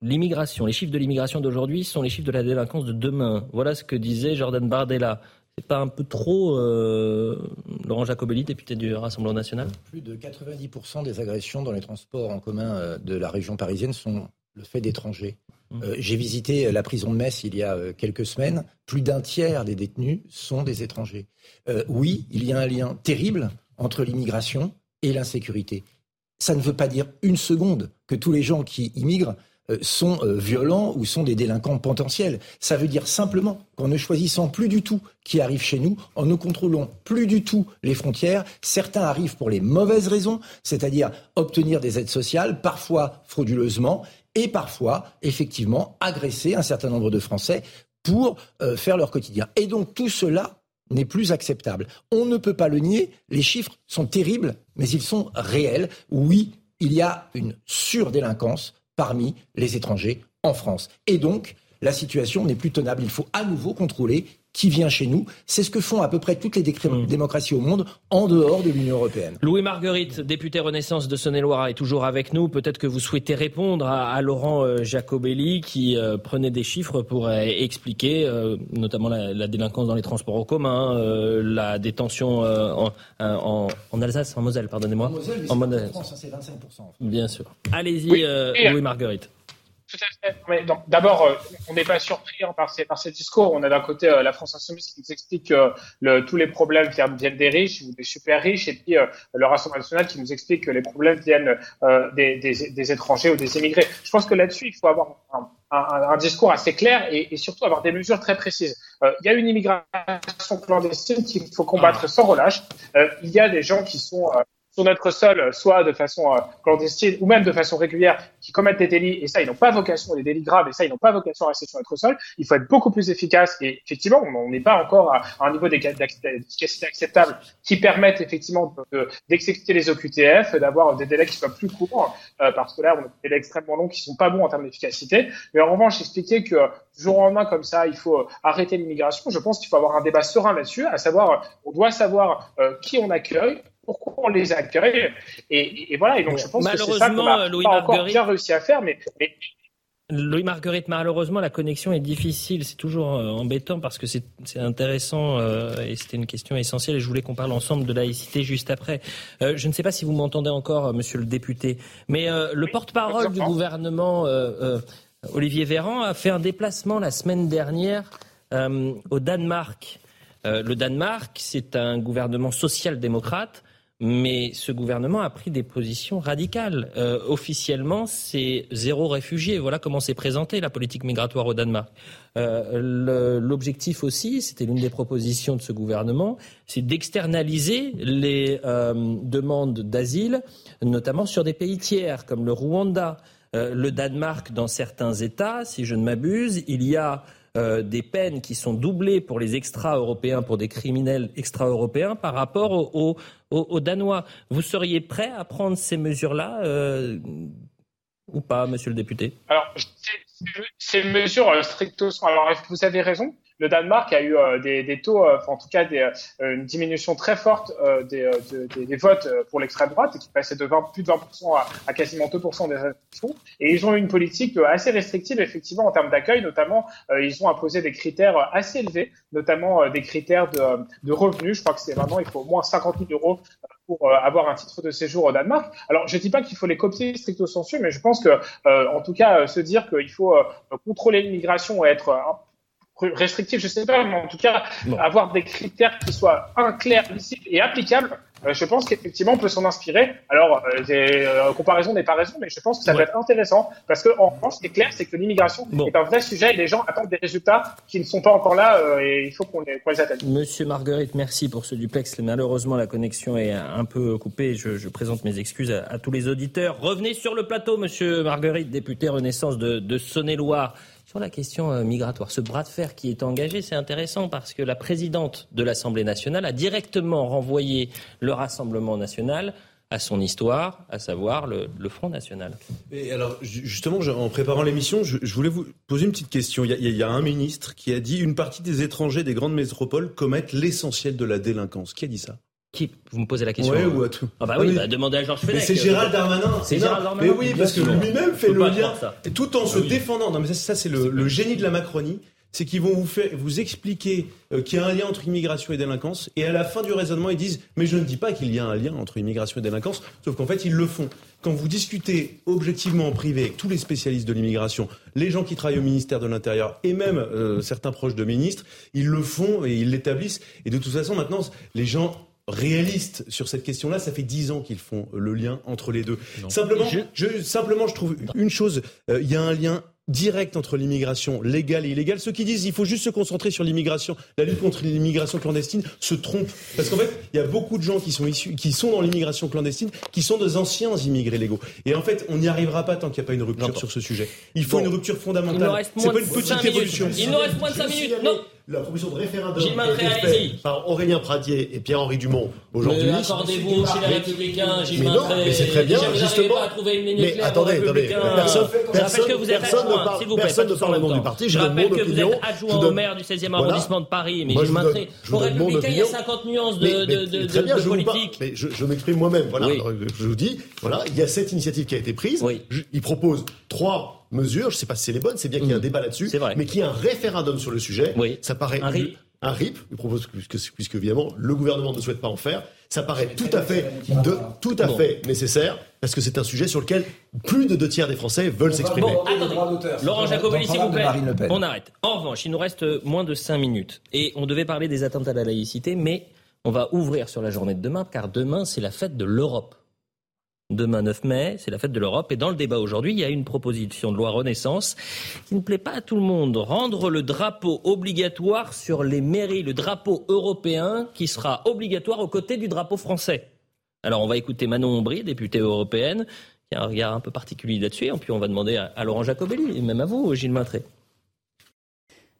S1: l'immigration, les chiffres de l'immigration d'aujourd'hui sont les chiffres de la délinquance de demain. Voilà ce que disait Jordan Bardella. C'est pas un peu trop, euh, Laurent Jacobelli, député du Rassemblement national?
S15: Plus de 90% des agressions dans les transports en commun euh, de la région parisienne sont le fait d'étrangers. Mmh. Euh, j'ai visité la prison de Metz il y a euh, quelques semaines. Plus d'un tiers des détenus sont des étrangers. Euh, oui, il y a un lien terrible entre l'immigration et l'insécurité. Ça ne veut pas dire une seconde que tous les gens qui immigrent sont violents ou sont des délinquants potentiels. Ça veut dire simplement qu'en ne choisissant plus du tout qui arrive chez nous, en ne contrôlant plus du tout les frontières, certains arrivent pour les mauvaises raisons, c'est-à-dire obtenir des aides sociales, parfois frauduleusement, et parfois, effectivement, agresser un certain nombre de Français pour euh, faire leur quotidien. Et donc tout cela n'est plus acceptable. On ne peut pas le nier, les chiffres sont terribles, mais ils sont réels. Oui, il y a une surdélinquance parmi les étrangers en France. Et donc, la situation n'est plus tenable. Il faut à nouveau contrôler qui vient chez nous. C'est ce que font à peu près toutes les hmm. démocraties au monde en dehors de l'Union européenne.
S1: Louis Marguerite, député Renaissance de Saône-et-Loire, est toujours avec nous. Peut-être que vous souhaitez répondre à, Laurent euh, Jacobelli qui euh, prenait des chiffres pour euh, expliquer notamment la, délinquance dans les transports en commun, la détention en, en, Alsace, en Moselle, pardonnez-moi. En
S15: Moselle, en Moselle. c'est 25%.
S1: Bien sûr. Allez-y, Louis Marguerite.
S16: Tout à fait. D'abord, euh, on n'est pas surpris hein, par, ces, par ces discours. On a d'un côté euh, la France insoumise qui nous explique que le, tous les problèmes viennent des riches ou des super riches, et puis euh, le Rassemblement national qui nous explique que les problèmes viennent des, des, des, étrangers ou des immigrés. Je pense que là-dessus, il faut avoir un, un, un, discours assez clair et, et, surtout avoir des mesures très précises. il y a une immigration clandestine qu'il faut combattre sans relâche. il y a des gens qui sont sur notre sol, soit de façon euh, clandestine ou même de façon régulière, qui commettent des délits, et ça, ils n'ont pas vocation, des délits graves, et ça, ils n'ont pas vocation à rester sur notre sol. Il faut être beaucoup plus efficace, et effectivement, on n'est pas encore à, un niveau d'efficacité acceptable qui permette effectivement d'exécuter les OQTF, d'avoir des délais qui soient plus courts, euh, parce que là, on a des délais extrêmement longs qui sont pas bons en termes d'efficacité. Mais en revanche, expliquer que jour au lendemain, comme ça, il faut arrêter l'immigration, je pense qu'il faut avoir un débat serein là-dessus, à savoir, on doit savoir euh, qui on accueille, pourquoi on les accueille. Et, voilà, et donc je pense que c'est ça qu'on n'a pas encore bien réussi à faire, mais,
S1: Louis Marguerite, malheureusement, la connexion est difficile. C'est toujours euh, embêtant parce que c'est intéressant euh, et c'était une question essentielle. Et je voulais qu'on parle ensemble de laïcité juste après. Euh, je ne sais pas si vous m'entendez encore, monsieur le député, mais le porte-parole du gouvernement, Olivier Véran, a fait un déplacement la semaine dernière au Danemark. le Danemark, c'est un gouvernement social-démocrate mais ce gouvernement a pris des positions radicales. Euh, officiellement, c'est zéro réfugié. Voilà comment s'est présentée la politique migratoire au Danemark. Euh, L'objectif aussi, c'était l'une des propositions de ce gouvernement, c'est d'externaliser les euh, demandes d'asile, notamment sur des pays tiers comme le Rwanda. Euh, le Danemark, dans certains États, si je ne m'abuse, il y a euh, des peines qui sont doublées pour les extra-européens, pour des criminels extra-européens par rapport aux, Danois. Vous seriez prêt à prendre ces mesures-là euh, ou pas, monsieur le député?
S16: Alors, ces mesures euh, stricto. Alors, vous avez raison? Le Danemark a eu euh, des, des, taux, euh, en tout cas des, euh, une diminution très forte des, des, votes pour l'extrême droite, qui passait de 20, plus de 20% à, à, quasiment 2% des élections. Et ils ont eu une politique assez restrictive, effectivement, en termes d'accueil. Notamment, ils ont imposé des critères assez élevés, notamment des critères de, de revenus. Je crois que c'est maintenant, il faut au moins 50 000 euros pour avoir un titre de séjour au Danemark. Alors, je ne dis pas qu'il faut les copier stricto sensu, mais je pense que, en tout cas, se dire qu'il faut contrôler l'immigration et être restrictif, je sais pas, mais en tout cas, avoir des critères qui soient un, clairs, lisibles et applicables, euh, je pense qu'effectivement, on peut s'en inspirer. Alors, euh, euh, comparaison n'est pas raison, mais je pense que ça peut être intéressant parce qu'en France, ce qui est clair, c'est que l'immigration est un vrai sujet et les gens attendent des résultats qui ne sont pas encore là euh, et il faut qu'on les, qu les, atteigne.
S1: Monsieur Marguerite, merci pour ce duplex. Malheureusement, la connexion est un peu coupée. Je, je présente mes excuses à, à, tous les auditeurs. Revenez sur le plateau, Monsieur Marguerite, député Renaissance de, de Saône-et-Loire. Sur la question euh, migratoire, ce bras de fer qui est engagé, c'est intéressant parce que la présidente de l'Assemblée nationale a directement renvoyé le Rassemblement national à son histoire, à savoir le, Front National.
S6: Et alors, justement, en préparant l'émission, je, voulais vous poser une petite question. Il y, a, un ministre qui a dit une partie des étrangers des grandes métropoles commettent l'essentiel de la délinquance. Qui a dit ça?
S1: Qui Vous me posez la question
S6: Ouais, ou à tout.
S1: Ah bah oui, Bah, demandez à Georges Fenech.
S6: Mais c'est Gérald Darmanin.
S1: C'est Gérald Darmanin.
S6: Mais oui, parce que lui-même fait le lien, tout en se défendant. Non, mais ça, ça c'est le, le, génie de la Macronie c'est qu'ils vont vous faire, vous expliquer euh, qu'il y a un lien entre immigration et délinquance, et à la fin du raisonnement, ils disent mais je ne dis pas qu'il y a un lien entre immigration et délinquance, sauf qu'en fait ils le font. Quand vous discutez objectivement en privé avec tous les spécialistes de l'immigration, les gens qui travaillent au ministère de l'Intérieur et même euh, certains proches de ministres, ils le font et ils l'établissent. Et de toute façon, maintenant, les gens réalistes sur cette question-là. Ça fait dix ans qu'ils font le lien entre les deux. Simplement, je... simplement, je trouve une chose. Euh, il y a un lien direct entre l'immigration légale et illégale. Ceux qui disent qu'il faut juste se concentrer sur l'immigration, la lutte contre l'immigration clandestine, se trompent. Parce qu'en fait, il y a beaucoup de gens qui sont issus, qui sont dans l'immigration clandestine, qui sont des anciens immigrés légaux. Et en fait, on n'y arrivera pas tant qu'il n'y a pas une rupture sur ce sujet. Il faut une rupture fondamentale.
S1: C'est pas une petite évolution. Il nous reste moins de 5 minutes. Non.
S4: La proposition de référendum qui a été faite par Aurélien Pradier et Pierre-Henri Dumont aujourd'hui.
S1: Accordez-vous chez les Républicains, Gilles
S4: Mais non, mais c'est très bien, justement. mais attendez, attendez, personne, personne,
S1: que vous êtes
S4: personne ne parle, personne ne parle au nom du parti. Je, donne mon opinion.
S1: Vous êtes adjoint au maire du 16e arrondissement de Paris, mais Gilles Maintré, aux Républicains, il y a 50 nuances de politique.
S4: Mais je m'exprime moi-même. Voilà, je vous dis, voilà, il y a cette initiative qui a été prise. Il propose trois mesures. Je ne sais pas si c'est les bonnes, c'est bien qu'il y ait un mm. débat là-dessus, mais qu'il y ait un référendum sur le sujet. Oui. Ça paraît un RIP. Un RIP, il propose puisque, puisque évidemment le gouvernement ne souhaite pas en faire. Ça paraît tout à fait, de, tout à fait nécessaire parce que c'est un sujet sur lequel plus de deux tiers des Français veulent s'exprimer.
S1: Bon, attendez. Laurent Jacobelli, s'il vous plaît. On arrête. En revanche, il nous reste moins de cinq minutes et on devait parler des attentes à la laïcité, mais on va ouvrir sur la journée de demain car demain c'est la fête de l'Europe. Demain 9 mai, c'est la fête de l'Europe. Et dans le débat aujourd'hui, il y a une proposition de loi Renaissance qui ne plaît pas à tout le monde. Rendre le drapeau obligatoire sur les mairies, le drapeau européen qui sera obligatoire aux côtés du drapeau français. Alors on va écouter Manon Ombry, députée européenne, qui a un regard un peu particulier là-dessus. Et puis on va demander à, Laurent Jacobelli, et même à vous, Gilles Maintré.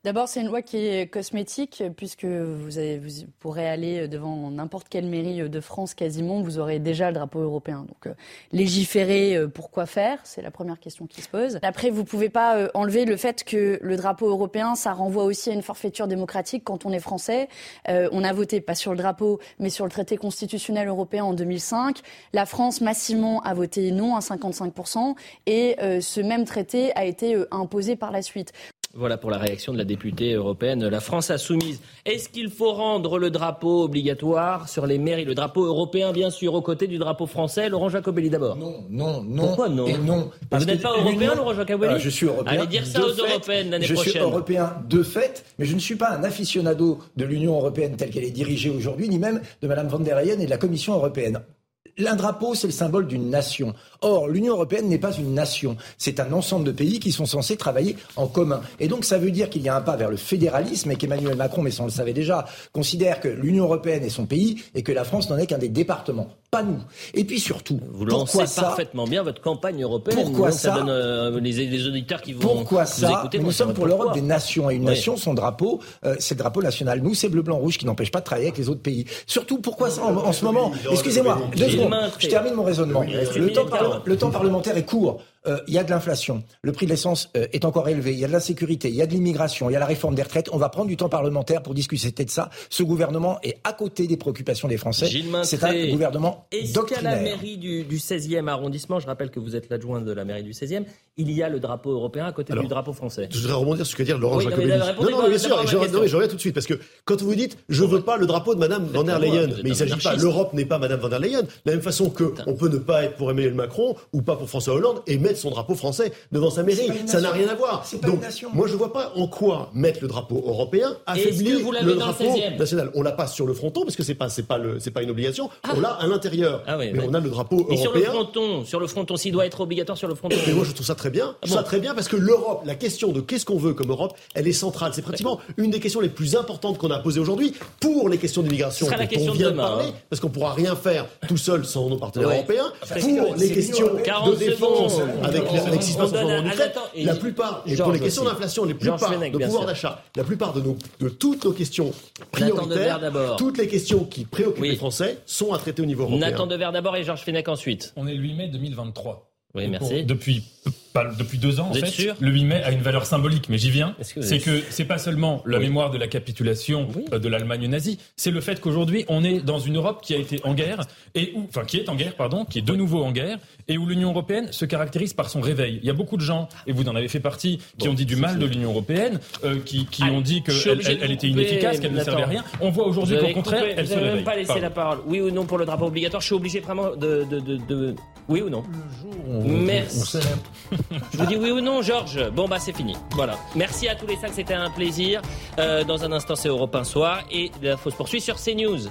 S11: D'abord, c'est une loi qui est cosmétique, puisque vous, avez, vous pourrez aller devant n'importe quelle mairie de France quasiment, vous aurez déjà le drapeau européen. Donc, euh, légiférer, euh, pourquoi faire C'est la première question qui se pose. Après, vous pouvez pas euh, enlever le fait que le drapeau européen, ça renvoie aussi à une forfaiture démocratique quand on est français. on a voté, pas sur le drapeau, mais sur le traité constitutionnel européen en 2005. La France, massivement, a voté non à 55%, et ce même traité a été imposé par la suite.
S1: Voilà pour la réaction de la députée européenne La France Insoumise. Est-ce qu'il faut rendre le drapeau obligatoire sur les mairies Le drapeau européen, bien sûr, aux côtés du drapeau français? Laurent Jacobelli d'abord.
S15: Non, non, non.
S1: Pourquoi non?
S15: et non
S1: Vous n'êtes pas européen, Laurent Jacobelli?
S15: Ah, Je suis européen.
S1: Allez dire ça aux européennes l'année prochaine.
S15: Je suis européen de fait, mais je ne suis pas un aficionado de l'Union européenne telle qu'elle est dirigée aujourd'hui, ni même de Mme von der Leyen et de la Commission européenne. L'un drapeau, c'est le symbole d'une nation. Or, l'Union européenne n'est pas une nation. C'est un ensemble de pays qui sont censés travailler en commun. Et donc, ça veut dire qu'il y a un pas vers le fédéralisme et qu'Emmanuel Macron, mais on le savait déjà, considère que l'Union européenne est son pays et que la France n'en est qu'un des départements. Pas nous. Et puis surtout,
S1: vous lancez parfaitement bien votre campagne européenne.
S15: Pourquoi ça, donne,
S1: euh, les, auditeurs qui vont
S15: Pourquoi
S1: ça
S15: Nous sommes pour l'Europe des nations et une nation, son drapeau, euh, c'est le drapeau national. Nous, c'est bleu, blanc, rouge qui n'empêche pas de travailler avec les autres pays. Surtout, pourquoi ça en, ce moment Excusez-moi, deux secondes. Je termine mon raisonnement. le temps parlementaire est court. Euh, il y a de l'inflation, le prix de l'essence euh, est encore élevé, il y a de l'insécurité, il y a de l'immigration, il y a la réforme des retraites. On va prendre du temps parlementaire pour discuter de ça. Ce gouvernement est à côté des préoccupations des Français. C'est un gouvernement
S1: Est-ce qu'à la mairie du, 16e arrondissement, je rappelle que vous êtes l'adjoint de la mairie du 16e, il y a le drapeau européen à côté du drapeau français
S4: Je voudrais rebondir sur ce que dire Laurent Jacobelli. Non, non, bien sûr, je, reviens tout de suite, parce que quand vous dites « je veux pas le drapeau de Madame van der Leyen », mais il ne s'agit pas, l'Europe n'est pas Madame van der Leyen, de la même façon qu'on peut ne pas être pour Emmanuel Macron ou pas pour François Hollande et mettre son drapeau français devant sa mairie. Ça n'a rien à voir. Donc, moi, je ne vois pas en quoi mettre le drapeau européen affaiblit le drapeau national. On l'a pas sur le fronton parce que c'est pas c'est pas le c'est pas une obligation. Ah. On l'a à l'intérieur. Ah mais on a le drapeau européen.
S1: sur le fronton, sur le fronton, s'il doit être obligatoire sur le fronton.
S4: Mais moi, je trouve ça très bien. Je trouve ça très bien parce que l'Europe, la question de qu'est-ce qu'on veut comme Europe, elle est centrale. C'est pratiquement une des questions les plus importantes qu'on a posées aujourd'hui pour les questions d'immigration.
S1: dont
S4: on vient de, parler, hein. parce qu'on pourra rien faire tout seul sans nos partenaires européens. Pour les questions de défense avec, avec la plupart, et pour les questions d'inflation, les plupart de pouvoir d'achat, la plupart de, nos, de toutes nos questions prioritaires, toutes les questions qui préoccupent les Français sont à traiter au niveau européen.
S1: Nathan Devers d'abord et Georges Fenech ensuite.
S7: On est le 8 mai 2023.
S1: Oui, merci.
S7: depuis depuis deux ans, en fait, le 8 mai a une valeur symbolique, mais j'y viens. C'est que c'est pas seulement la mémoire de la capitulation euh, de l'Allemagne nazie, c'est le fait qu'aujourd'hui on est dans une Europe qui a été en guerre et où, enfin qui est en guerre, pardon, qui est de nouveau en guerre et où l'Union européenne se caractérise par son réveil. Il y a beaucoup de gens, et vous en avez fait partie, qui ont dit du mal de l'Union européenne, euh, qui, qui ont dit qu'elle elle, était inefficace, qu'elle ne servait à rien. On voit aujourd'hui qu'au contraire, elle se réveille.
S1: même pas laissé la parole. Oui ou non pour le drapeau obligatoire? Je suis obligé vraiment de, de, de, oui ou non?
S3: Le jour où Merci.
S1: Je vous dis oui ou non, Georges Bon, bah, c'est fini. Voilà. Merci à tous les cinq, c'était un plaisir. Euh, dans un instant, c'est Europe 1 Soir. Et la fausse poursuit sur CNews.